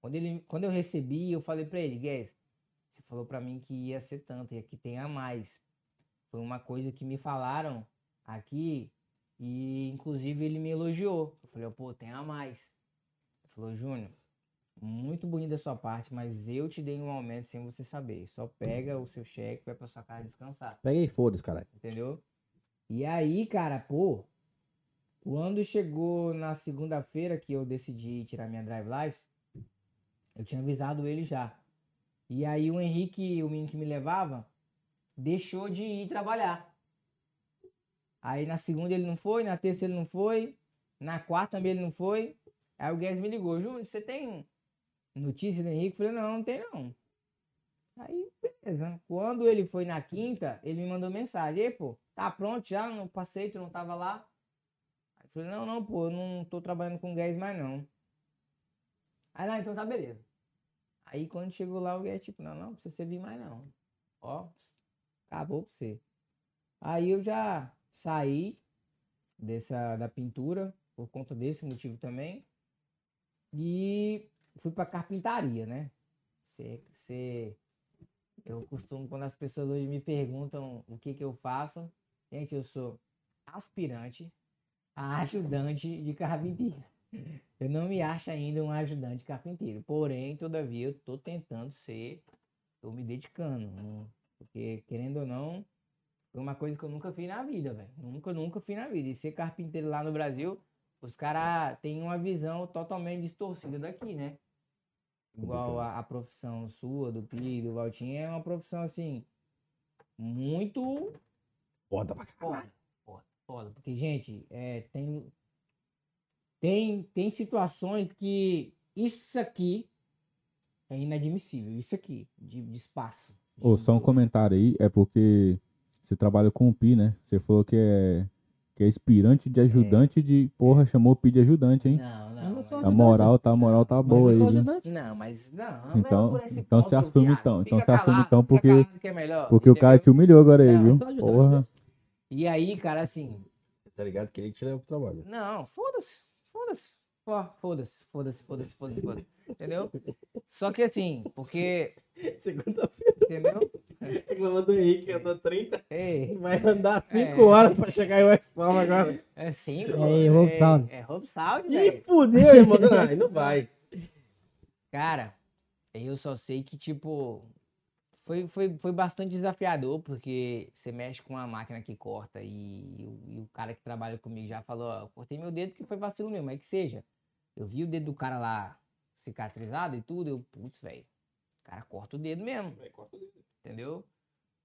Quando, ele, quando eu recebi, eu falei pra ele, Guess, você falou pra mim que ia ser tanto e aqui tem a mais. Foi uma coisa que me falaram aqui e inclusive ele me elogiou. Eu falei, pô, tem a mais. Ele falou, Júnior, muito bonito da sua parte, mas eu te dei um aumento sem você saber. Só pega o seu cheque e vai pra sua casa descansar. Pega aí, foda-se, caralho. Entendeu? E aí, cara, pô, quando chegou na segunda-feira que eu decidi tirar minha drive license, eu tinha avisado ele já. E aí o Henrique, o menino que me levava, deixou de ir trabalhar. Aí na segunda ele não foi, na terça ele não foi, na quarta também ele não foi. Aí o Guedes me ligou, Júnior, você tem notícia do Henrique? Falei, não, não tem não. Aí, beleza. Quando ele foi na quinta, ele me mandou mensagem. Ei, pô, tá pronto já? Não passei, tu não tava lá? Aí eu falei, não, não, pô, eu não tô trabalhando com gás mais não. Aí lá, então tá beleza. Aí quando chegou lá, o gás, tipo, não, não, precisa você vir mais não. Ó, acabou pra você. Aí eu já saí dessa, da pintura, por conta desse motivo também. E fui pra carpintaria, né? Você, você eu costumo, quando as pessoas hoje me perguntam o que que eu faço, gente, eu sou aspirante a ajudante de carpinteiro. Eu não me acho ainda um ajudante carpinteiro, porém, todavia, eu tô tentando ser, tô me dedicando, não- porque querendo ou não, foi uma coisa que eu nunca fiz na vida, velho. Nunca, nunca fiz na vida. E ser carpinteiro lá no Brasil, os caras têm uma visão totalmente distorcida daqui, né? Igual a, a profissão sua, do Pi, do Valtinho, é uma profissão assim. Muito Foda pra caralho. foda. Foda, foda. Porque, gente, é, tem, tem, tem situações que isso aqui é inadmissível. Isso aqui, de, de espaço. Ô, de- só um comentário aí, é porque você trabalha com o Pi, né? Você falou que é, que é aspirante de ajudante de. Porra, chamou o Pi de ajudante, hein? Não, não. não mas- sou A moral, tá, a moral tá boa aí. Não, mas não. não Então- é por esse então ponto, se assume viado. então, então Fica se assume então, porque- que é melhor, Porque o cara te entendeu? humilhou agora aí, Não, viu? Porra. E aí, cara, assim, Tá ligado que ele te leva pro trabalho. Não, foda-se, foda-se. Ó, Foda-se, foda-se, foda-se, foda-se, foda-se. Entendeu? Só que assim, porque. Segunda-feira, Entendeu? reclamando do Henrique, anda 30. Ei, Vai andar 5 É. horas pra chegar em West Palm agora. é cinco. Ei, Hope é, Sound. É Hope Sound, Ih, velho. fudeu, irmão. Não, não vai. Cara, eu só sei que, tipo. Foi, foi, foi bastante desafiador, porque você mexe com uma máquina que corta e, o- e o cara que trabalha comigo já falou, ó, eu cortei meu dedo que foi vacilo mesmo, mas que seja. Eu vi o dedo do cara lá cicatrizado e tudo, eu, putz, velho, o cara corta o dedo mesmo. Entendeu?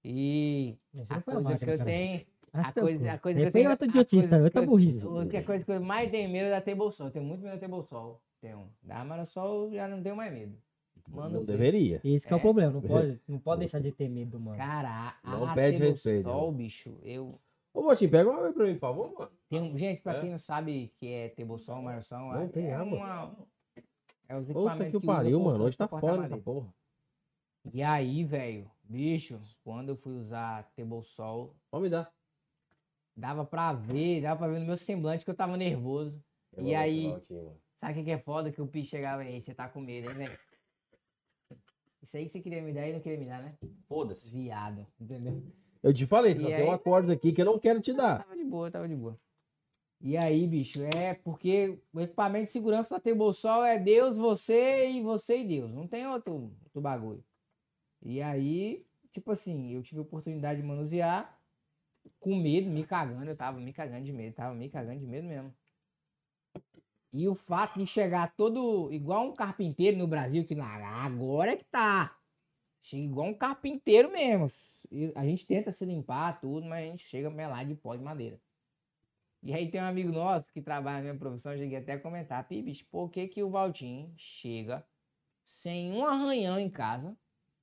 E Esse a não foi a coisa que eu tenho. A coisa, cu. a coisa que eu tenho. outra idiotice, outra burrice. a coisa que eu mais tenho medo é da Table Sol. Eu tenho muito medo da Table Sol. Tenho. Da Amarasol eu já não tenho mais medo. Mano, Não você- deveria. Esse que é o É. problema, não pode, não pode deixar de ter medo, mano. Cara, a Não pede respeito, Sol, bicho, eu. Ô, Botinho, pega uma água aí pra mim, por favor, mano. Tenho, gente, pra É? quem não sabe que é Table Sol, Amarasol, Não é, tem é água. uma. É os Puta equipamentos que que usa pariu, mano. Hoje tá foda essa porra. E aí, velho, bicho, quando eu fui usar Table Sol, Pode me dar. dava pra ver, dava pra ver no meu semblante que eu tava nervoso. Eu E aí? o mano. Sabe o que que é foda? Que o Pi chegava aí, você tá com medo, hein, velho? Isso aí que você queria me dar e não queria me dar, né? Foda-se. Viado, entendeu? Eu te falei, só tem aí? um acorde aqui que eu não quero te dar. Tava de boa, tava de boa. E aí, bicho, é porque o equipamento de segurança da Table Sol é Deus, você e você e Deus. Não tem outro, outro bagulho. E aí, tipo assim, eu tive a oportunidade de manusear com medo, me cagando. Eu tava me cagando de medo, tava me cagando de medo mesmo. E o fato de chegar todo igual um carpinteiro no Brasil, que na- agora é que tá. Chega igual um carpinteiro mesmo. E A gente tenta se limpar tudo, mas a gente chega melado de pó de madeira. E aí tem um amigo nosso que trabalha na minha profissão, eu cheguei até a comentar, Pibis, por que que o Valtinho chega sem um arranhão em casa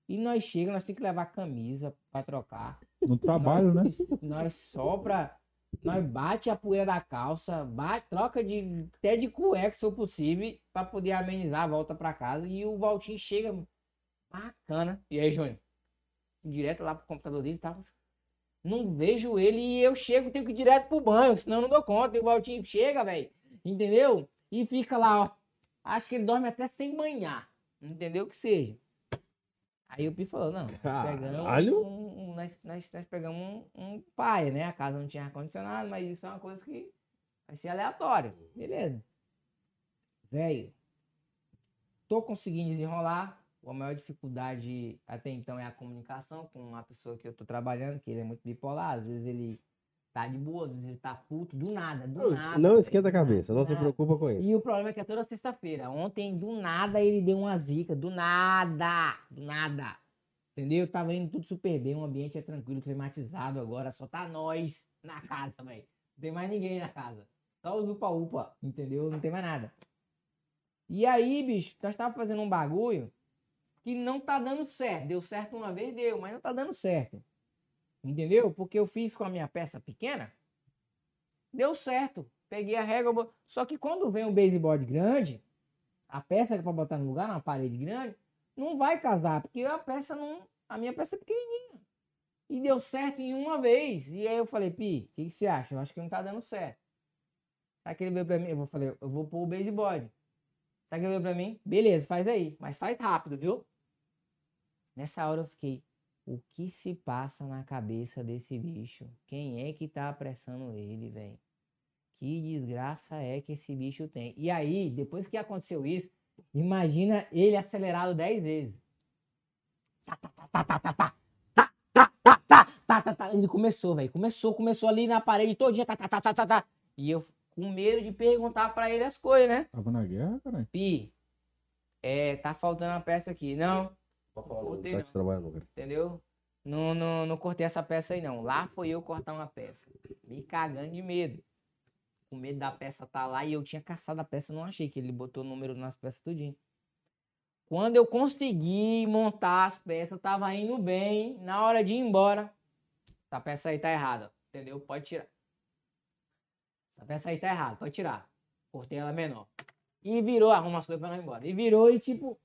e nós chega, nós temos que levar camisa pra trocar. No trabalho, né? nós, Nós sopra, nós bate a poeira da calça, bate, troca de até de cueca se for possível pra poder amenizar a volta pra casa e o Valtinho chega bacana. E aí, Júnior? Direto lá pro computador dele, tá? Não vejo ele e eu chego, tenho que ir direto pro banho, senão não dou conta. E o Valtinho chega, velho, entendeu? E fica lá, ó. Acho que ele dorme até sem banhar. Entendeu? Que seja. Aí o Pi falou, não, nós pegamos um, um- nós, nós, nós pegamos um, um paia, né? A casa não tinha ar-condicionado, mas isso é uma coisa que vai ser aleatório. Beleza. Velho, tô conseguindo desenrolar. A maior dificuldade até então é a comunicação com a pessoa que eu tô trabalhando, que ele é muito bipolar. Às vezes ele tá de boa, ele tá puto, do nada, do nada. Não esquenta a nada, cabeça, não do se nada. preocupa com isso. E o problema é que é toda sexta-feira. Ontem, do nada, ele deu uma zica. Do nada. Do nada. Entendeu? Tava indo tudo super bem. O ambiente é tranquilo, climatizado agora. Só tá nós na casa, velho. Não tem mais ninguém na casa. Só os upa-upa. Entendeu? Não tem mais nada. E aí, bicho, nós tava fazendo um bagulho que não tá dando certo. Deu certo uma vez, deu, mas não tá dando certo. Entendeu? Porque eu fiz com a minha peça pequena. Deu certo. Peguei a régua. Só que quando vem um baseboard grande, a peça é pra botar no lugar, numa parede grande, não vai casar, porque a peça não. A minha peça é pequenininha. E deu certo em uma vez. E aí eu falei, Pi, o que, que você acha? Eu acho que não tá dando certo. Sabe que ele veio pra mim? Eu vou- falei, eu vou pôr o baseboard. Sabe que ele veio pra mim? Beleza, faz aí. Mas faz rápido, viu? Nessa hora eu fiquei, o que se passa na cabeça desse bicho? Quem é que tá apressando ele, velho? Que desgraça é que esse bicho tem? E aí, depois que aconteceu isso, imagina ele acelerado 10 vezes. Tá, tá, tá, tá, tá, tá, tá. Tá, tá, tá, tá, tá, tá, tá. Ele começou, velho. Começou, começou ali na parede todinha, tá, tá, tá, tá, tá, tá. E eu com medo de perguntar pra ele as coisas, né? Tava na guerra, caralho. Pi, é, tá faltando uma peça aqui. Não, Pode falar, não Voltei, não. se trabalhando, cara. entendeu? Não, não, não cortei essa peça aí, não. Lá foi eu cortar uma peça. Me cagando de medo. Com medo da peça tá lá e eu tinha caçado a peça, não achei que ele botou o número nas peças tudinho. Quando eu consegui montar as peças, tava indo bem. Na hora de ir embora, essa peça aí tá errada, entendeu? Pode tirar. Essa peça aí tá errada, pode tirar. Cortei ela menor. E virou, arruma as coisas pra não ir embora. E virou e tipo,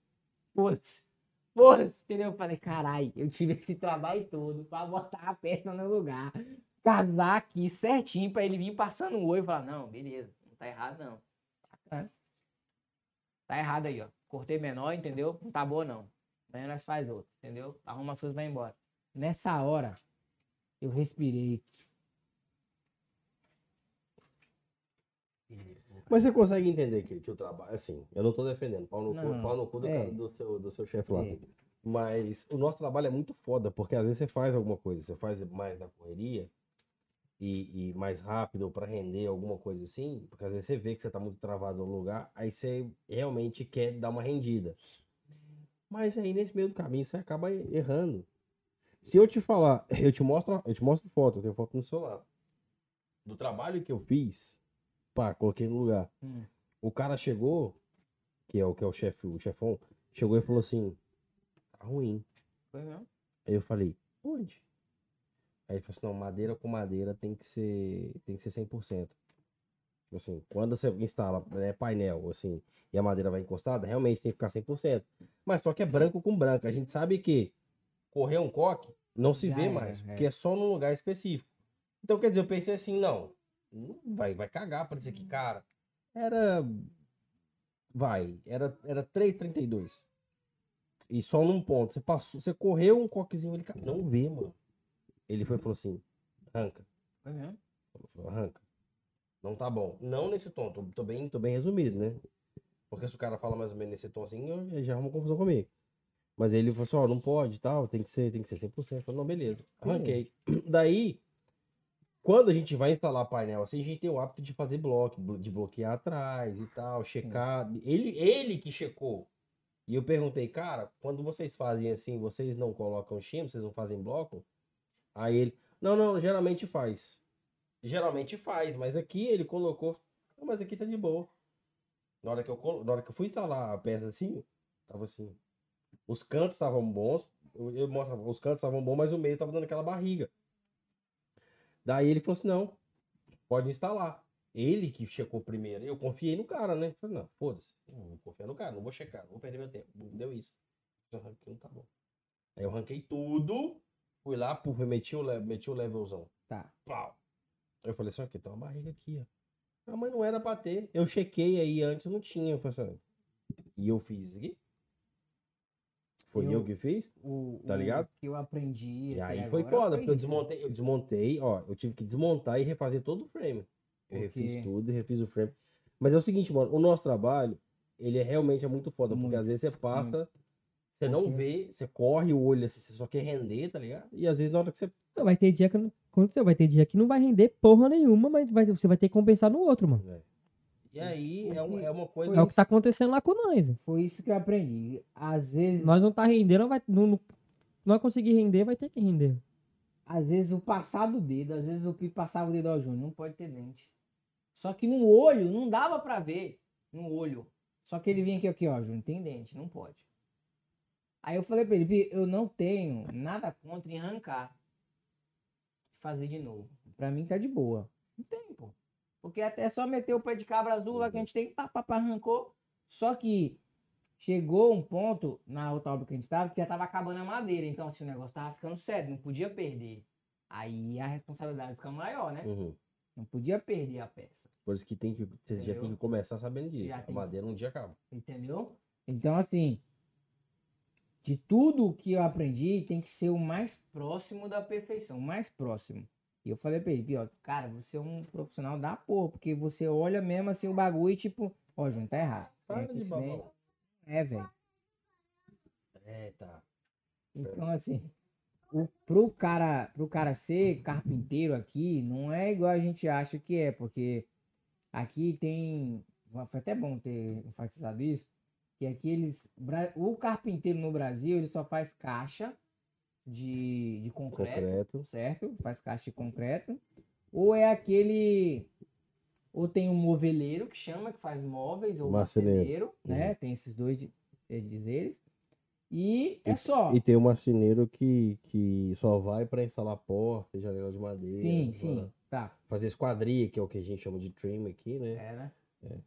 foda-se. Foda-se, entendeu? Eu falei, carai, eu tive esse trabalho todo pra botar a peça no lugar. Casar aqui certinho pra ele vir passando o oi e falar, não, beleza, não tá errado não. Bacana. Tá errado aí, ó. Cortei menor, entendeu? Não tá boa não. Amanhã nós faz outro, entendeu? Arruma as coisas e vai embora. Nessa hora, eu respirei. Mas você consegue entender que, que o trabalho, assim, eu não tô defendendo, pau no cu, Não, pau no cu do, é. cara- do seu, do seu chefe lá. É. Mas o nosso trabalho é muito foda, porque às vezes você faz alguma coisa, você faz mais na correria e, e mais rápido pra render alguma coisa assim, porque às vezes você vê que você tá muito travado no lugar, aí você realmente quer dar uma rendida. Mas aí nesse meio do caminho você acaba errando. Se eu te falar, eu te mostro, eu te mostro foto, eu tenho foto no celular. Do trabalho que eu fiz, pá, coloquei no lugar. Hum. O cara chegou, que é o que é o chefe, o chefão, chegou e falou assim: tá ruim. Aí eu falei, onde? Aí ele falou assim, não, madeira com madeira tem que ser, tem que ser 100%. Tipo assim, quando você instala né, painel, assim, e a madeira vai encostada, realmente tem que ficar 100%. Mas só que é branco com branco. A gente sabe que correr um coque não se Já vê era, mais, é. porque é só num lugar específico. Então, quer dizer, eu pensei assim, não, não vai, vai cagar pra isso aqui, cara. Era, vai, era, era 3,32. E só num ponto. Você passou, você correu um coquezinho, ele não vê, mano. Ele foi e falou assim: arranca. Foi mesmo? Falou, arranca. Não tá bom. Não nesse tom, tô, tô bem, tô bem resumido, né? Porque se o cara fala mais ou menos nesse tom assim, eu, ele já arruma confusão comigo. Mas ele falou assim: ó, não pode e tal, tem que ser, tem que ser 100%. Eu falei, não, beleza. Arranquei. Daí, quando a gente vai instalar painel assim, a gente tem o hábito de fazer bloco, blo- de bloquear atrás e tal, checar. Ele, ele que checou. E eu perguntei, cara, quando vocês fazem assim, vocês não colocam shim, vocês não fazem bloco? Aí ele, não, não, geralmente faz. geralmente faz, mas aqui ele colocou. "Não, mas aqui tá de boa. Na hora que eu, colo- na hora que eu fui instalar a peça assim, tava assim. Os cantos estavam bons. Eu, eu mostrava, os cantos estavam bons, mas o meio tava dando aquela barriga. Daí ele falou assim: não, pode instalar. Ele que checou primeiro. Eu confiei no cara, né? Falei, não, foda-se. Não vou confiar no cara, não vou checar, não vou perder meu tempo. Deu isso. Eu ranquei, tá bom. Aí eu ranquei tudo, fui lá, puf, meti o, meti o levelzão. Tá. Pau. Eu falei assim, aqui, tem uma barriga aqui, ó. Ah, mas não era pra ter. Eu chequei aí antes, não tinha. Eu falei assim, e eu fiz isso aqui? Foi eu, Eu- que fiz? O, Tá o ligado? que eu aprendi. E até aí foi foda, porque eu desmontei, eu desmontei, ó, eu tive que desmontar e refazer todo o frame. Eu Porque- refiz tudo e refiz o frame. Mas é o seguinte, mano, o nosso trabalho, ele é realmente é muito foda, porque Muito, às vezes você passa, você não Porque- vê, você corre o olho assim, você só quer render, tá ligado? E às vezes na hora que você. Não, vai ter dia que não. Aconteceu, vai ter dia que não vai render porra nenhuma, mas vai- você vai ter que compensar no outro, mano. É. E aí O é, uma- que é uma coisa. É o que tá acontecendo lá com nós. Foi isso que eu aprendi. Às vezes, Nós não tá rendendo, vai, não, não, não vai conseguir render, vai ter que render. às vezes o passar do dedo, às vezes o que passava o dedo ao Júnior, não pode ter dente. Só que no olho, não dava pra ver. No olho. Só que ele vinha aqui, aqui, ó, Júnior, tem dente, não pode. Aí eu falei pra ele, "Pi, eu não tenho nada contra em arrancar. Fazer de novo. Pra mim tá de boa. Não tem, pô. Porque até só meter o pé de cabra azul lá que a gente tem, pá, pá, pá, arrancou. Só que chegou um ponto na outra obra que a gente tava, que já tava acabando a madeira. Então, assim, o negócio tava ficando sério, não podia perder. Aí a responsabilidade fica maior, né? Uhum. Não podia perder a peça. Por isso que tem que. Você já tem que começar sabendo disso. Já A madeira um dia acaba. Entendeu? Então, assim, de tudo que eu aprendi, tem que ser o mais próximo da perfeição, o mais próximo. E eu falei pra ele, Pi, ó, cara, você é um profissional da porra, porque você olha mesmo assim o bagulho e tipo, ó, Júnior, tá errado. Para aqui de. É, velho. É, tá. Então, assim, o, pro, cara, pro cara ser carpinteiro aqui, não é igual a gente acha que é, porque aqui tem. Foi até bom ter enfatizado isso. Que aqui eles. O carpinteiro no Brasil, ele só faz caixa de, de concreto, Concreto. certo? Faz caixa de concreto. Ou é aquele. Ou tem um moveleiro que chama, que faz móveis, ou Marceneiro. né? Tem esses dois de- eh, dizeres. E é só. E tem o marceneiro que, que só vai pra instalar porta e janela de madeira. Sim, sim. Tá. Fazer esquadria, que é o que a gente chama de trim aqui, né? É, né?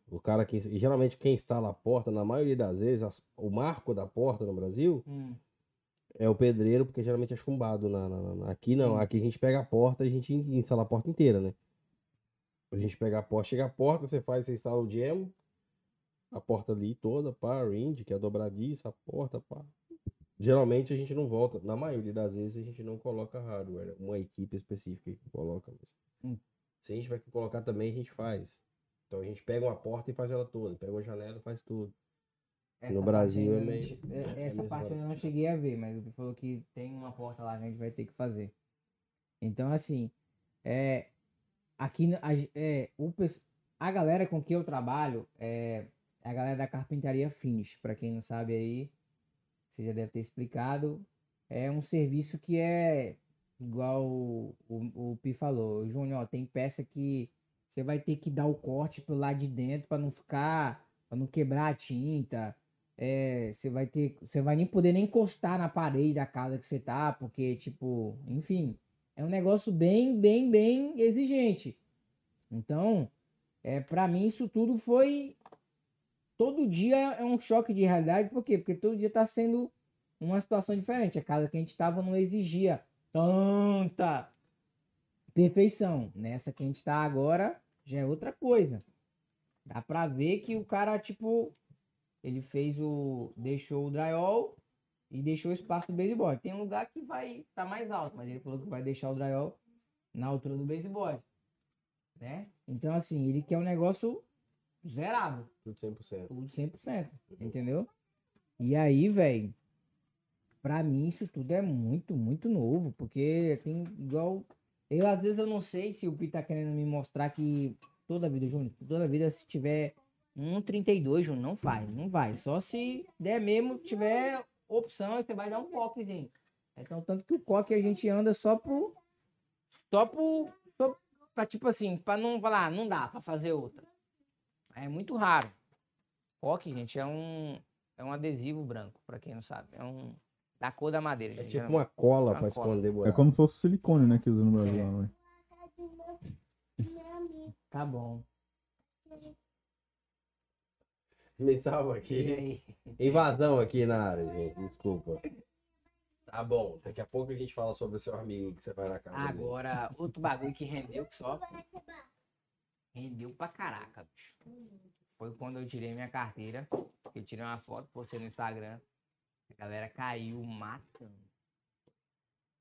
O cara que. E geralmente quem instala a porta, na maioria das vezes, as- o marco da porta no Brasil Hum. É o pedreiro, porque geralmente é chumbado. Na, na- na- aqui não, Sim. aqui a gente pega a porta e a gente instala a porta inteira, né? A gente pega a porta, chega a porta, você faz, você instala o gem, a porta ali toda, pá, rind, que é dobradiça, a porta, pá. Geralmente a gente não volta, na maioria das vezes a gente não coloca hardware, uma equipe específica que coloca. mas Hum. Se a gente vai colocar também, a gente faz. Então a gente pega uma porta e faz ela toda, pega uma janela e faz tudo. Essa No Brasil é meio- che- é- é Essa meio parte eu ainda não cheguei a ver, mas ele falou que tem uma porta lá que a gente vai ter que fazer. Então, assim, é, aqui a, é, o, a galera com que eu trabalho é a galera da carpintaria Finish. Pra quem não sabe aí, você já deve ter explicado. É um serviço que é igual o, o, o Pi falou. Júnior, tem peça que você vai ter que dar o corte pelo lado de dentro pra não ficar, pra não quebrar a tinta. É, você vai ter, você vai nem poder nem encostar na parede da casa que você tá, porque tipo, enfim, é um negócio bem, bem, bem exigente. Então, é, para mim isso tudo foi todo dia é um choque de realidade, por quê? Porque todo dia tá sendo uma situação diferente. A casa que a gente tava não exigia tanta perfeição. Nessa que a gente tá agora já é outra coisa. Dá pra ver que o cara, tipo, ele fez o. deixou o drywall e deixou o espaço do baseboard. Tem um lugar que vai estar tá mais alto, mas ele falou que vai deixar o drywall na altura do baseboard. Né? Então, assim, ele quer um negócio zerado. Tudo 100%. Tudo 100%. Entendeu? E aí, velho, pra mim isso tudo é muito, muito novo. Porque tem igual. Eu, às vezes, eu não sei se o Pi tá querendo me mostrar que toda vida, Júnior, toda vida, se tiver 1,32, Júnior, não vai, não vai. Só se der mesmo, tiver opção, você vai dar um coquezinho. Então, tanto que o coque a gente anda só pro. Só pro. Só, pra tipo assim, pra não falar, "Ah, não dá pra fazer outra. É muito raro. Coque, gente, é um, é um adesivo branco, pra quem não sabe. É um. Da cor da madeira. É tipo uma cola Uma pra cola. esconder É buraco. como se fosse silicone, né? Que usa no Brasil. É. lá, né? Tá bom. Me salva E aqui. aí? Invasão aqui na área, gente. Desculpa. Tá bom. Daqui a pouco a gente fala sobre o seu amigo que você vai na casa dele. Agora, outro bagulho que rendeu que só. Rendeu pra caraca, bicho. Foi quando eu tirei minha carteira. Eu tirei uma foto, postei no Instagram. A galera caiu matando.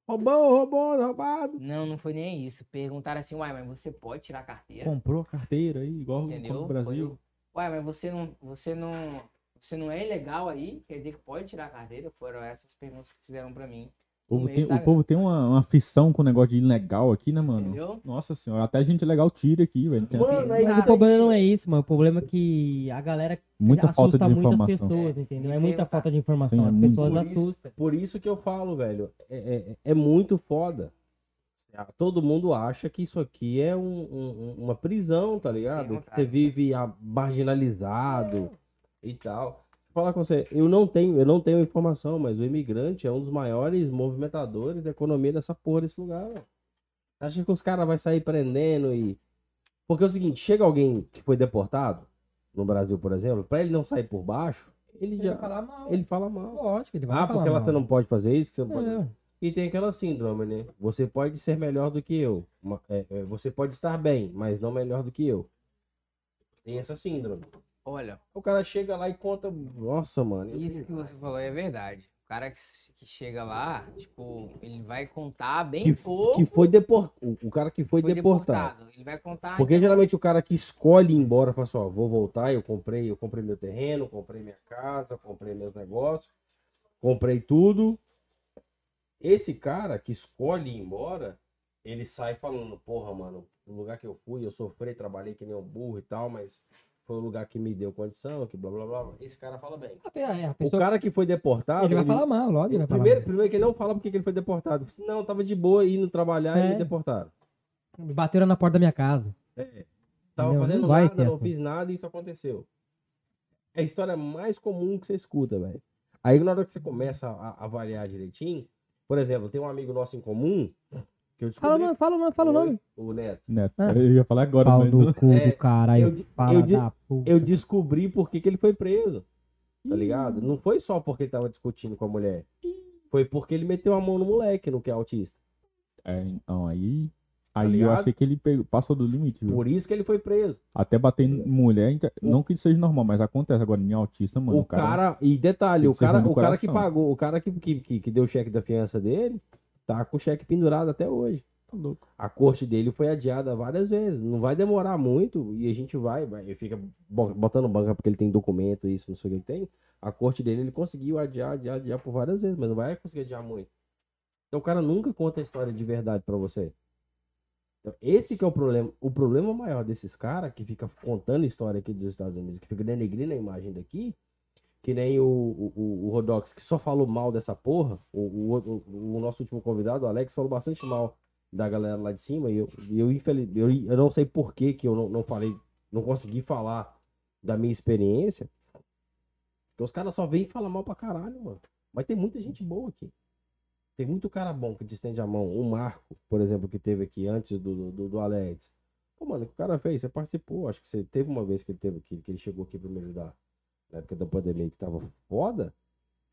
Roubou, roubou, roubado. Não, não foi nem isso. Perguntaram assim, uai, mas você pode tirar a carteira? Comprou a carteira aí, igual Entendeu? no Brasil. Foi, Ué, mas você não, você não, você não é ilegal aí? Quer dizer que pode tirar a carteira? Foram essas perguntas que fizeram pra mim. O povo tem, o povo tem uma, uma aflição com o negócio de ilegal aqui, né, mano? Entendeu? Nossa senhora, até gente legal tira aqui, velho. Mano, Mas tá o problema não é isso, mano. O problema é que a galera muita assusta falta de muitas informação. pessoas, É, entendeu? É muita perguntar. falta de informação. Sim, é As pessoas Por isso- assustam. Por isso que eu falo, velho. É, é- é muito foda. Todo mundo acha que isso aqui é um- um- uma prisão, tá ligado? Que você vive a- marginalizado e tal. Vou falar com você, eu não tenho, eu não tenho informação, mas o imigrante é um dos maiores movimentadores da economia dessa porra desse lugar. velho. Acha que os caras vão sair prendendo e. Porque é o seguinte, chega alguém que foi deportado, no Brasil, por exemplo, pra ele não sair por baixo, ele Ele já. vai falar mal. Ele fala mal. Lógico, ele vai Ah, porque lá mal. você não pode fazer isso, que você não pode. E tem aquela síndrome, né? Você pode ser melhor do que eu. É, é, você pode estar bem, mas não melhor do que eu. Tem essa síndrome. Olha, O cara chega lá e conta. Nossa, mano. isso que você falou é verdade. O cara que, que chega lá, tipo, ele vai contar bem que, pouco. que foi deportado. O cara que foi, deportado. Ele vai contar. Porque geralmente o cara que escolhe ir embora fala assim, ó, vou voltar, eu comprei, eu comprei meu terreno, comprei minha casa, comprei meus negócios, comprei tudo. Esse cara que escolhe ir embora, ele sai falando, porra, mano, o lugar que eu fui, eu sofri, trabalhei que nem um burro e tal, mas foi o lugar que me deu condição, que blá blá blá. Esse cara fala bem. É, a O cara que foi deportado. ele vai ele- falar mal, logo ele primeiro, mal. primeiro que ele não fala porque que ele foi deportado. Não, tava de boa indo trabalhar e É. me deportaram. Me bateram na porta da minha casa. Tava Entendeu? fazendo Não nada, não fiz nada e isso aconteceu. É a história mais comum que você escuta, velho. Aí na hora que você começa a avaliar direitinho, por exemplo, tem um amigo nosso em comum que eu descobri. Fala o nome, fala o nome, fala o nome. O Neto. Neto, Ah. eu ia falar agora, Pau mas do cu É, do caralho. eu fala eu puta. Eu descobri por que, que ele foi preso. Tá ligado? Não foi só porque ele tava discutindo com a mulher. Foi porque ele meteu a mão no moleque, no que é autista. É, então, aí. Tá Aí eu ligado? achei que ele pegou- passou do limite, viu? Por isso que ele foi preso. Até bater em mulher, não que isso seja normal, mas acontece agora em autista, mano. o cara, e detalhe, o cara, o cara que pagou, o cara que, que, que, deu o cheque da fiança dele, tá com o cheque pendurado até hoje. Tá louco. A corte dele foi adiada várias vezes. Não vai demorar muito e a gente vai, vai fica bo- botando banca porque ele tem documento, isso, não sei o que ele tem. A corte dele, ele conseguiu adiar, adiar, adiar por várias vezes, mas não vai conseguir adiar muito. Então o cara nunca conta a história de verdade pra você. Então, esse que é o problema. O problema maior desses caras que fica contando história aqui dos Estados Unidos, que fica denegrindo a imagem daqui, que nem o, o, o- Rodox, que só falou mal dessa porra. O, o, o- nosso último convidado, o Alex, falou bastante mal da galera lá de cima. E eu, eu, infeliz, eu, eu não sei por que, que eu não, não falei, não consegui falar da minha experiência. Porque os caras só vêm falam mal pra caralho, mano. Mas tem muita gente boa aqui. Tem muito cara bom que te estende a mão. O Marco, por exemplo, que teve aqui antes do, do, do Alex. Pô, mano, o que o cara fez? Você participou. Acho que você teve uma vez que ele teve aqui, que ele chegou aqui pra me ajudar. Na época da pandemia que tava foda.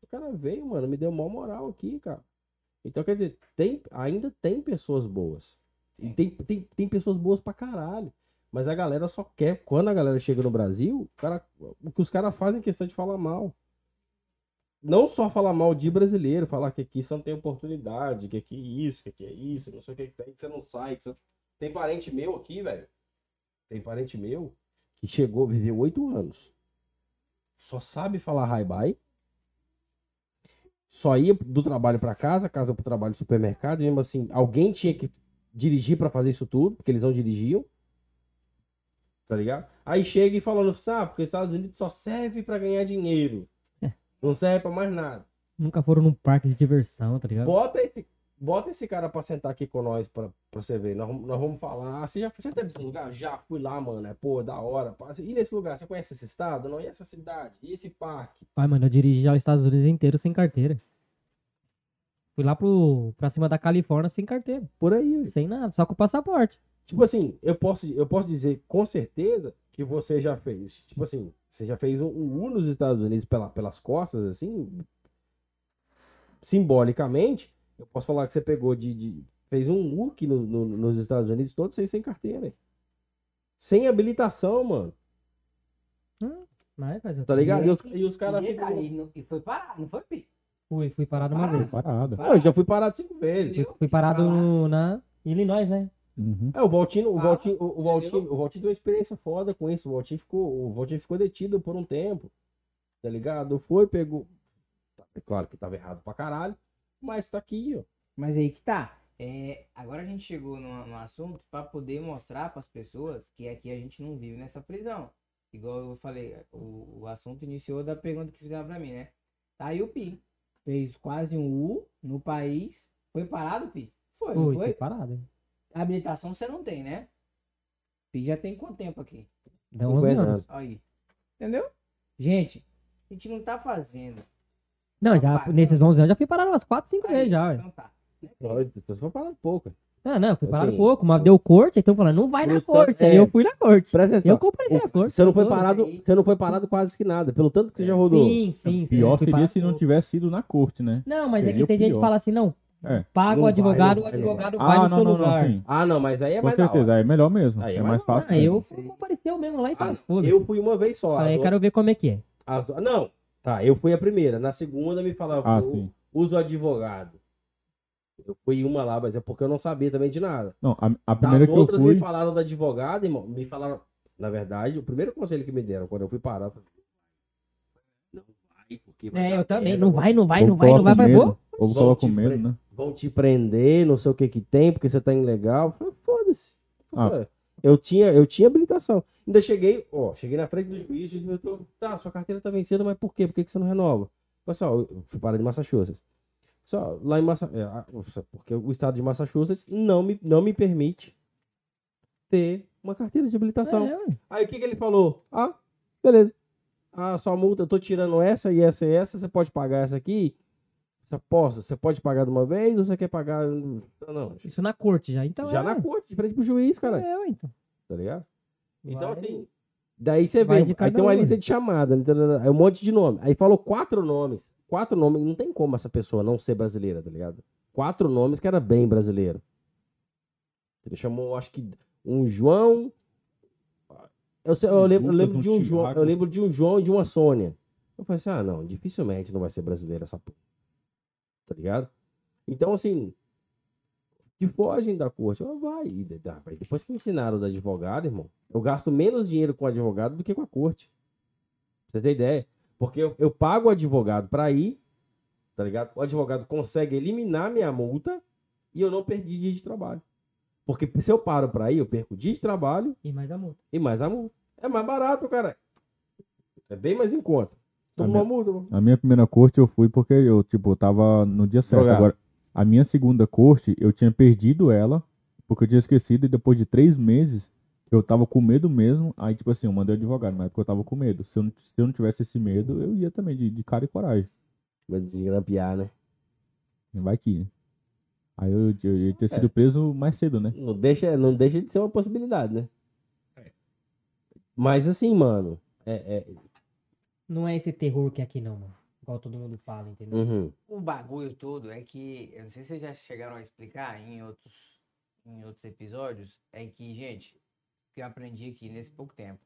O cara veio, mano, me deu maior moral aqui, cara. Então, quer dizer, tem, ainda tem pessoas boas. E tem, tem, tem pessoas boas pra caralho. Mas a galera só quer, quando a galera chega no Brasil, o, cara, o que os caras fazem é questão de falar mal. Não só falar mal de brasileiro, falar que aqui você não tem oportunidade, que aqui é isso, que aqui é isso, não sei o que que você não sai. Que você... Tem parente meu aqui, velho. Tem parente meu que chegou, viveu oito anos. Só sabe falar hi bye. Só ia do trabalho pra casa, casa pro trabalho, supermercado, e mesmo assim, alguém tinha que dirigir pra fazer isso tudo, porque eles não dirigiam. Tá ligado? Aí chega e falando, sabe, porque os Estados Unidos só serve pra ganhar dinheiro. Não serve pra mais nada. Nunca foram num parque de diversão, tá ligado? Bota esse. bota esse cara pra sentar aqui com nós pra, pra você ver. Nós, vamos- nós vamos falar. Você já, já teve esse lugar? Já fui lá, mano. É, pô, da hora. E nesse lugar? Você conhece esse estado? Não, e essa cidade? E esse parque? Ai, mano, eu dirigi já os Estados Unidos inteiro sem carteira. Fui lá pro, pra cima da Califórnia sem carteira. Por aí. Sem nada, só com o passaporte. Tipo assim, eu posso, eu posso dizer com certeza que você já fez. Tipo assim, você já fez um, um U nos Estados Unidos pela, pelas costas, assim. Simbolicamente, eu posso falar que você pegou de. de- fez um U aqui no- no- nos Estados Unidos, todos sem, sem carteira. Sem habilitação, mano. Mas, mas eu Tá ligado? E os, E- e os caras e, ficam. detalhe, e não- e foi parado, não foi, Pi? fui, fui parado uma Parado. vez. Parada. Não, eu já fui parado cinco vezes. Entendeu? Fui parado Pra lá. no- na Illinois, né? Uhum. É, o Valtinho, o Ah, Valtinho, o, o Valtinho, o Valtinho deu uma experiência foda com isso. O Valtinho ficou, o Valtinho ficou detido por um tempo. Tá ligado? Foi, pegou. É claro que tava errado pra caralho. Mas tá aqui, ó. Mas aí que tá. É, agora a gente chegou no, no assunto pra poder mostrar pras pessoas que aqui a gente não vive nessa prisão. Igual eu falei, o, o assunto iniciou da pergunta que fizeram pra mim, né? Tá aí o Pi. Fez quase um U no país. Foi parado, Pi? Foi, não Fui, foi? fui parado. hein? Habilitação você não tem, né? Pi já tem quanto tempo aqui? Deu 11 50 anos. Aí. Entendeu? Gente, a gente não tá fazendo. Não, já, Rapaz, nesses 11 anos já fui parado umas 4, 5 Aí, vezes já, ué. então tá. Então foi parado pouco. Não, não, fui parado Assim, pouco, mas deu corte, então falando, não vai na Puta, corte. Aí é. eu fui na corte. Presta atenção. Eu compareci na corte. Você não foi parado, aí. você não foi parado quase que nada. Pelo tanto que você já rodou. Sim, sim, sim. Pior fui seria se não tivesse ido na corte, né? Não, mas é que tem gente que fala assim, não, É. paga o vai, advogado, não o vai, advogado Ah, vai no não, seu não, lugar. não. Ah, não, mas aí é Com mais da certeza, aí é melhor mesmo. Aí é é mais da fácil. Ah, eu compareceu mesmo lá e Ah, falei, foda-se. eu fui uma vez só. As eu quero ver como é que é. As- não, tá, eu fui a primeira. Na segunda me falaram, Ah, "U- sim. usa o advogado. Eu fui uma lá, mas é porque eu não sabia também de nada. Não, a, a Das primeira que eu outras fui. me falaram do advogado, irmão. Me falaram, na verdade, o primeiro conselho que me deram quando eu fui parar, eu falei, não vai, porque vai É, eu também. Não vai, não vai, não vai, não vai, vai, vou. Ou Vão coloca te medo, né? Vão te prender, não sei o que que tem, porque você tá ilegal. Foda-se. Ah. Eu tinha, eu tinha habilitação. Ainda cheguei, ó, cheguei na frente do juiz e disse, "Doutor, tá, sua carteira tá vencida, mas por quê? Por que, que você não renova? Pessoal, eu fui parar de Massachusetts. Só lá em Massachusetts, porque o estado de Massachusetts não me, não me permite ter uma carteira de habilitação. É. Aí o que, que ele falou? Ah, beleza. Ah, sua multa, eu tô tirando essa e essa e essa, você pode pagar essa aqui? Você posso, você pode pagar de uma vez ou você quer pagar. Não, não. Isso na corte já. Então, Já é, na corte, de frente pro juiz, cara. É, então. Tá ligado? Então, Vai. assim. Daí você vê, aí tem uma um, lista né? de chamada, né, aí um monte de nome. Aí falou quatro nomes. Quatro nomes, não tem como essa pessoa não ser brasileira, tá ligado? Quatro nomes que era bem brasileiro. Ele chamou, acho que, um João. Eu, sei- eu lembro, eu lembro de um João, eu lembro de um João e de uma Sônia. Eu falei assim, ah, não, dificilmente não vai ser brasileira essa porra. Tá ligado? Então, assim, que fogem da corte. Eu, vai, e de- da- depois que me ensinaram do advogado, irmão, eu gasto menos dinheiro com o advogado do que com a corte. Pra você ter ideia. Porque eu, eu pago o advogado pra ir, tá ligado? O advogado consegue eliminar minha multa e eu não perdi dia de trabalho. Porque se eu paro pra ir, eu perco dia de trabalho E mais a multa. e mais a multa. É mais barato, cara. É bem mais em conta. A Toma uma multa, mano. A minha primeira corte eu fui porque eu, tipo, tava no dia certo. Drogado. Agora, a minha segunda corte, eu tinha perdido ela, porque eu tinha esquecido, e depois de três meses, eu tava com medo mesmo, aí, tipo assim, eu mandei o advogado, mas porque eu tava com medo. Se eu não, se eu não tivesse esse medo, eu ia também, de, de cara e coragem. Mas desgrampear, né? Vai que. né? Aí eu, eu ia ter É. sido preso mais cedo, né? Não deixa, não deixa de ser uma possibilidade, né? Mas assim, mano. É, é, Não é esse terror que é aqui não, mano. Igual todo mundo fala, entendeu? uhum. O bagulho todo é que, eu não sei se vocês já chegaram a explicar em outros, em outros episódios, é que, gente, o que eu aprendi aqui nesse pouco tempo,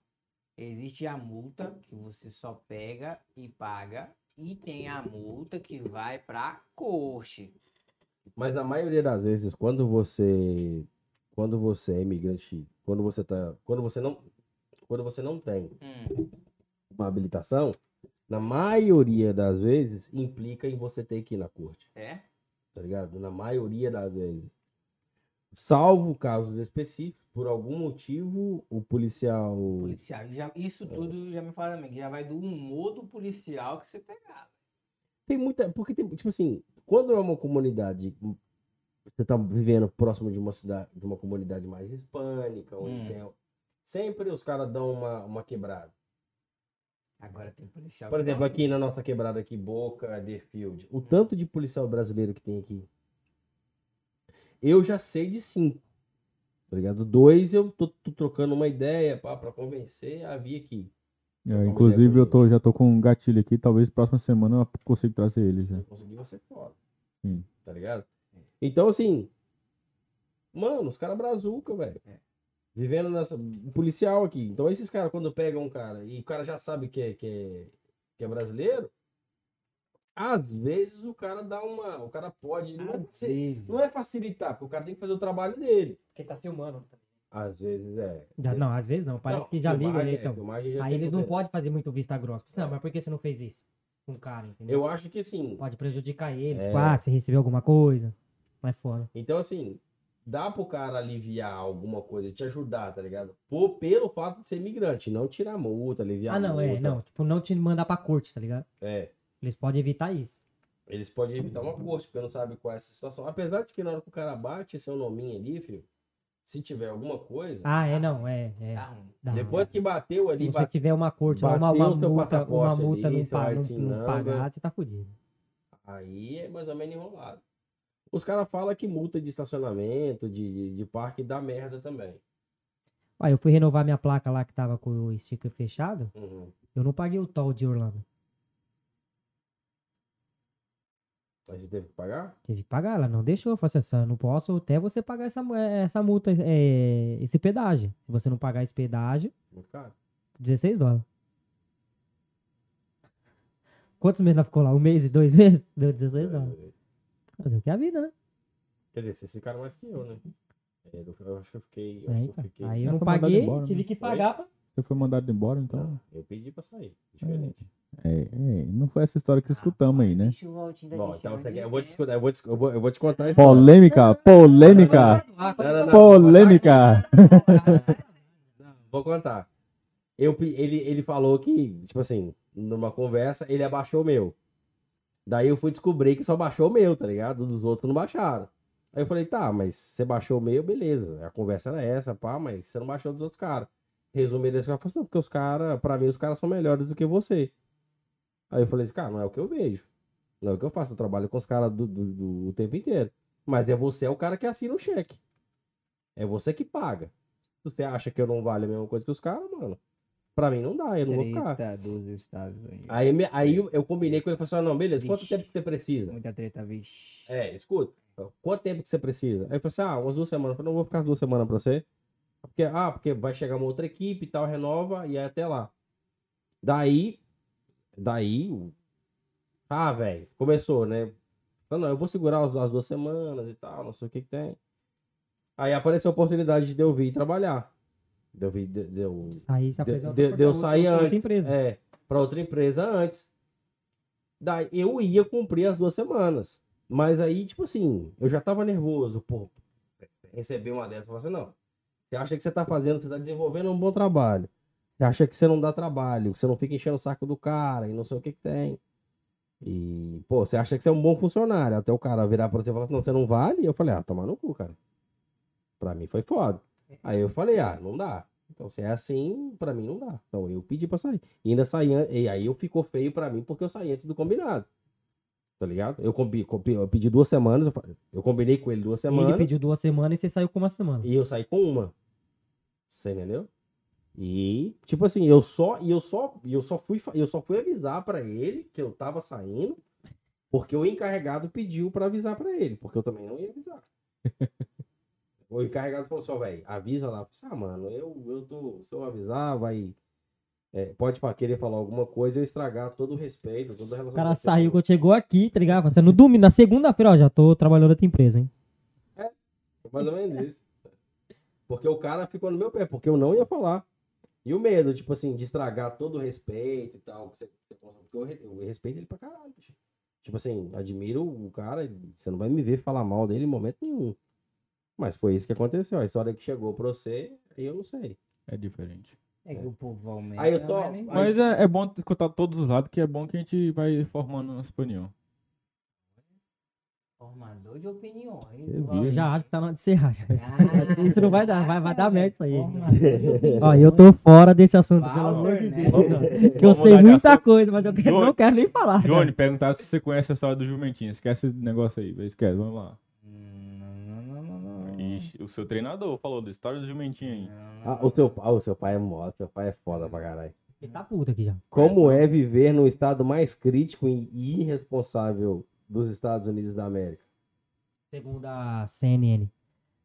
existe a multa que você só pega e paga, e tem a multa que vai pra corte. Mas na maioria das vezes, quando você. Quando você é imigrante, quando você tá. Quando você não. Quando você não tem Hum, uma habilitação, na maioria das vezes, implica em você ter que ir na corte. é? Tá ligado? Na maioria das vezes. Salvo casos específicos, por algum motivo, o policial. Policial. Já, isso tudo já me fala também, já vai do humor do policial que você pegar. Tem muita. Porque tem, tipo assim, quando é uma comunidade você tá vivendo próximo de uma cidade, de uma comunidade mais hispânica, onde Hum. tem. Sempre os caras dão uma, uma quebrada. Agora tem policial. Por exemplo, aqui na nossa quebrada aqui, Boca, Deerfield, o tanto de policial brasileiro que tem aqui. Eu já sei de cinco. Tá ligado? Dois eu tô, tô trocando uma ideia pá, pra convencer a vir aqui. É, inclusive, eu com tô, já tô com um gatilho aqui. Talvez próxima semana eu consiga trazer ele já. Se eu conseguir, vai ser foda. Sim. Tá ligado? Então, assim. Mano, os caras brazuca, velho. É. Vivendo nessa. Policial aqui. Então, esses caras, quando pegam um cara e o cara já sabe que é, que é, que é brasileiro, às vezes o cara dá uma. O cara pode. Não é, Às faci- vezes. não é facilitar, porque o cara tem que fazer o trabalho dele. Porque tá filmando. Às vezes é. Já, não, às vezes não. Parece Não, que já liga ali, é, então. filmagem já Aí eles não poder. podem fazer muito vista grossa. Não, É. mas por que você não fez isso com o cara, entendeu? Eu acho que sim. Pode prejudicar ele. É. Tipo, ah, você recebeu alguma coisa. Vai fora. Então, assim, dá pro cara aliviar alguma coisa, te ajudar, tá ligado? Por, pelo fato de ser imigrante, não tirar multa, aliviar Ah, não, é. multa. Não, tipo, não te mandar pra corte, tá ligado? É. Eles podem evitar isso. Eles podem evitar uma corte, porque não sabe qual é essa situação. Apesar de que na hora que o cara bate seu nominho ali, filho, se tiver alguma coisa, Ah, é, não, é. é. Dá ruim. Dá. depois que bateu Se ali, você bate- tiver uma corte, uma, uma multa, uma passaporte multa ali, não, pa- não, não pagar, você tá fudido. aí é mais ou menos enrolado. Os caras falam que multa de estacionamento, de, de, de parque, dá merda também. Ó, eu fui renovar minha placa lá que tava com o sticker fechado. Uhum. Eu não paguei o toll de Orlando. Mas você teve que pagar? Tive que pagar, ela não deixou. Eu falei assim, "Sam, eu não posso até você pagar essa, eh, essa multa, é, esse pedágio. Se você não pagar esse pedágio, Muito caro. 16 dólares. Quantos meses ela ficou lá? Um mês e dois meses? Deu 16 dólares. Fazer o que é a vida, né? Quer dizer, vocês ficaram mais que eu, né? É, Eu, eu acho que eu fiquei. Eu, É, acho que então. eu, fiquei Aí É, eu não paguei, embora, né? tive que pagar. pra- Você foi mandado embora, então. Não, eu pedi pra sair. Diferente. É, é, não foi essa história que escutamos aí, né? Deixa o Valtinho da Bom, gente então você quer, eu, vou te, eu, vou te, eu, vou, eu vou te contar a história. Polêmica, polêmica, Ah, Não, não, não, polêmica. Vou contar. Eu, ele, ele falou que, tipo assim, numa conversa, ele abaixou o meu. Daí eu fui descobrir que só baixou o meu, tá ligado? Dos outros não baixaram. Aí eu falei, tá, mas você baixou o meu, beleza. A conversa era essa, pá, mas você não baixou dos outros caras. Resumindo esse cara, falou assim, não, porque os caras, pra mim, os caras são melhores do que você. Aí eu falei assim, cara, não é o que eu vejo. Não é o que eu faço, eu trabalho com os caras do, do, do- o tempo inteiro. Mas é você é o cara que assina o cheque. É você que paga. Se você acha que eu não vale a mesma coisa que os caras, mano, pra mim não dá, eu não vou ficar. Dos Estados Unidos. Aí, me- aí eu, eu combinei com ele e falei assim, ah, não, beleza, quanto Vixe. tempo que você precisa? Muita treta, vixe. É, escuta, quanto tempo que você precisa? Aí eu falei assim, ah, umas duas semanas. Eu falei, não vou ficar as duas semanas pra você. Porque, ah, porque vai chegar uma outra equipe e tal, renova, e aí até lá. Daí, daí, o- ah, velho, começou, né? Falei, não, eu vou segurar as, as duas semanas e tal, não sei o que que tem. Aí apareceu a oportunidade de eu vir trabalhar. De eu vir, de, de eu, Aí se de, apresentou de- pra de eu outra- sair pra outra antes. empresa. É, pra outra empresa antes. Daí eu ia cumprir as duas semanas. Mas aí, tipo assim, eu já tava nervoso, pô. Receber uma dessas, eu falei assim, não. Você acha que você tá fazendo, você tá desenvolvendo um bom trabalho. Você acha que você não dá trabalho, que você não fica enchendo o saco do cara e não sei o que que tem. E, pô, você acha que você é um bom funcionário. Até o cara virar pra você e falar assim, não, você não vale? Eu falei, ah, tomar no cu, cara. Pra mim foi foda. Aí eu falei, ah, não dá. Então, se é assim, pra mim não dá. Então eu pedi pra sair. E ainda saí, e aí eu ficou feio pra mim porque eu saí antes do combinado. Tá ligado? Eu, combi, combi- eu pedi duas semanas, eu combinei com ele duas semanas. Ele pediu duas semanas e você saiu com uma semana. E eu saí com uma. Você entendeu? E, tipo assim, eu só, e eu só, eu só fui, eu só fui avisar pra ele que eu tava saindo, porque o encarregado pediu pra avisar pra ele, porque eu também não ia avisar. o encarregado falou assim, ó, velho, avisa lá. Eu falei, ah, mano, eu, eu tô, se eu avisar, vai, é, pode querer falar alguma coisa e eu estragar todo o respeito, toda a relação. O cara saiu quando chegou aqui, tá ligado? Você no domingo, na segunda-feira, ó, já tô trabalhando outra empresa, hein? Mais ou menos isso. Porque o cara ficou no meu pé, porque eu não ia falar. E o medo, tipo assim, de estragar todo o respeito e tal. Porque eu respeito ele pra caralho, bicho. Tipo assim, admiro o cara, você não vai me ver falar mal dele em momento nenhum. Mas foi isso que aconteceu. A história que chegou pra você, aí eu não sei. É diferente. É que o povo aumenta. Aí eu tô- mas nem- Mas é, é bom escutar todos os lados, que é bom que a gente vai formando nossa opinião. Formador de opiniões. Eu já acho que tá na hora de encerrar. Ah, Isso não vai dar, vai- vai dar merda isso aí. Ó, eu tô fora desse assunto, pelo amor de né? Deus. Que eu sei muita coisa, mas eu quero- Johnny. não quero nem falar. cara. Johnny, perguntaram se você conhece a história do Jumentinho. Esquece esse negócio aí, esquece, vamos lá. O seu treinador falou da história do Jumentinho aí. Ah, o, seu, ah, o seu pai é mó, seu pai é foda pra caralho. Ele tá puto aqui já. Como é viver no estado mais crítico e irresponsável dos Estados Unidos da América? Segundo a CNN.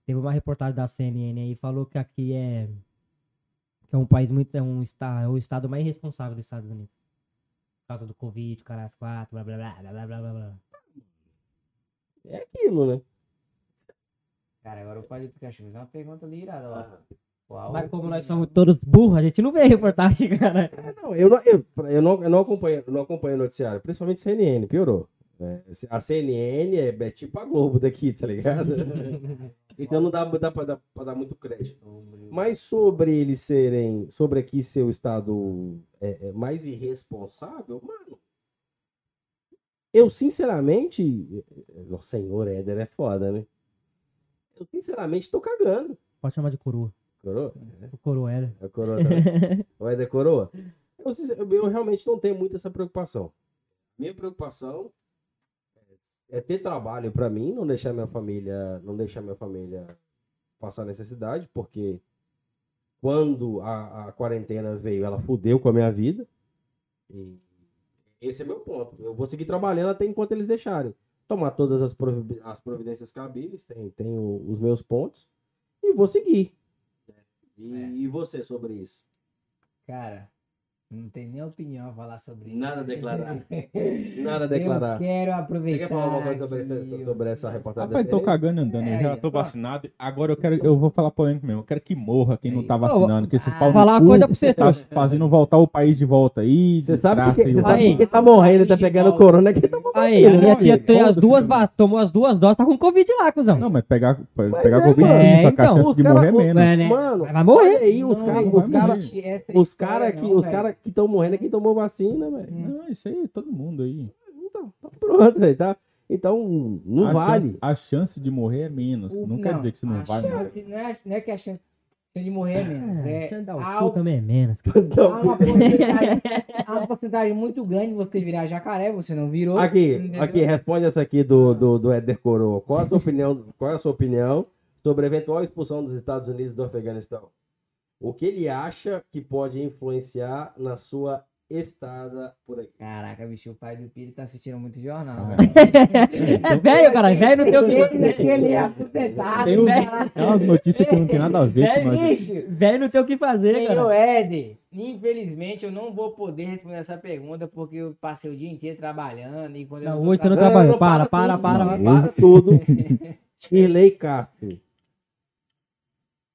Teve uma reportagem da CNN aí, falou que aqui é. Que é um país muito. É um estado, é o estado mais responsável dos Estados Unidos. Por causa do Covid, caras quatro, blá blá blá blá blá blá blá. blá. É aquilo, né? Cara, agora o pai do Pikachu fez uma pergunta ali irada lá. Qual Mas como nós somos todos burros, a gente não vê a reportagem, cara. Não, eu não, eu, eu não, eu não acompanho, não acompanho o noticiário, principalmente CNN, piorou. É, a CNN é, é tipo a Globo daqui, tá ligado? então não dá, dá, pra, dar, pra dar muito crédito. Mas sobre eles serem, sobre aqui ser o estado é, é, mais irresponsável, mano. Eu sinceramente, é, o senhor Éder é foda, né? Eu sinceramente tô cagando. Pode chamar de coroa. Coroa? O coroa era. É coroa também. Vai da coroa? Eu, eu- realmente não tenho muito essa preocupação. Minha preocupação é ter trabalho pra mim, não deixar minha família, não deixar minha família passar necessidade, porque quando a, a quarentena veio, ela fudeu com a minha vida. E esse é meu ponto. Eu vou seguir trabalhando até enquanto eles deixarem. Tomar todas as, provi- as providências cabíveis, tem, tenho os meus pontos, e vou seguir. E, É. e você sobre isso? Cara, não tem nem opinião a falar sobre isso. Nada a declarar. Nada a declarar. Eu quero Você aproveitar. quer falar alguma coisa sobre, que essa- eu- sobre essa reportagem? Rapaz, tô cagando andando, eu É, já aí, tô pô. vacinado. Agora eu quero, eu vou falar polêmico mesmo. Eu quero que morra quem não tá vacinando, que esses Ah, pau falar uma cu coisa pra você, tá fazendo voltar o país de volta aí. Você sabe que, você sabe que quem tá morrendo, tá pegando corona, quem tá morrendo. Aí, a minha tia tem as duas, tomou as duas doses, tá com Covid lá, cuzão. Não, mas pegar, pegar é, Covid, É, só que a então, chance os de morrer é menos. é, né? Mano, Vai morrer. os caras que, os. Que estão morrendo é quem tomou vacina, velho. Não, isso aí, todo mundo aí. Então, tá pronto, velho, tá? Então, não a vale. Chance, a chance de morrer é menos. O- não, quer dizer que você não chance- Não é, não é que a chance de morrer é menos. É, É, há, o- também é menos. há uma porcentagem, há uma porcentagem muito grande de você virar jacaré, você não virou. Aqui, entendeu? aqui, responde essa aqui do, do, do Éder Coroa. Qual a sua opinião, qual é a sua opinião sobre a eventual expulsão dos Estados Unidos do Afeganistão? O que ele acha que pode influenciar na sua estada por aqui? Caraca, bicho, o pai do Piri tá assistindo muito jornal. Ah, velho. É velho, cara, velho não tem o Ele, que. aquele aposentado, Tem, velho. tem umas notícias que não tem nada a ver com É nós. Velho não tem o que fazer, Senhor cara. Éder, infelizmente eu não vou poder responder essa pergunta porque eu passei o dia inteiro trabalhando e quando eu Não, não tô hoje você não trabalhando- trabalhou. não, Para, para, para, não, para. para tudo. Shirley Castro.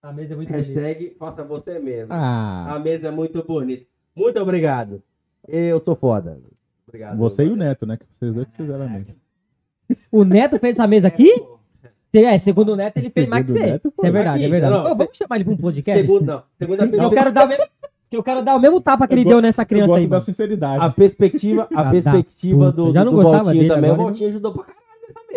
A mesa é muito bonita. Hashtag faça você mesmo. Ah, A mesa é muito bonita. Muito obrigado. Eu sou foda. Obrigado. você e o Neto, né? Que vocês dois fizeram a mesa. O Neto fez essa mesa aqui? É, segundo o Neto, ele fez mais que você. É verdade, é Aqui, verdade. não, Ô, vamos chamar ele pra um podcast? Segundo, não. Segundo eu quero dar o mesmo, eu quero dar o mesmo tapa que ele Eu deu go- nessa Eu criança gosto aí. da sinceridade. a perspectiva, a Ah, perspectiva puta, do, já não do gostava Valtinho dele, também. agora o ele- Valtinho ajudou pra caralho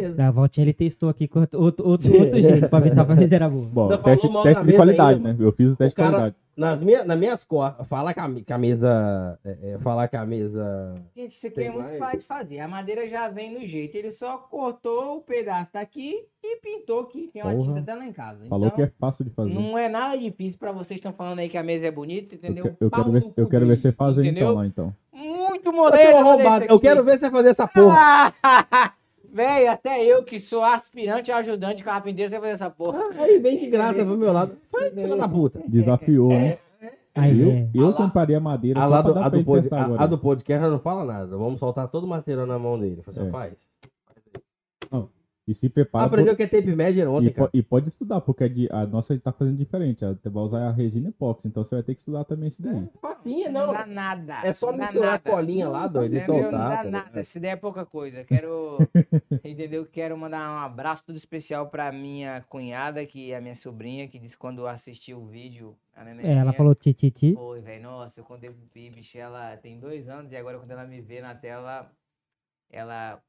mesa. Da voltinha ele testou aqui com outro, outro, outro, outro jeito pra ver se a mesa era boa. Bom, Ainda teste, falou mal teste na de mesa qualidade, ainda, né? Eu fiz o teste O cara- de qualidade. Nas, minha, nas minhas costas, falar que a, mesa. É, é, falar que a mesa. Gente, isso aqui é Tem muito mais? fácil de fazer. A madeira já vem no jeito. Ele só cortou o pedaço daqui e pintou que tem uma Porra. tinta até lá em casa. Falou então, que é fácil de fazer. não é nada difícil pra vocês que estão falando aí que a mesa é bonita, Eu, entendeu? que- eu Pau quero ver, eu quero ver você fazer entendeu? então lá, então. Muito modelo. arrombado, eu quero ver você fazer essa porra. Véi, até eu que sou aspirante e ajudante de carpinteiro, você vai fazer essa porra. Aí vem de graça pro meu lado. Faz filha da puta. Desafiou, né? Aí, Eu, é. eu Ah lá. compraria madeira A, só lá pra do, dar a, pra do ele pod, a, agora. a do podcast não fala nada. Vamos soltar todo o material na mão dele. Você É. faz. E se prepara. Aprendeu por- que é tape measure ontem, e, cara. e pode estudar, porque a, de- a nossa a gente tá fazendo diferente. a- vai usar a resina epóxi, então você vai ter que estudar também isso daí. Facinha, Não não. dá nada. É só não misturar a nada. colinha lá, doido? Não soltar. dá tá nada. ligado? Essa ideia é pouca coisa. Quero. entendeu? Quero mandar um abraço todo especial pra minha cunhada, que é a minha sobrinha, que disse quando assistiu o vídeo. A É, ela falou ti, ti, ti. Foi, velho. Nossa, eu contei pro Pi, bicho, ela tem dois anos e agora quando ela me vê na tela, ela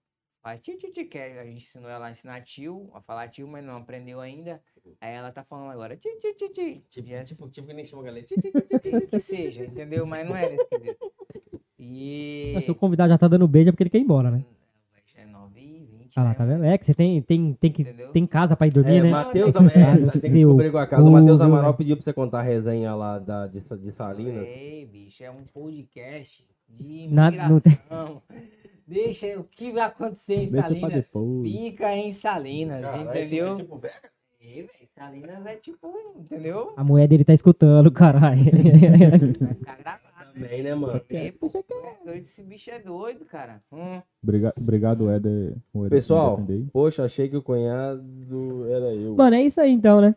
faz tio, tio, tio, que a gente ensinou ela a ensinar tio, a falar tio, mas não aprendeu ainda. Aí ela tá falando agora tio, tio, tio, tio. Tipo, Yes. tipo, tipo que nem chama a galera. que seja, entendeu? Mas não é desse quesito. E. Mas se o convidado já tá dando beijo é porque ele quer ir embora, né? É 9 e 20. Ah lá, né, tá vendo? É que você tem, tem, tem, que, Entendeu? tem casa pra ir dormir, É, né? Matheus, Não, é, tem- que descobrir com a casa. O Matheus Amaral pediu pra você contar a resenha lá da, de, de Salinas. Ei, bicho, é um podcast de Nada- não tem- imigração. Deixa o que vai acontecer em Deixa Salinas. Fica em Salinas, entendeu? Tipo, velho, Ei, velho, Salinas é tipo, entendeu? A mulher dele tá escutando, caralho. Vai ficar gravado. também, né, mano? Pô, é doido, esse bicho é doido, cara. Hum. Obriga- Obrigado, Éder. Pessoal, poxa, achei que o cunhado era eu. Mano, é isso aí então, né?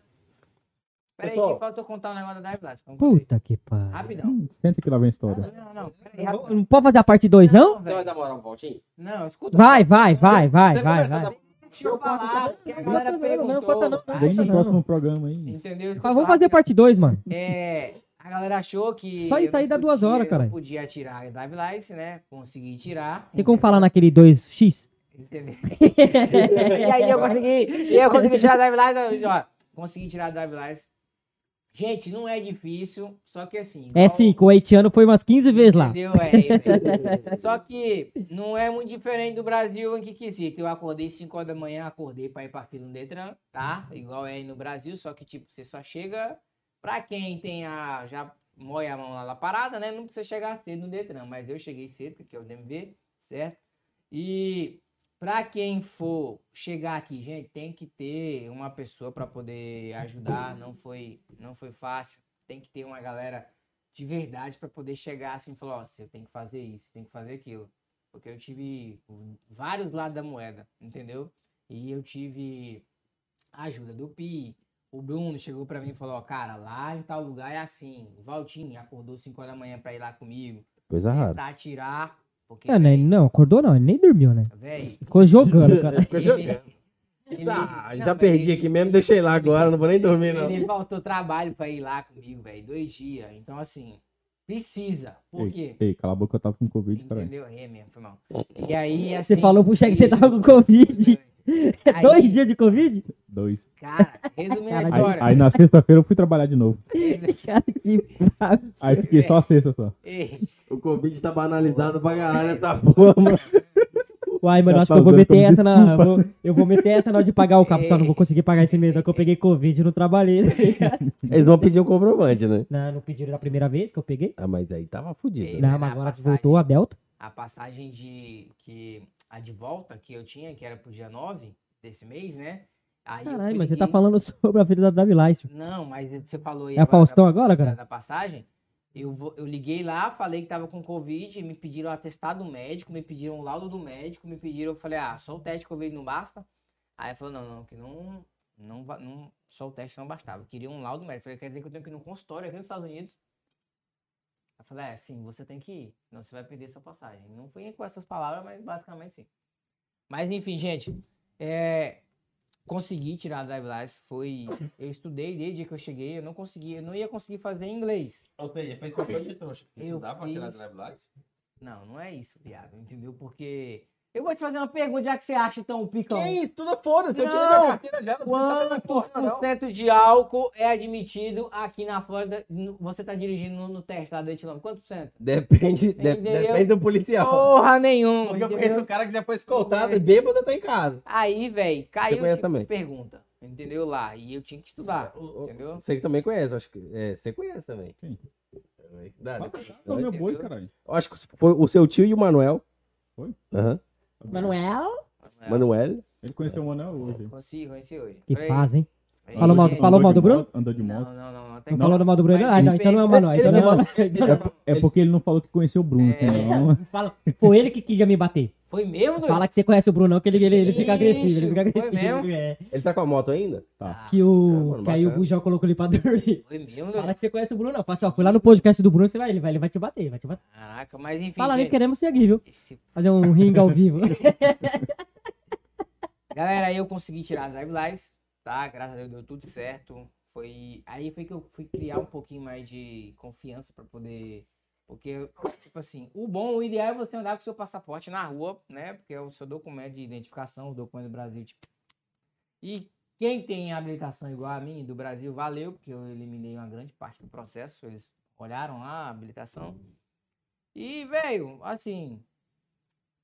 Peraí, que faltou contar um negócio da Dive aí. Puta que pariu. Rapidão. Hum, Senta que lá vem a história. Não, não, peraí, Não, rapidão. não pode fazer a parte 2, não? Você vai dar moral pro Valtinho? Não, escuta. Vai, vai, vai, vai, Você vai, a vai. Deixa eu falar, porque a galera Não, não, não, não, perguntou. não, não, Vem no não. próximo programa aí. Entendeu? Escuta vamos fazer rapidão. parte 2, mano. É, a galera achou que. Só isso eu aí não dá duas podia- horas, eu caralho. Não podia tirar a Drive License, né? Consegui tirar. Tem como falar naquele 2x? Entendeu? e aí eu consegui, e eu consegui tirar a Drive License, ó. Consegui tirar a Drive License. Gente, não é difícil, só que assim. É igual- sim, com o haitiano foi umas 15 vezes lá. Entendeu? É, só que não é muito diferente do Brasil em que quesito. Eu acordei 5 horas da manhã, acordei pra ir pra fila no Detran, tá? Igual é aí no Brasil, só que tipo, você só chega. Pra quem tem a. Já moia a mão lá na parada, né? Não precisa chegar cedo no Detran. Mas eu cheguei cedo, porque é o DMV, certo? E pra quem for chegar aqui, gente, tem que ter uma pessoa pra poder ajudar. Não foi, não foi fácil. Tem que ter uma galera de verdade para poder chegar assim e falar, ó, você tem que fazer isso, tem que fazer aquilo. Porque eu tive vários lados da moeda, entendeu? E eu tive a ajuda do Pi. O Bruno chegou para mim e falou, ó, cara, lá em tal lugar é assim. O Valtinho acordou 5 horas da manhã para ir lá comigo. Coisa rara. Tentar tirar. Porque, É, né? véi, Não, acordou não, ele nem dormiu, né? véi, Ficou jogando, cara. Ficou jogando. ele- Ah, não, já véi, perdi aqui mesmo, deixei lá agora, não vou nem dormir, não. Ele faltou trabalho para ir lá comigo, velho, dois dias. Então, assim, precisa. Por quê? Ei, ei, cala a boca, eu tava com Covid, cara. Entendeu? É mesmo, foi mal. E aí, assim. Você falou pro chefe que você tava com Covid. Aí, Dois dias de Covid? Dois. Cara, resumindo a Cara, Aí, história. aí na sexta-feira eu fui trabalhar de novo. Cara, que papo. Aí fiquei só a sexta só. Ei, O Covid tá banalizado pra caralho nessa porra, mano. Uai, mano, Já acho tá que eu vou meter essa na. vou- eu vou meter essa na hora de pagar o capital. Não vou conseguir pagar esse mês, não, que eu peguei Covid e não trabalhei. tá ligado? Eles vão pedir um comprovante, né? não, não pediram da primeira vez que eu peguei. Ah, mas aí tava fudido. Né? Não, mas agora que voltou a Delta. a passagem de. que A de volta que eu tinha, que era pro dia 9 desse mês, né? Aí Caralho, fui mas você tá falando sobre a vida da Drive Life. Não, mas você falou aí. É a agora Faustão da- agora, cara? da passagem. Eu, vou, eu liguei lá, falei que tava com Covid, me pediram o atestado médico, me pediram o laudo do médico, me pediram, eu falei, ah, só o teste Covid não basta? Aí falou, não, não, que não, não, não, só o teste não bastava, eu queria um laudo médico. Eu falei, quer dizer que eu tenho que ir num consultório aqui nos Estados Unidos? Eu falei, é, sim, você tem que ir, senão você vai perder sua passagem. Não foi com essas palavras, mas basicamente sim. Mas enfim, gente, é, consegui tirar a drive license, foi, eu estudei desde que eu cheguei, eu não consegui, eu não ia conseguir fazer em inglês. Ou seja, fez papel de trouxa. Eu Dá pra tirar fiz- drive license? Não, não é isso, viado, entendeu? Porque eu vou te fazer uma pergunta, já que você acha tão picão. isso? Tudo foda-se. eu tirei minha carteira já. Quantos por cento de álcool é admitido aqui na Flórida? Você tá dirigindo no, no teste lá do Etilão? Quanto por cento? Depende, de- depende do policial. Porra nenhuma, Porque eu entendeu? conheço um cara que já foi escoltado e bêbado tá em casa. Aí, velho, caiu tipo também? de pergunta, entendeu? Lá, e eu tinha que estudar, entendeu? Você que também conhece, eu acho que. É, você conhece também. Quem? Dá, Não, depois- meu boi, caralho. Eu acho que foi o seu tio e o Manuel. Foi? Aham. Manuel? Manuel. Ele conheceu o Manel hoje. Consigo, conheci hoje. Que fase, hein? Aí, Falou mal- falou mal do Bruno? Andou de Não, moto. não, não, não. Não falou do mal do Bruno? Mas Ah, não, então não é o pegou- Manuel. Então não é é. É porque ele não falou que conheceu o Bruno, É. Fala, foi ele que quis me bater. Foi mesmo, doido? Fala que você conhece o Bruno, não, que ele, ele, ele fica agressivo. Ele fica foi agressivo. mesmo? é. Ele tá com a moto ainda? Tá. Que, Ah, o, mano, que aí o. Bujão colocou ele pra dormir. Foi mesmo, Fala doido? que você conhece o Bruno, não. Fala assim, ó, foi lá no podcast do Bruno, você vai, ele vai, ele vai te bater, vai te bater. Caraca, mas enfim, Fala, gente, queremos seguir, viu? esse Fazer um ringue ao vivo. Galera, aí eu consegui tirar a drive license, tá? Graças a Deus deu tudo certo. Foi aí foi que eu fui criar um pouquinho mais de confiança pra poder Porque, tipo assim, o bom, o ideal é você andar com seu passaporte na rua, né? Porque é o seu documento de identificação, o documento do Brasil. Tipo. E quem tem habilitação igual a mim, do Brasil, valeu, porque eu eliminei uma grande parte do processo. Eles olharam lá a habilitação. E, velho, assim,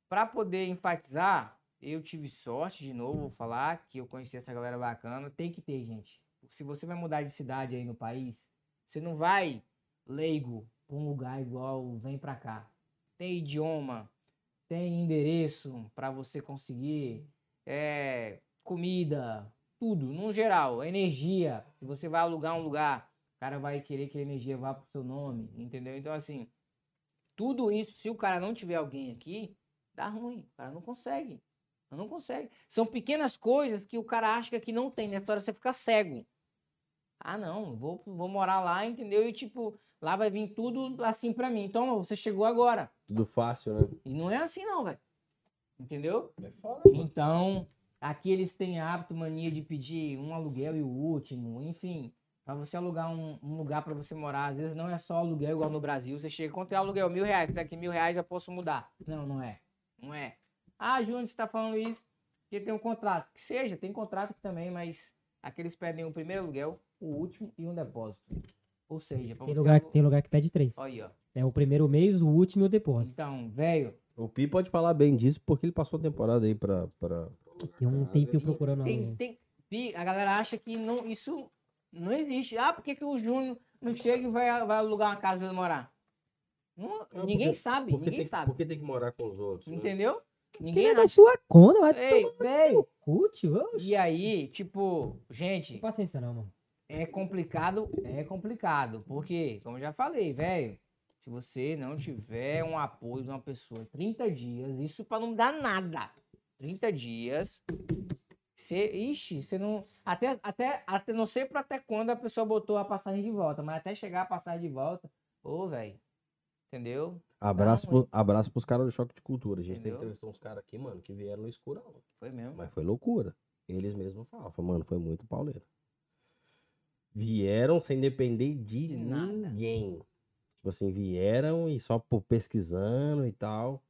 para poder enfatizar, eu tive sorte, de novo, vou falar, que eu conheci essa galera bacana. Tem que ter, gente. Se você vai mudar de cidade aí no país, você não vai leigo pra um lugar igual vem pra cá. Tem idioma, tem endereço para você conseguir, é, comida, tudo, no geral, energia. Se você vai alugar um lugar, o cara vai querer que a energia vá pro seu nome, entendeu? Então, assim, tudo isso, se o cara não tiver alguém aqui, dá ruim. O cara não consegue. Não consegue. São pequenas coisas que o cara acha que aqui não tem. Na história você fica cego. Ah, não, vou, vou morar lá, entendeu? E tipo, lá vai vir tudo assim pra mim. Então, você chegou agora. Tudo fácil, né? E não é assim, não, velho. Entendeu? É foda, Então, aqui eles têm hábito, mania de pedir um aluguel e o último, enfim. Pra você alugar um, um lugar pra você morar, às vezes não é só aluguel igual no Brasil. Você chega, quanto é aluguel? Mil reais. Daqui mil reais já posso mudar. Não, não é. Não é. Ah, Júnior, você tá falando isso porque tem um contrato. Que seja, tem contrato aqui também, mas aqui eles pedem o primeiro aluguel, o último e um depósito. Ou seja, Tem lugar, tem lugar que pede três. Aí, ó. É o primeiro mês, o último e o depósito. Então, velho, O Pi pode falar bem disso porque ele passou a temporada aí pra. pra... Tem um tempinho procurando tem, tem, Pi, a galera acha que não, isso não existe. Ah, por que, que o Júnior não chega e vai, vai alugar uma casa pra ele morar? Não- Ah, ninguém porque- sabe, Porque ninguém tem, sabe. porque tem que morar com os outros. né? Entendeu? Quem Ninguém é da acha. sua conta, vai Ei, tomar velho. E aí, tipo, Não gente, tem paciência não, mano. é complicado, é complicado. Porque, como eu já falei, velho, se você não tiver um apoio de uma pessoa 30 dias, isso pra não dar nada. 30 dias. Você, ixi, você não. Até, até, até, não sei pra até quando a pessoa botou a passagem de volta, mas até chegar a passagem de volta, ô, velho. Entendeu? Abraço, pro, abraço pros caras do Choque de Cultura. A gente Entendeu? entrevistou uns caras aqui, mano, que vieram no escurão. Foi mesmo. Mas foi loucura. Eles mesmos falavam, mano, foi muito pauleiro. Vieram sem depender de, De nada. ninguém. Tipo assim, vieram e só por pesquisando e tal.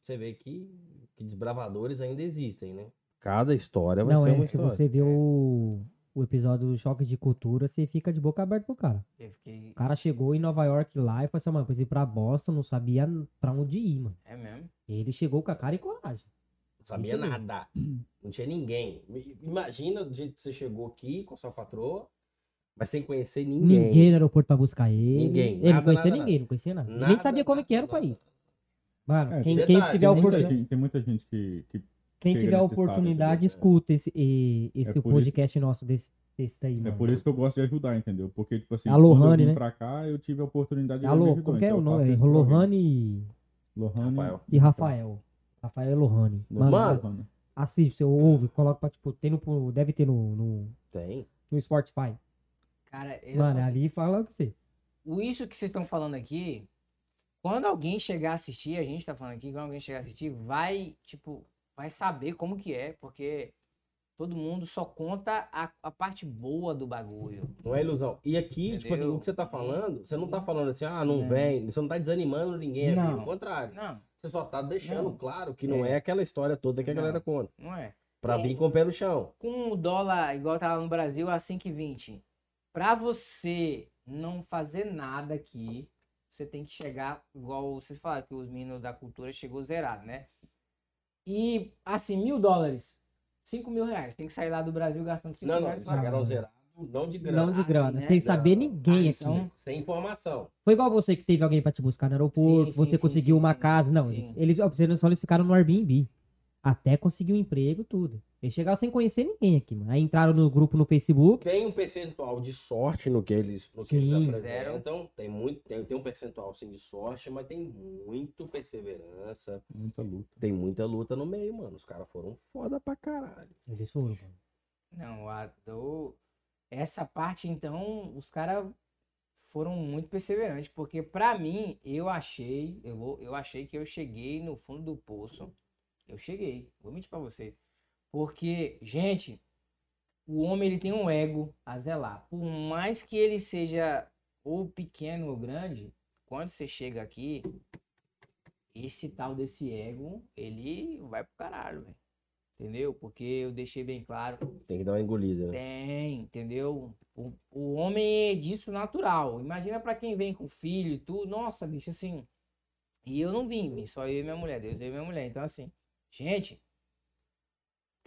Você vê que, que desbravadores ainda existem, né? Cada história vai Não, ser é, uma se história. você vê o, o episódio do Choque de Cultura, você fica de boca aberta pro cara. Eu fiquei. O cara chegou em Nova York lá e falou assim, mano, preciso ir pra Boston, não sabia pra onde ir, mano. É mesmo? Ele chegou com a cara e coragem. Não sabia nada. Não tinha ninguém. Imagina do jeito que você chegou aqui com a sua patroa, mas sem conhecer ninguém. Ninguém, no aeroporto pra buscar ele. Ninguém, Ele não nada, conhecia nada, ninguém, não conhecia nada. Nada, nem sabia como nada, que era o nada. país. Mano, É, quem, detalhe, quem tiver a Tem muita, oportunidade, gente, tem muita gente que, que quem chega tiver a oportunidade, escuta esse, e- esse É podcast nosso desse, desse daí, É mano. por isso que eu gosto de ajudar, entendeu? Porque, tipo assim, A quando eu Lohane, vim né? pra cá, eu tive a oportunidade de Alô, ajudar. como que é então o nome? É isso. Lohane e- Lohane Rafael. e Rafael. Rafael e Lohane. Mano, Mano, Lohane. assiste, você ouve, coloca pra, tipo, tem no, deve ter no, no, Tem. no Spotify. Cara, eu Mano, ali fala o que você. o isso que vocês estão falando aqui, quando alguém chegar a assistir, a gente tá falando aqui, quando alguém chegar a assistir, vai, tipo, vai saber como que é, porque todo mundo só conta a, a parte boa do bagulho. Não é ilusão. E aqui, tipo assim, o que você tá falando, você não tá falando assim, ah, não Não. vem, você não tá desanimando ninguém Não. ao contrário. Não, Você só tá deixando Não. claro que não é, É. aquela história toda que a Não. galera conta. não é. Pra vir com o pé no chão. Com o dólar, igual tá lá no Brasil, a 5,20, pra você não fazer nada aqui, você tem que chegar, igual vocês falaram, que os meninos da cultura chegou zerado, né? E, assim, mil dólares, 5 mil reais, tem que sair lá do Brasil gastando 5 Não, mil não, reais. eles pagaram não. zerado, não de grana. Não de assim, grana, né? sem saber Não. ninguém Ah, aqui. então- Sem informação. Foi igual você que teve alguém pra te buscar no aeroporto, Sim, você sim, conseguiu sim, uma sim, casa. Não, sim. eles, ó, pra você não só eles ficaram no Airbnb. Até conseguir um emprego, tudo. Eles chegaram sem conhecer ninguém aqui, mano. Aí entraram no grupo no Facebook. Tem um percentual de sorte no que eles, no que Sim. eles apresentam. Tem, muito, tem, tem um percentual sim de sorte, mas tem muito perseverança. Muita luta. Tem muita luta no meio, mano. Os caras foram foda pra caralho. Eles foram, mano. Não, a do... essa parte, então, os caras foram muito perseverantes, porque pra mim, eu achei, eu, vou, eu achei que eu cheguei no fundo do poço. Eu cheguei, vou mentir pra você. Porque, gente, o homem ele tem um ego a zelar. Por mais que ele seja ou pequeno ou grande, quando você chega aqui, esse tal desse ego, ele vai pro caralho, velho. Entendeu? Porque eu deixei bem claro. Tem que dar uma engolida. né? Tem, entendeu? O, o homem é disso natural. Imagina pra quem vem com filho e tudo. Nossa, bicho, assim. E eu não vim, vim só eu e minha mulher. Deus eu e minha mulher. Então, assim, gente.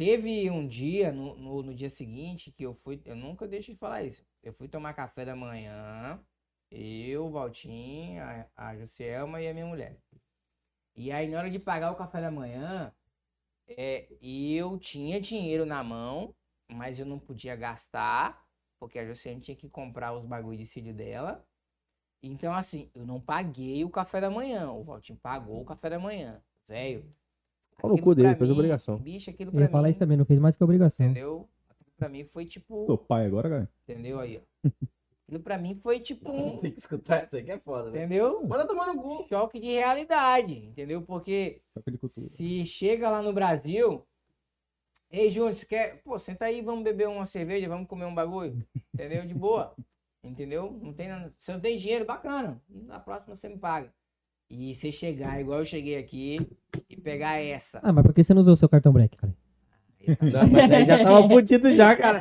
Teve um dia, no, no, no dia seguinte, que eu fui. Eu nunca deixo de falar isso. Eu fui tomar café da manhã. Eu, o Valtinho, a, a Jussielma e a minha mulher. E aí, na hora de pagar o café da manhã, é, eu tinha dinheiro na mão, mas eu não podia gastar, porque a Josiane tinha que comprar os bagulho de cílio dela. Então, assim, eu não paguei o café da manhã. O Valtinho pagou o café da manhã. Velho. Pau no cu dele, fez obrigação. Bicho, aquilo Eu pra ia mim. falar isso também, não fez mais que obrigação. Entendeu? Aquilo pra mim foi tipo. Sou pai agora, cara. Entendeu aí, ó. Aquilo pra mim foi tipo. Tem que escutar isso aí que é foda, velho. Entendeu? Bora tomar no cu. Choque de realidade. Entendeu? Porque Choque de cultura. Se chega lá no Brasil, ei, Júnior, você quer? Pô, senta aí, vamos beber uma cerveja, vamos comer um bagulho. Entendeu? De boa. Entendeu? Não tem nada. Se eu tenho dinheiro, bacana. Na próxima você me paga. E você chegar igual eu cheguei aqui e pegar essa. Ah, mas por que você não usou o seu cartão black, cara? Tá- Não, mas aí já tava fudido já, cara.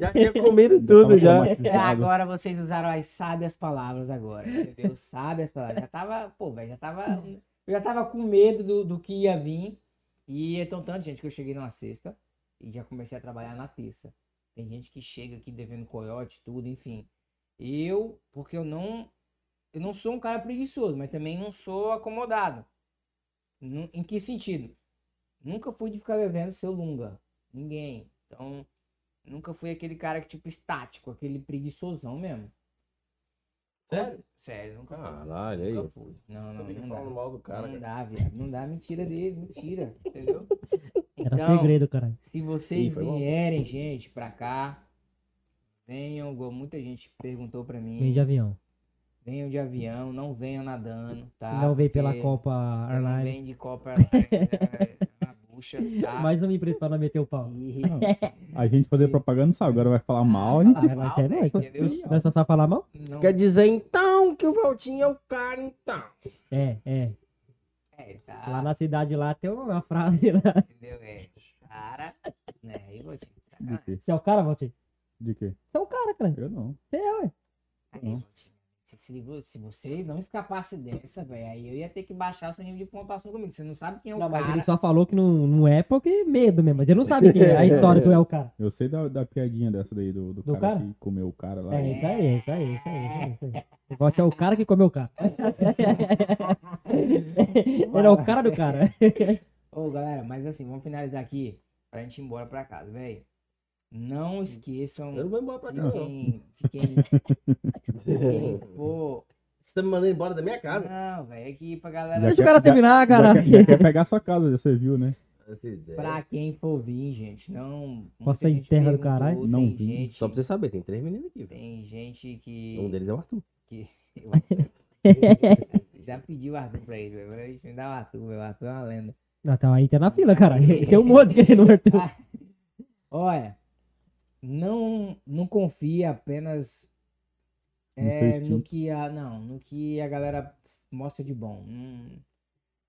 Já tinha comido tudo já. agora vocês usaram as sábias palavras agora, entendeu? Sábias palavras. Já tava, pô, velho, já tava. Eu já tava com medo do, do que ia vir. E é tão tanto, gente, que eu cheguei numa sexta e já comecei a trabalhar na terça. Tem gente que chega aqui devendo coiote, tudo, enfim. Eu, porque eu não. Eu não sou um cara preguiçoso, mas também não sou acomodado. Em que sentido? Nunca fui de ficar devendo seu lunga. Ninguém. Então, nunca fui aquele cara que, tipo, estático, aquele preguiçosão mesmo. Sério? Sério, nunca fui. Caralho, aí. Nunca fui. Não, não, não dá. mal do cara, não cara. dá, viado. Não dá mentira dele, mentira. Entendeu? Era Então, segredo, caralho. se Ih, vocês bom. vierem, gente, pra cá, venham, igual muita gente perguntou pra mim. Vem de avião. Venham de avião, não venham nadando, tá? não veio pela Copa Não Airlines. vem de Copa Airlines, é uma bucha, tá? Mas não me empresta pra não meter o pau. E- A gente fazer propaganda não sabe, agora vai falar mal, a gente Falar vai mal, ser entendeu? Nós só sabe falar mal? Não, Quer dizer então que o Valtinho é o cara, então. É, é. é, tá. Lá na cidade lá tem uma frase lá. Entendeu? É. Cara, né? Aí sacanagem. Você é o cara, Valtinho? De quê? Você é o cara, cara. Eu não. Você é, ué. Aí, Valtinho, Você se livrou? Se você não escapasse dessa, velho, aí eu ia ter que baixar o seu nível de pontuação comigo. Você não sabe quem é o Não, mas cara. ele só falou que não, não é porque medo mesmo. Mas ele não sabe quem é a história do é o cara. Eu sei da, da piadinha dessa daí, do, do, Do cara, cara? que comeu o cara lá. É, isso aí, isso aí, isso aí, isso aí. Isso aí. O Volte é o cara que comeu o cara. Ele é o cara do cara. Ô, galera, mas assim, vamos finalizar aqui pra gente ir embora pra casa, velho. Não esqueçam Eu não vou embora pra de casa, não. quem, de quem, de quem for. Você tá me mandando embora da minha casa? Não, velho, é que pra galera. Já Deixa o cara terminar, Já cara. quer, já quer pegar sua casa, já você viu, né? Pra quem for vir, gente, não. Nossa, muita gente terra do caralho. Não Tem gente, Só pra você saber, tem três meninos aqui. tem gente que. Um deles é o Arthur. que já pediu o Arthur pra ele, velho. Agora Me dá o Arthur, velho. O Arthur é uma lenda. Não, tá aí, tá na fila, cara. Tem um monte querendo o Arthur. Ah, Olha, não, não confia apenas é, no instinto. que a. Não, no que a galera mostra de bom. Hum,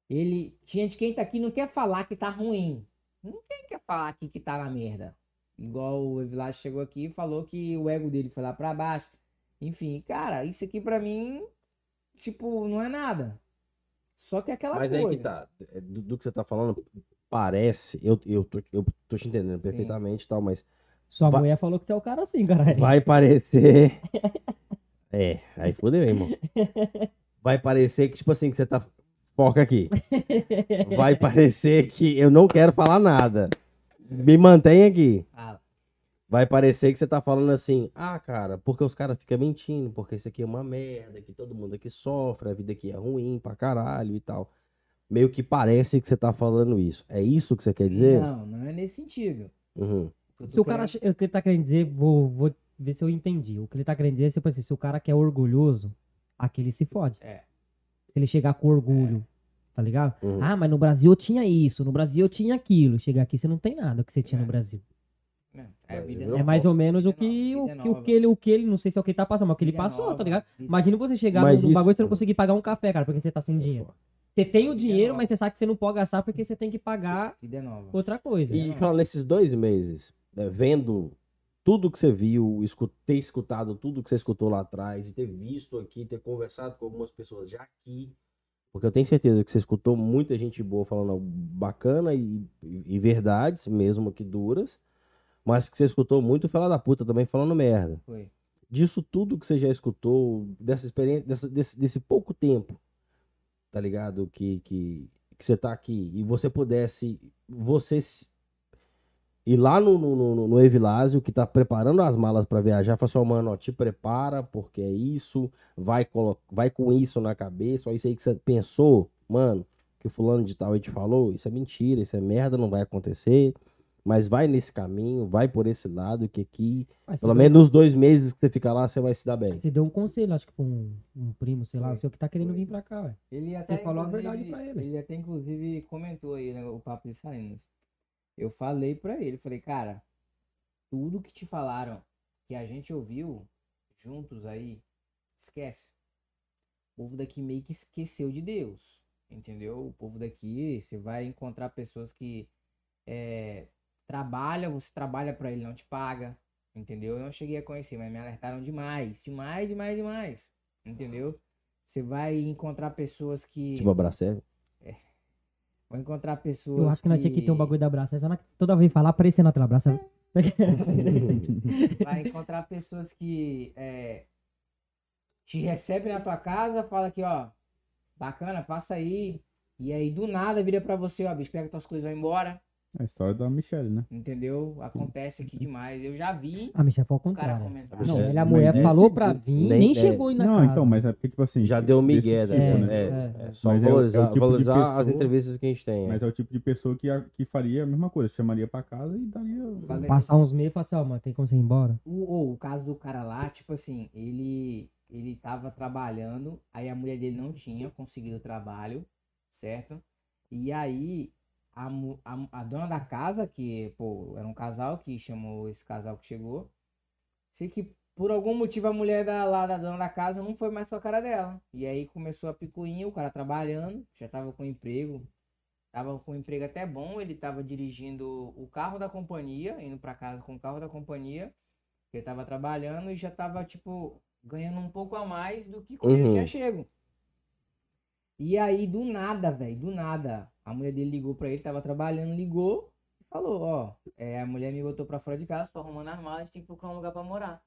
ele. Gente, quem tá aqui não quer falar que tá ruim. Ninguém quer falar aqui que tá na merda. Igual o Evilás chegou aqui e falou que o ego dele foi lá pra baixo. Enfim, cara, isso aqui pra mim, tipo, não é nada. Só que é aquela Mas coisa. aí que tá. é, Do, do que você tá falando, parece. Eu, eu, tô, eu tô te entendendo Sim. perfeitamente e tal, mas Sua Vai- mulher falou que você é o cara assim, caralho. vai parecer. É, aí fodeu, irmão. Vai parecer que, tipo assim, que você tá. Foca aqui. Vai parecer que eu não quero falar nada. Me mantém aqui. Fala. Vai parecer que você tá falando assim, ah, cara, porque os caras ficam mentindo, porque isso aqui é uma merda, que todo mundo aqui sofre, a vida aqui é ruim pra caralho e tal. Meio que parece que você tá falando isso. É isso que você quer dizer? Não, não é nesse sentido. Uhum. Se o cara, querendo- o que ele tá querendo dizer, vou, vou ver se eu entendi. O que ele tá querendo dizer é tipo assim, se o cara que é orgulhoso, aqui ele se fode. É. Se ele chegar com orgulho, tá ligado? Uhum. Ah, mas no Brasil eu tinha isso, no Brasil eu tinha aquilo. Chegar aqui você não tem nada que você tinha no É. Brasil. É, viu? É mais ou menos o que, o, que, o que ele, o que ele, não sei se é o que ele tá passando, mas o que ele passou, nova, tá ligado? Imagina você chegar Mas no, no isso- bagulho e você não conseguir pagar um café, cara, porque você tá sem dinheiro. Você tem o dinheiro, mas você sabe que você não pode gastar porque você tem que pagar outra coisa. E falando nesses dois meses, né, vendo tudo que você viu, ter escutado tudo que você escutou lá atrás, e ter visto aqui, ter conversado com algumas pessoas já aqui, porque eu tenho certeza que você escutou muita gente boa falando bacana e, e- e verdades, mesmo que duras, mas que você escutou muito fela da puta também falando merda. Foi. Disso tudo que você já escutou, dessa experiência, dessa- desse, desse pouco tempo, tá ligado? Que, que, que você tá aqui e você pudesse, você ir lá no, no, no, no Evilásio, que tá preparando as malas pra viajar, fala assim, ó, mano, ó, te prepara, porque é isso, vai, colo- vai com isso na cabeça, ó, isso aí que você pensou, mano, que o fulano de tal aí te falou, isso é mentira, isso é merda, não vai acontecer, mas vai nesse caminho, vai por esse lado, que aqui, pelo menos nos dois meses que você fica lá, você vai se dar bem. Você deu um conselho, acho que pra um, um primo, sei lá, não sei o que tá querendo foi. vir pra cá, velho. Ele até, falou a verdade pra ele. até, inclusive, comentou aí né, o papo de Salinas. Eu falei pra ele, falei, cara, tudo que te falaram, que a gente ouviu juntos aí, esquece. O povo daqui meio que esqueceu de Deus, entendeu? O povo daqui, você vai encontrar pessoas que é, trabalham, você trabalha pra ele, não te paga, entendeu? Eu não cheguei a conhecer, mas me alertaram demais, demais, demais, demais, entendeu? Você vai encontrar pessoas que. Tipo, abraçar. Vou encontrar pessoas. Eu acho que nós tinha que ter um bagulho da braça. É só na- toda vez falar, aparecer na tela braça. Vai encontrar pessoas que é, te recebem na tua casa, fala que, ó, bacana, passa aí. E aí, do nada, vira pra você, ó, bicho, pega tuas coisas e vai embora. A história da Michelle, né? Entendeu? Acontece aqui demais. Eu já vi A Michelle foi ao o cara contrário. comentar. Não, ele, a mas mulher nem falou chegou- pra vir, nem- nem, é. chegou aí na não, casa. então, mas é porque, tipo assim. Já deu desse migué, tipo, né? né? É, É, é é. só Mas é o- é o valorizar, tipo de valorizar as pessoa- entrevistas que a gente tem. Mas é o tipo de pessoa que, a- que faria a mesma coisa. Chamaria pra casa e daria. Falei Passar uns meses e falar assim, ó, mano, tem como você ir embora? O, ou o caso do cara lá, tipo assim, ele ele tava trabalhando, aí a mulher dele não tinha conseguido trabalho, certo? E aí a, a, a dona da casa, que, pô, era um casal que chamou esse casal que chegou, sei que por algum motivo a mulher da, lá da dona da casa não foi mais com a cara dela. E aí começou a picuinha, o cara trabalhando, já tava com emprego, tava com um emprego até bom, ele tava dirigindo o carro da companhia, indo pra casa com o carro da companhia, ele tava trabalhando e já tava, tipo, ganhando um pouco a mais do que quando ele Uhum. tinha chego. E aí, do nada, velho, do nada, a mulher dele ligou pra ele, tava trabalhando, ligou e falou, ó, é, a mulher me botou pra fora de casa, tô arrumando as malas, a gente tem que procurar um lugar pra morar.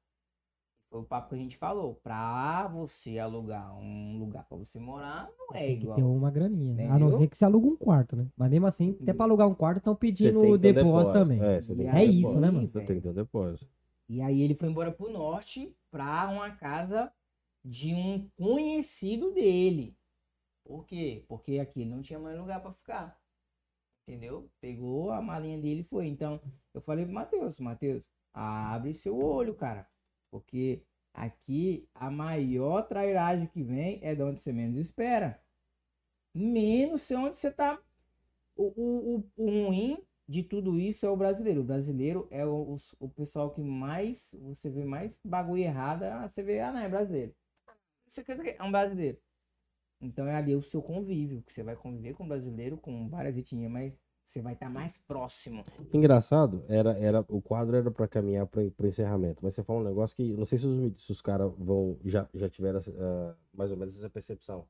Foi o papo que a gente falou, pra você alugar um lugar pra você morar, não é Tem igual. ter uma graninha. A Entendeu? não ser que você aluga um quarto, né? Mas mesmo assim, até pra alugar um quarto, estão pedindo tem o que ter um depósito também. É, tem É isso, depósito. né, mano? Você tem que ter um depósito. E aí ele foi embora pro norte pra uma casa de um conhecido dele. Por quê? Porque aqui não tinha mais lugar pra ficar. Entendeu? Pegou a malinha dele e foi. Então, eu falei pro Matheus, Matheus, abre seu olho, cara. Porque aqui a maior trairagem que vem é de onde você menos espera. Menos onde você tá. O, o, o, o ruim de tudo isso é o brasileiro. O brasileiro é o, os- o, pessoal que mais. Você vê mais bagulho errado. ah, Você vê, ah, não, é brasileiro. Você quer que é um brasileiro. Então é ali o seu convívio, que você vai conviver com brasileiro, com várias etnias, mas você vai estar mais próximo. Engraçado, era, era, o quadro era pra caminhar para encerramento, mas você falou um negócio que não sei se os, se os caras vão já, já tiveram ah, mais ou menos essa percepção.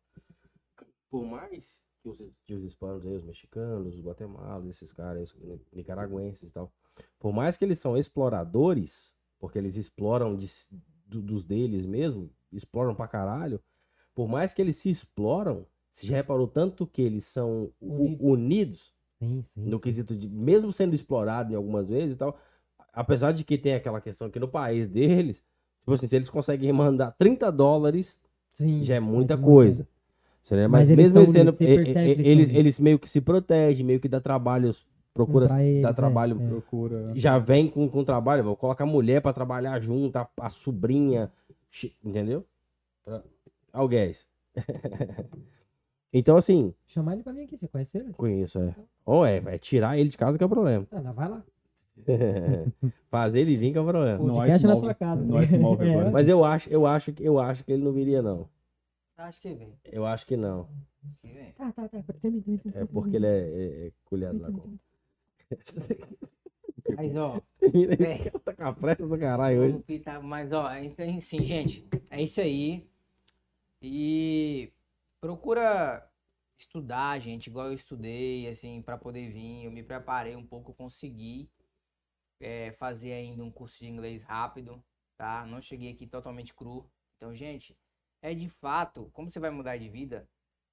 Por mais que os, que os hispanos, aí, os mexicanos, os guatemalas, esses caras, os ni- nicaragüenses e tal, por mais que eles são exploradores, porque eles exploram de do- dos deles mesmo, exploram pra caralho, por mais que eles se exploram, você já reparou tanto que eles são Unidos. unidos Sim, sim. no sim. quesito de, mesmo sendo explorado em algumas vezes e tal, apesar de que tem aquela questão que no país deles, tipo assim, se eles conseguem mandar 30 dólares, Sim, já é muita é coisa. Entendeu? Mas, Mas eles mesmo eles sendo, eles eles, eles, meio que se protegem, meio que dá trabalho, procura eles, dar é, trabalho, é. Procura. já vem com, com trabalho, vou colocar a mulher pra trabalhar junto, a, a sobrinha, entendeu? Alguém. então assim, Chamar ele pra vir aqui, você conhece ele? conheço, é. Ou é, é tirar ele de casa que é o problema. Ah, não, vai lá. Fazer ele vir que é o problema. Não, Podcast na Ice sua casa. No Ice Move agora. Mas eu acho, eu acho, que- eu acho que ele não viria, não. Acho que vem. Eu acho que não. Acho que vem. Tá, tá, tá. É porque ele é, é, é colhado lá com. Mas, ó, tá com a pressa do caralho hoje. mas, ó, então, assim, gente, é isso aí. E procura estudar, gente, igual eu estudei, assim, pra poder vir. Eu me preparei um pouco, consegui é, fazer ainda um curso de inglês rápido, tá? Não cheguei aqui totalmente cru. Então, gente, é de fato, como você vai mudar de vida,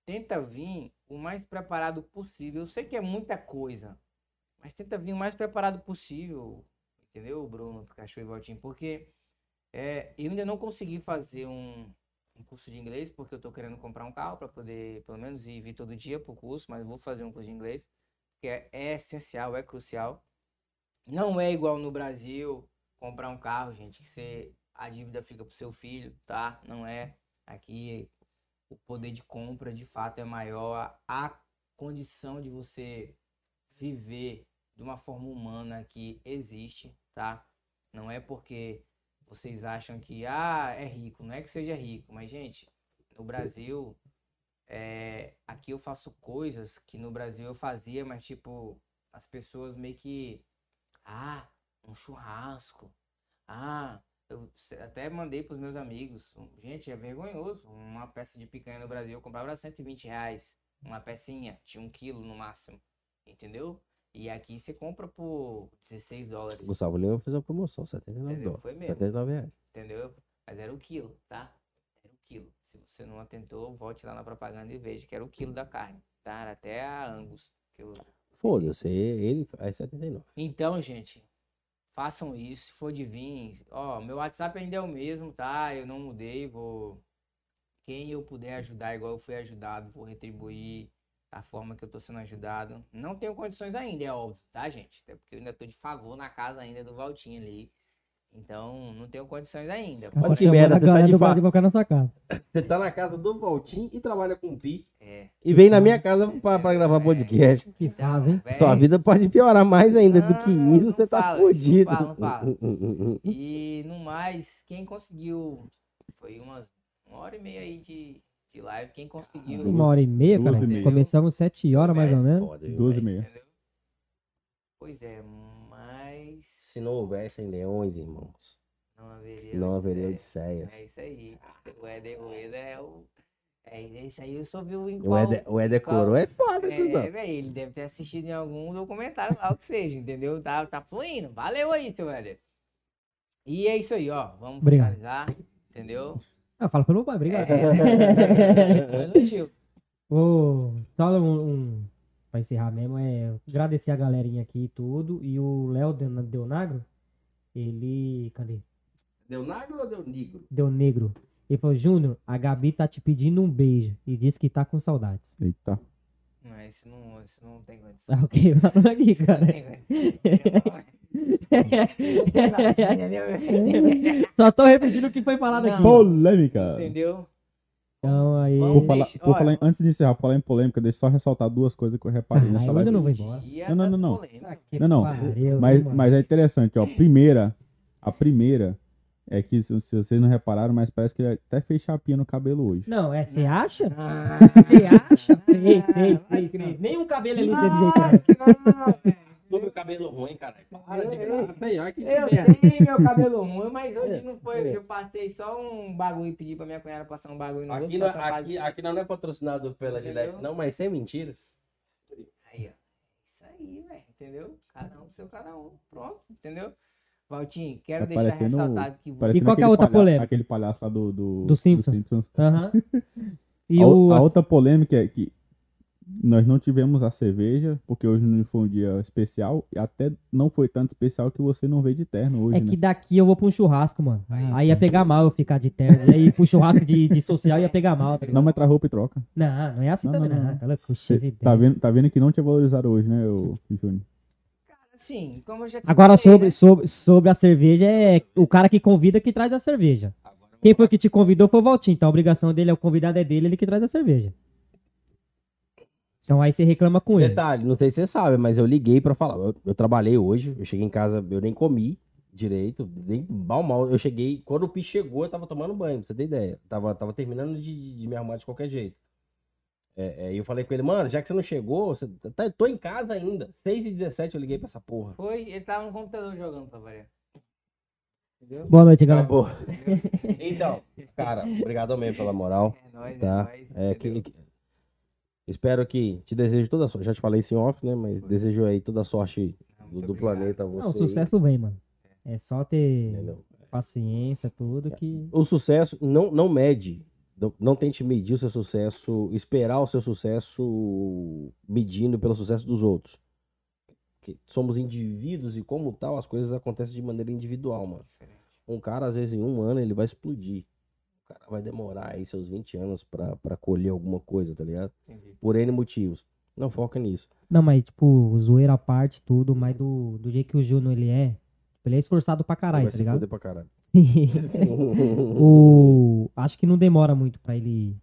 tenta vir o mais preparado possível. Eu sei que é muita coisa, mas tenta vir o mais preparado possível, entendeu, Bruno, Pikachu e Valtinho? Porque é, eu ainda não consegui fazer um, um curso de inglês, porque eu tô querendo comprar um carro para poder, pelo menos, ir vir todo dia pro curso, mas vou fazer um curso de inglês, que é, é essencial, é crucial. Não é igual no Brasil comprar um carro, gente, que você, a dívida fica pro seu filho, tá? Não é. Aqui o poder de compra de fato é maior, a condição de você viver de uma forma humana que existe, tá? Não é porque vocês acham que ah, é rico, não é que seja rico, mas gente, no Brasil é, aqui eu faço coisas que no Brasil eu fazia, mas tipo, as pessoas meio que ah, um churrasco. Ah, eu até mandei pros meus amigos. Gente, é vergonhoso. Uma peça de picanha no Brasil eu comprava 120 reais. Uma pecinha, tinha um quilo no máximo. Entendeu? E aqui você compra por 16 dólares. Gustavo Lima fez uma promoção, 79 Entendeu? dólares. Foi mesmo. 79 reais. Entendeu? Mas era o quilo, tá? Era o quilo. Se você não atentou, volte lá na propaganda e veja que era o quilo da carne, tá? Era até a Angus. Que eu... Foda-se, ele é 79. Então, gente, façam isso. Se for de vir, ó, meu WhatsApp ainda é o mesmo, tá? Eu não mudei, vou. Quem eu puder ajudar, igual eu fui ajudado, vou retribuir da forma que eu tô sendo ajudado. Não tenho condições ainda, é óbvio, tá, gente? Até porque eu ainda tô de favor na casa ainda do Valtinho ali. Então, não tenho condições ainda. Olha que merda, você tá de do fa- Bar de Boca na sua casa. Você tá na casa do Valtim e trabalha com o Pi. É. E vem na minha casa pra, pra gravar podcast. Que faz, hein? Véi, Sua vida pode piorar mais ainda do que Não, isso, você não tá isso não fala, não fala. E no mais, quem conseguiu. Foi umas uma hora e meia aí de, de live. Quem conseguiu. Uma hora e meia, cara. e meia. Começamos sete horas, mais ou menos. 12 e meia. Entendeu? Pois é, mas. Se não houvessem leões, irmãos, Não haveria. não haveria Odisseia. odisseias. É isso aí. O Éder Rueda é o. É isso aí, eu só vi o qual- Éder, o Éder qual- Coroa é foda, É, velho, ele deve ter assistido em algum documentário lá, o que seja, entendeu? Tá, tá fluindo. Valeu aí, seu Éder. E é isso aí, ó. Vamos Obrigado. finalizar, entendeu? Ah, fala pelo pai, obrigado. É, um elogio. Ô, só um, um. Pra encerrar mesmo, é agradecer a galerinha aqui e tudo. E o Léo Deonagro, ele. Cadê? Deu negro ou deu negro? Deu negro. Ele falou: Júnior, a Gabi tá te pedindo um beijo. E disse que tá com saudades. Eita. Não, isso não, isso não tem condição. Ah, ok, falando aqui, Isso não cara. tem condição. Só tô repetindo o que foi falado aqui. Não. Polêmica. Entendeu? Então aí. Por falar, Deixa- olha. falar em- antes de encerrar, falar em polêmica, deixa eu só ressaltar duas coisas que eu reparei Ah, nessa eu live. ainda não vou embora. Não, não, não, não. Não, não. Mas, mano. mas é interessante, ó. Primeira, a primeira é que, se, vocês não repararam, mas parece que ele até fez chapinha no cabelo hoje. Não, é, você acha? Ah, Você acha? Fez, fez, acho fez, que não. fez. Nenhum cabelo ali Ah, teve jeito. né? que não, velho. Todo cabelo ruim, cara. Para de Eu- graça que Eu merda. tenho meu cabelo ruim, mas hoje É, não foi. é. Hoje eu passei só um bagulho e pedi pra minha cunhada passar um bagulho no Aqui, rosto não, pra aqui, aqui não é patrocinado pela Entendeu? Gillette, não, mas sem mentiras. Aí, ó. Isso aí, velho. Entendeu? Cada um com seu cada um. Pronto, entendeu? Valtinho, quero Tá deixar parecendo- ressaltado que você. Parecendo qual que é a aquele outra palha- polêmica? Aquele palhaço lá do, do, Do Simpsons. Aham. E a, o- o. a outra polêmica é que nós não tivemos a cerveja, porque hoje não foi um dia especial, e até não foi tanto especial que você não veio de terno hoje, É né? que daqui eu vou pra um churrasco, mano. Aí. Aí ia pegar mal eu ficar de terno. E aí pro churrasco de, de social ia pegar mal. Tá? Não, mas traz roupa e troca. não, não é assim Não, também, não, não. não. Tá louco? Cê tá, ideia. vendo, tá vendo que não tinha valorizado hoje, né, o Júnior? Assim, como eu já Agora falei, sobre, né? sobre, sobre a cerveja, é o cara que convida que traz a cerveja. Quem foi que te convidou foi o Valtinho. Então a obrigação dele, é o convidado é dele, ele que traz a cerveja. Então aí você reclama com ele. Detalhe, não sei se você sabe, mas eu liguei pra falar. Eu, eu trabalhei hoje, eu cheguei em casa, eu nem comi direito, nem mal mal. Eu cheguei, quando o Pi chegou, eu tava tomando banho, pra você ter ideia. Tava, tava terminando de, de- me arrumar de qualquer jeito. É, é, eu falei com ele, mano, já que você não chegou, você tá, tô em casa ainda. 6 e 17 eu liguei pra essa porra. Foi, ele tava no computador jogando pra variar. Entendeu? Boa noite, galera. Acabou. Então, cara, obrigado mesmo pela moral. É nóis, Tá. é nóis. É, que, que- espero que te desejo toda a sorte. Já te falei isso em off, né? Mas desejo aí toda a sorte do, muito do obrigado. planeta a você. Não, o aí, sucesso vem, mano. É só ter entendeu? paciência, tudo que. O sucesso não, não mede. Não, não tente medir o seu sucesso, esperar o seu sucesso medindo pelo sucesso dos outros. Que somos indivíduos e, como tal, as coisas acontecem de maneira individual, mano. Um cara, às vezes, em um ano, ele vai explodir. Cara vai demorar aí seus 20 anos pra, pra colher alguma coisa, tá ligado? Entendi. Por N motivos. Não foca nisso. Não, mas, tipo, zoeira à parte, tudo, mas do, do jeito que o Júnior ele é, ele é esforçado pra caralho, vai tá ligado? pra caralho. o... Acho que não demora muito pra ele.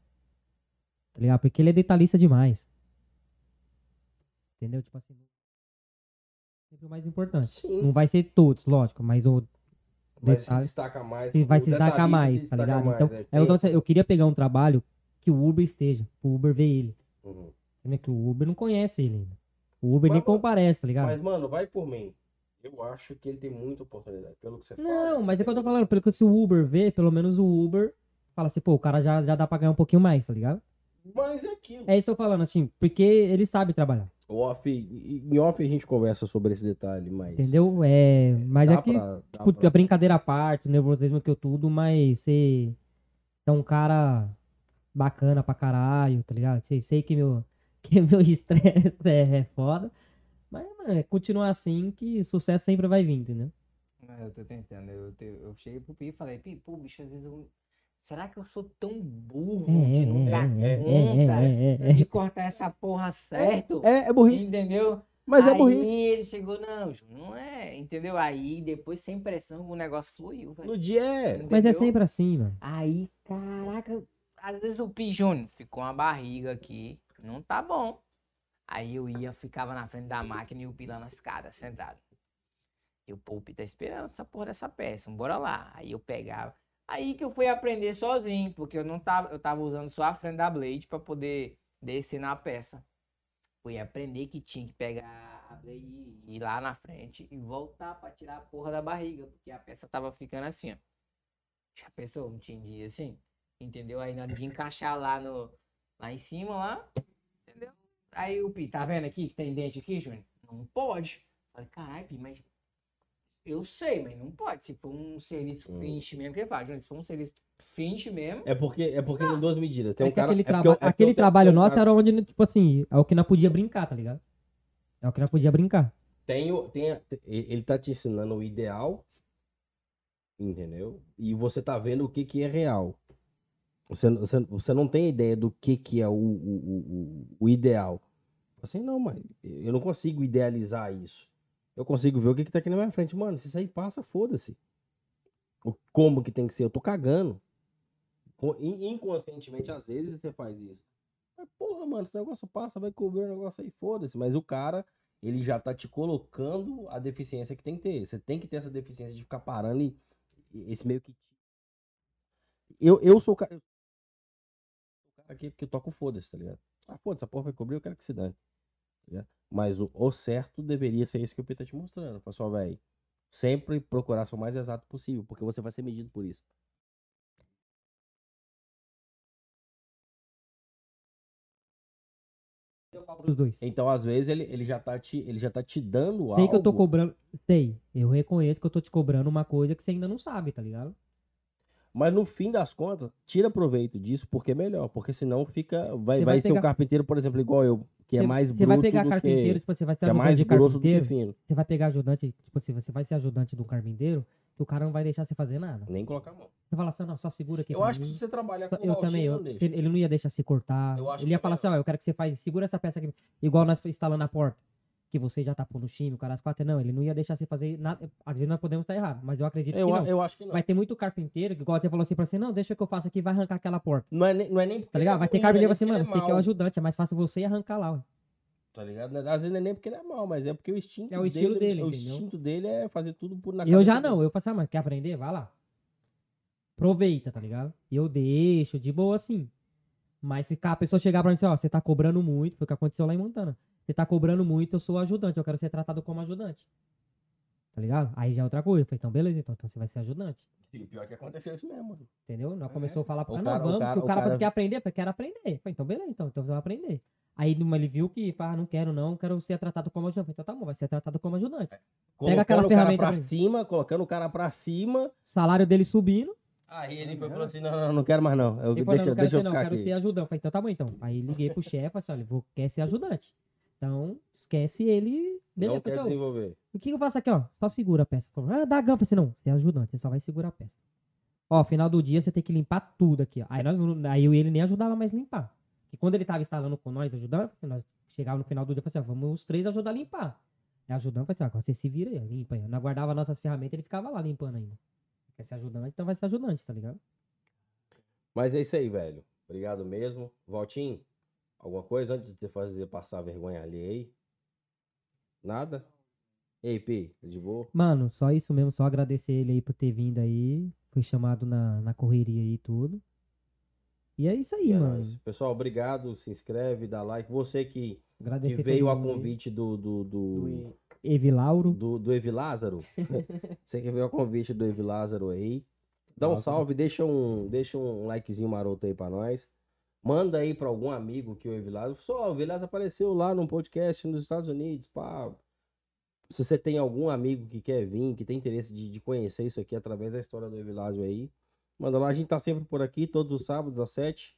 Tá ligado? Porque ele é detalhista demais. Entendeu? Tipo assim. Sempre o mais importante. Sim. Não vai ser todos, lógico, mas o. Mas se detalhe- destaca mais. se vai se destacar mais, se tá destaca ligado? mais, Então, é. é, eu, tô- eu queria pegar um trabalho que o Uber esteja, o Uber ver ele. Uhum. Que o Uber não conhece ele ainda. O Uber Mas, nem comparece, tá ligado? Mas, mano, vai por mim. Eu acho que ele tem muita oportunidade. Pelo que você fala. Não, mas é que eu tô falando, pelo que se o Uber vê, pelo menos o Uber fala assim, pô, o cara já, já dá pra ganhar um pouquinho mais, tá ligado? Mas é aquilo. É isso que eu tô falando, assim, porque ele sabe trabalhar, off, em off a gente conversa sobre esse detalhe, mas. entendeu? É, mas dá é que, pra- dá tipo, pra- a brincadeira à parte, o nervosismo que eu tudo, mas você é um cara bacana pra caralho, tá ligado? Sei, sei que meu, que meu estresse é, é foda, mas, mano, é continuar assim que sucesso sempre vai vir, entendeu? Não, eu tô tentando. Eu, te- eu cheguei pro Pi e falei, Pi, pô, bicho, às vezes eu... Será que eu sou tão burro de não É, dar é, é, conta é, é, é. de cortar essa porra certo? É, é burrice. Entendeu? Mas é aí burrice. ele chegou, não, não é, entendeu? Aí depois, sem pressão, o negócio fluiu, velho. No dia é. Mas é Entendeu? sempre assim, mano. Aí, caraca, às vezes o Pi Júnior ficou uma barriga aqui, não tá bom. Aí eu ia, ficava na frente da máquina e o Pi lá na escada, sentado. E o Pi tá esperando essa porra dessa peça, bora lá. Aí eu pegava. Aí que eu fui aprender sozinho, porque eu não tava, eu tava usando só a frente da blade pra poder descer na peça. Fui aprender que tinha que pegar a blade e ir lá na frente e voltar pra tirar a porra da barriga, porque a peça tava ficando assim, ó. Já pensou? Não tinha dia assim? Entendeu? Aí na hora de encaixar lá no. Lá em cima, lá. Entendeu? Aí o Pi, tá vendo aqui que tem dente aqui, Júnior? Não pode. Falei, caralho, Pi, mas. Eu sei, mas não pode. Se for um serviço Hum. finish mesmo, que ele Júnior, se for um serviço finish mesmo. É porque, é porque tem duas medidas. Tem É um cara. aquele, é traba- eu- é aquele eu trabalho tem nosso cara- era onde, tipo assim, é o que não podia brincar, tá ligado? É o que não podia brincar. Tem, tem, ele tá te ensinando o ideal, entendeu? E você tá vendo o que que é real. Você, você, você não tem ideia do que que é o, o, o, o ideal. Assim, não, mas eu não consigo idealizar isso. Eu consigo ver o que que tá aqui na minha frente. Mano, se isso aí passa, foda-se. O como que tem que ser, eu tô cagando. Co- in- Inconscientemente, às vezes, você faz isso. Mas, porra, mano, esse negócio passa, vai cobrir o negócio aí, foda-se. Mas o cara, ele já tá te colocando a deficiência que tem que ter. Você tem que ter essa deficiência de ficar parando e esse meio que. Eu, eu sou o cara. o cara que, que toca o foda-se, tá ligado? Ah, foda-se, a porra vai cobrir, eu quero que se dane. Ligado? Mas o, o certo deveria ser isso que o P tá te mostrando. Fala só, velho. Sempre procurar ser o mais exato possível, porque você vai ser medido por isso. Então, às vezes, ele, ele, já, tá te, ele já tá te dando Sei que eu tô algo- cobrando. Sei. Eu reconheço que eu tô te cobrando uma coisa que você ainda não sabe, tá ligado? Mas no fim das contas, tira proveito disso porque é melhor. Porque senão fica. Vai, Você vai, vai ser um pegar- carpinteiro, por exemplo, igual eu, que é Você- mais Você bruto vai pegar carpinteiro, que, tipo, você vai ser que é ajudante mais de que carpinteiro. Você vai pegar ajudante, tipo assim, você vai ser ajudante do carpinteiro, que o cara não vai deixar você fazer nada. Nem colocar a mão. Você fala assim, não, só segura aqui. Eu acho que mim. se você trabalhar com Eu o também, eu, não deixa. ele não ia deixar se cortar. Eu acho Ele ia que falar é assim, ó, eu quero que você faz, segura essa peça aqui, igual nós instalando a porta. Que você já tapou no time, o cara as quatro, não, ele não ia deixar você fazer nada. Às vezes nós podemos estar errado, mas eu acredito Eu, que não. eu acho que não. Vai ter muito carpinteiro que, igual você falou assim pra você, não, deixa que eu faço aqui, vai arrancar aquela porta. Não é, nem- não é nem porque Tá ligado? é Vai ter carpinteiro assim, é mano, você ele que é o ajudante, é mais fácil você arrancar lá. ué. Tá ligado? Às vezes não é nem porque ele é mal, mas é porque o instinto É o estilo dele, O entendeu? instinto dele é fazer tudo por na Eu já não, dele. eu faço, ah, mano, quer aprender? Vai lá. Aproveita, tá ligado? E eu deixo, de boa assim. Mas se a pessoa chegar pra mim e dizer, ó, você tá cobrando muito, foi o que aconteceu lá em Montana. Você tá cobrando muito, eu sou ajudante, eu quero ser tratado como ajudante. Tá ligado? Aí já é outra coisa. Eu falei, então beleza, então, então você vai ser ajudante. E pior que aconteceu isso mesmo. Entendeu? Nós começou a falar pra O ah, cara- não, o vamos, cara- que o o cara, cara- quer aprender? Eu falei, quero aprender. Eu falei, então beleza, então, então você vai aprender. Aí ele viu que, ah, não quero não, quero ser tratado como ajudante. Eu falei, então tá bom, vai ser tratado como ajudante. Colocando aquela o cara ferramenta pra pra cima, colocando o cara pra cima. Salário dele subindo. Aí ele foi falou assim: não, não, não quero mais não. Eu, Ele falou, deixa, não, não quero deixa eu ser não, ficar quero aqui. ser ajudante. Eu falei, então tá bom então. Aí liguei pro chefe, falei assim, olha, vou, quer ser ajudante. Então, esquece ele. Beleza, não quer pessoal. desenvolver. O que eu faço aqui, ó? Só segura a peça. Ah, dá. Eu falei, não, você é ajudante, você só vai segurar a peça. Ó, final do dia você tem que limpar tudo aqui, ó. Aí, nós, aí eu e ele nem ajudava mais a limpar. E quando ele tava instalando com nós, ajudando, nós chegava no final do dia e assim, ó, vamos os três ajudar a limpar. Aí ajudando, falei assim, ó, você se vira aí, limpa aí. Nós guardava nossas ferramentas, ele ficava lá limpando ainda. Quer ser ajudante, então vai ser ajudante, tá ligado? Mas é isso aí, velho. Obrigado mesmo. Valtinho, alguma coisa antes de fazer passar vergonha ali aí? Nada? Ei, Pi, de boa? Mano, só isso mesmo, só agradecer ele aí por ter vindo aí. Foi chamado na, na correria aí e tudo. E é isso aí, É mano. nóis. Pessoal, obrigado. Se inscreve, dá like. Você que, que veio a convite do, do, do, do Evi Lauro. do, do Evi Lázaro. Você que veio a convite do Evi Lázaro aí. Dá um Lázaro. salve, deixa um, deixa um likezinho maroto aí pra nós. Manda aí pra algum amigo que o Evi Lázaro. Só, o Evi Lázaro apareceu lá num podcast nos Estados Unidos. Pá. Se você tem algum amigo que quer vir, que tem interesse de, de conhecer isso aqui através da história do Evi Lázaro aí, manda lá. A gente tá sempre por aqui, todos os sábados às sete.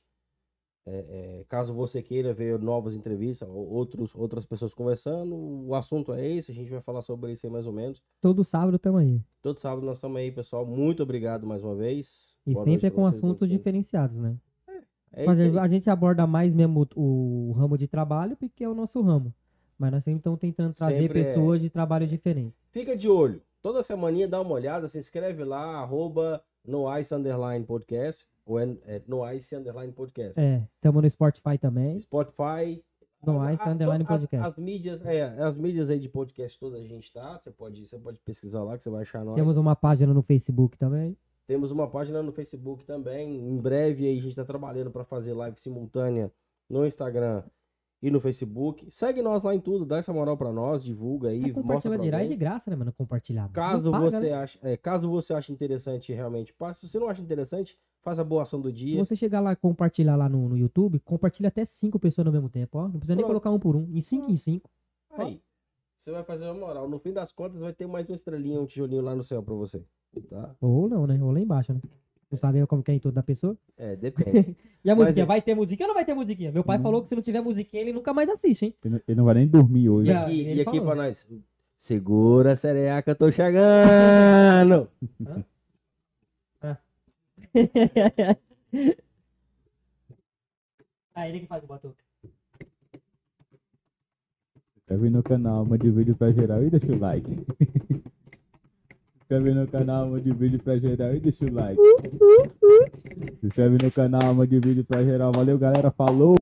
É, é, caso você queira ver novas entrevistas, ou outros, outras pessoas conversando, o assunto é esse, a gente vai falar sobre isso aí mais ou menos. Todo sábado tamo aí. Todo sábado nós estamos aí, pessoal. Muito obrigado mais uma vez. E Boa sempre é com assuntos diferenciados, né? É Mas a gente aborda mais mesmo o, o ramo de trabalho, porque é o nosso ramo. Mas nós sempre estamos tentando trazer Sempre é. pessoas de trabalhos diferentes. Fica de olho. Toda semaninha dá uma olhada, se inscreve lá, arroba Noice Underline Podcast, ou é, é Noice Underline Podcast. É, tamo no Spotify também. Spotify. Noice a- a- Underline as- Podcast. As, mídias, é, as mídias aí de podcast toda a gente tá. Você pode, você pode pesquisar lá que você vai achar nós. Temos uma página no Facebook também. Temos uma página no Facebook também. Em breve aí a gente está trabalhando para fazer live simultânea no Instagram e no Facebook. Segue nós lá em tudo, dá essa moral para nós, divulga aí, É, mostra pra é de graça, né, mano? Compartilhar. Caso paga, você né? ache, é, caso você ache interessante realmente, passe. Se você não acha interessante, faça a boa ação do Se dia. você chegar lá e compartilhar lá no, no YouTube, compartilha até cinco pessoas no mesmo tempo, ó. Não precisa nem Pronto. colocar um por um. Em cinco em cinco. Aí, você vai fazer uma moral. No fim das contas, vai ter mais uma estrelinha, um tijolinho lá no céu para você, tá? Ou não, né? Ou lá embaixo, né? Não sabe como que é em tudo da pessoa. É, depende. E a Mas musiquinha? é- Vai ter musiquinha ou não vai ter musiquinha? Meu pai Hum. falou que se não tiver musiquinha, ele nunca mais assiste, hein? Ele não- ele não vai nem dormir hoje. E aqui, e aqui falou. para nós. Segura, sereaca, tô chegando. ah, ele que faz o batuque. Inscreve no canal, mande vídeo pra geral e deixa o like. Se inscreve no canal, mande vídeo pra geral e deixa o like. Se inscreve no canal, mande vídeo pra geral. Valeu, galera. Falou!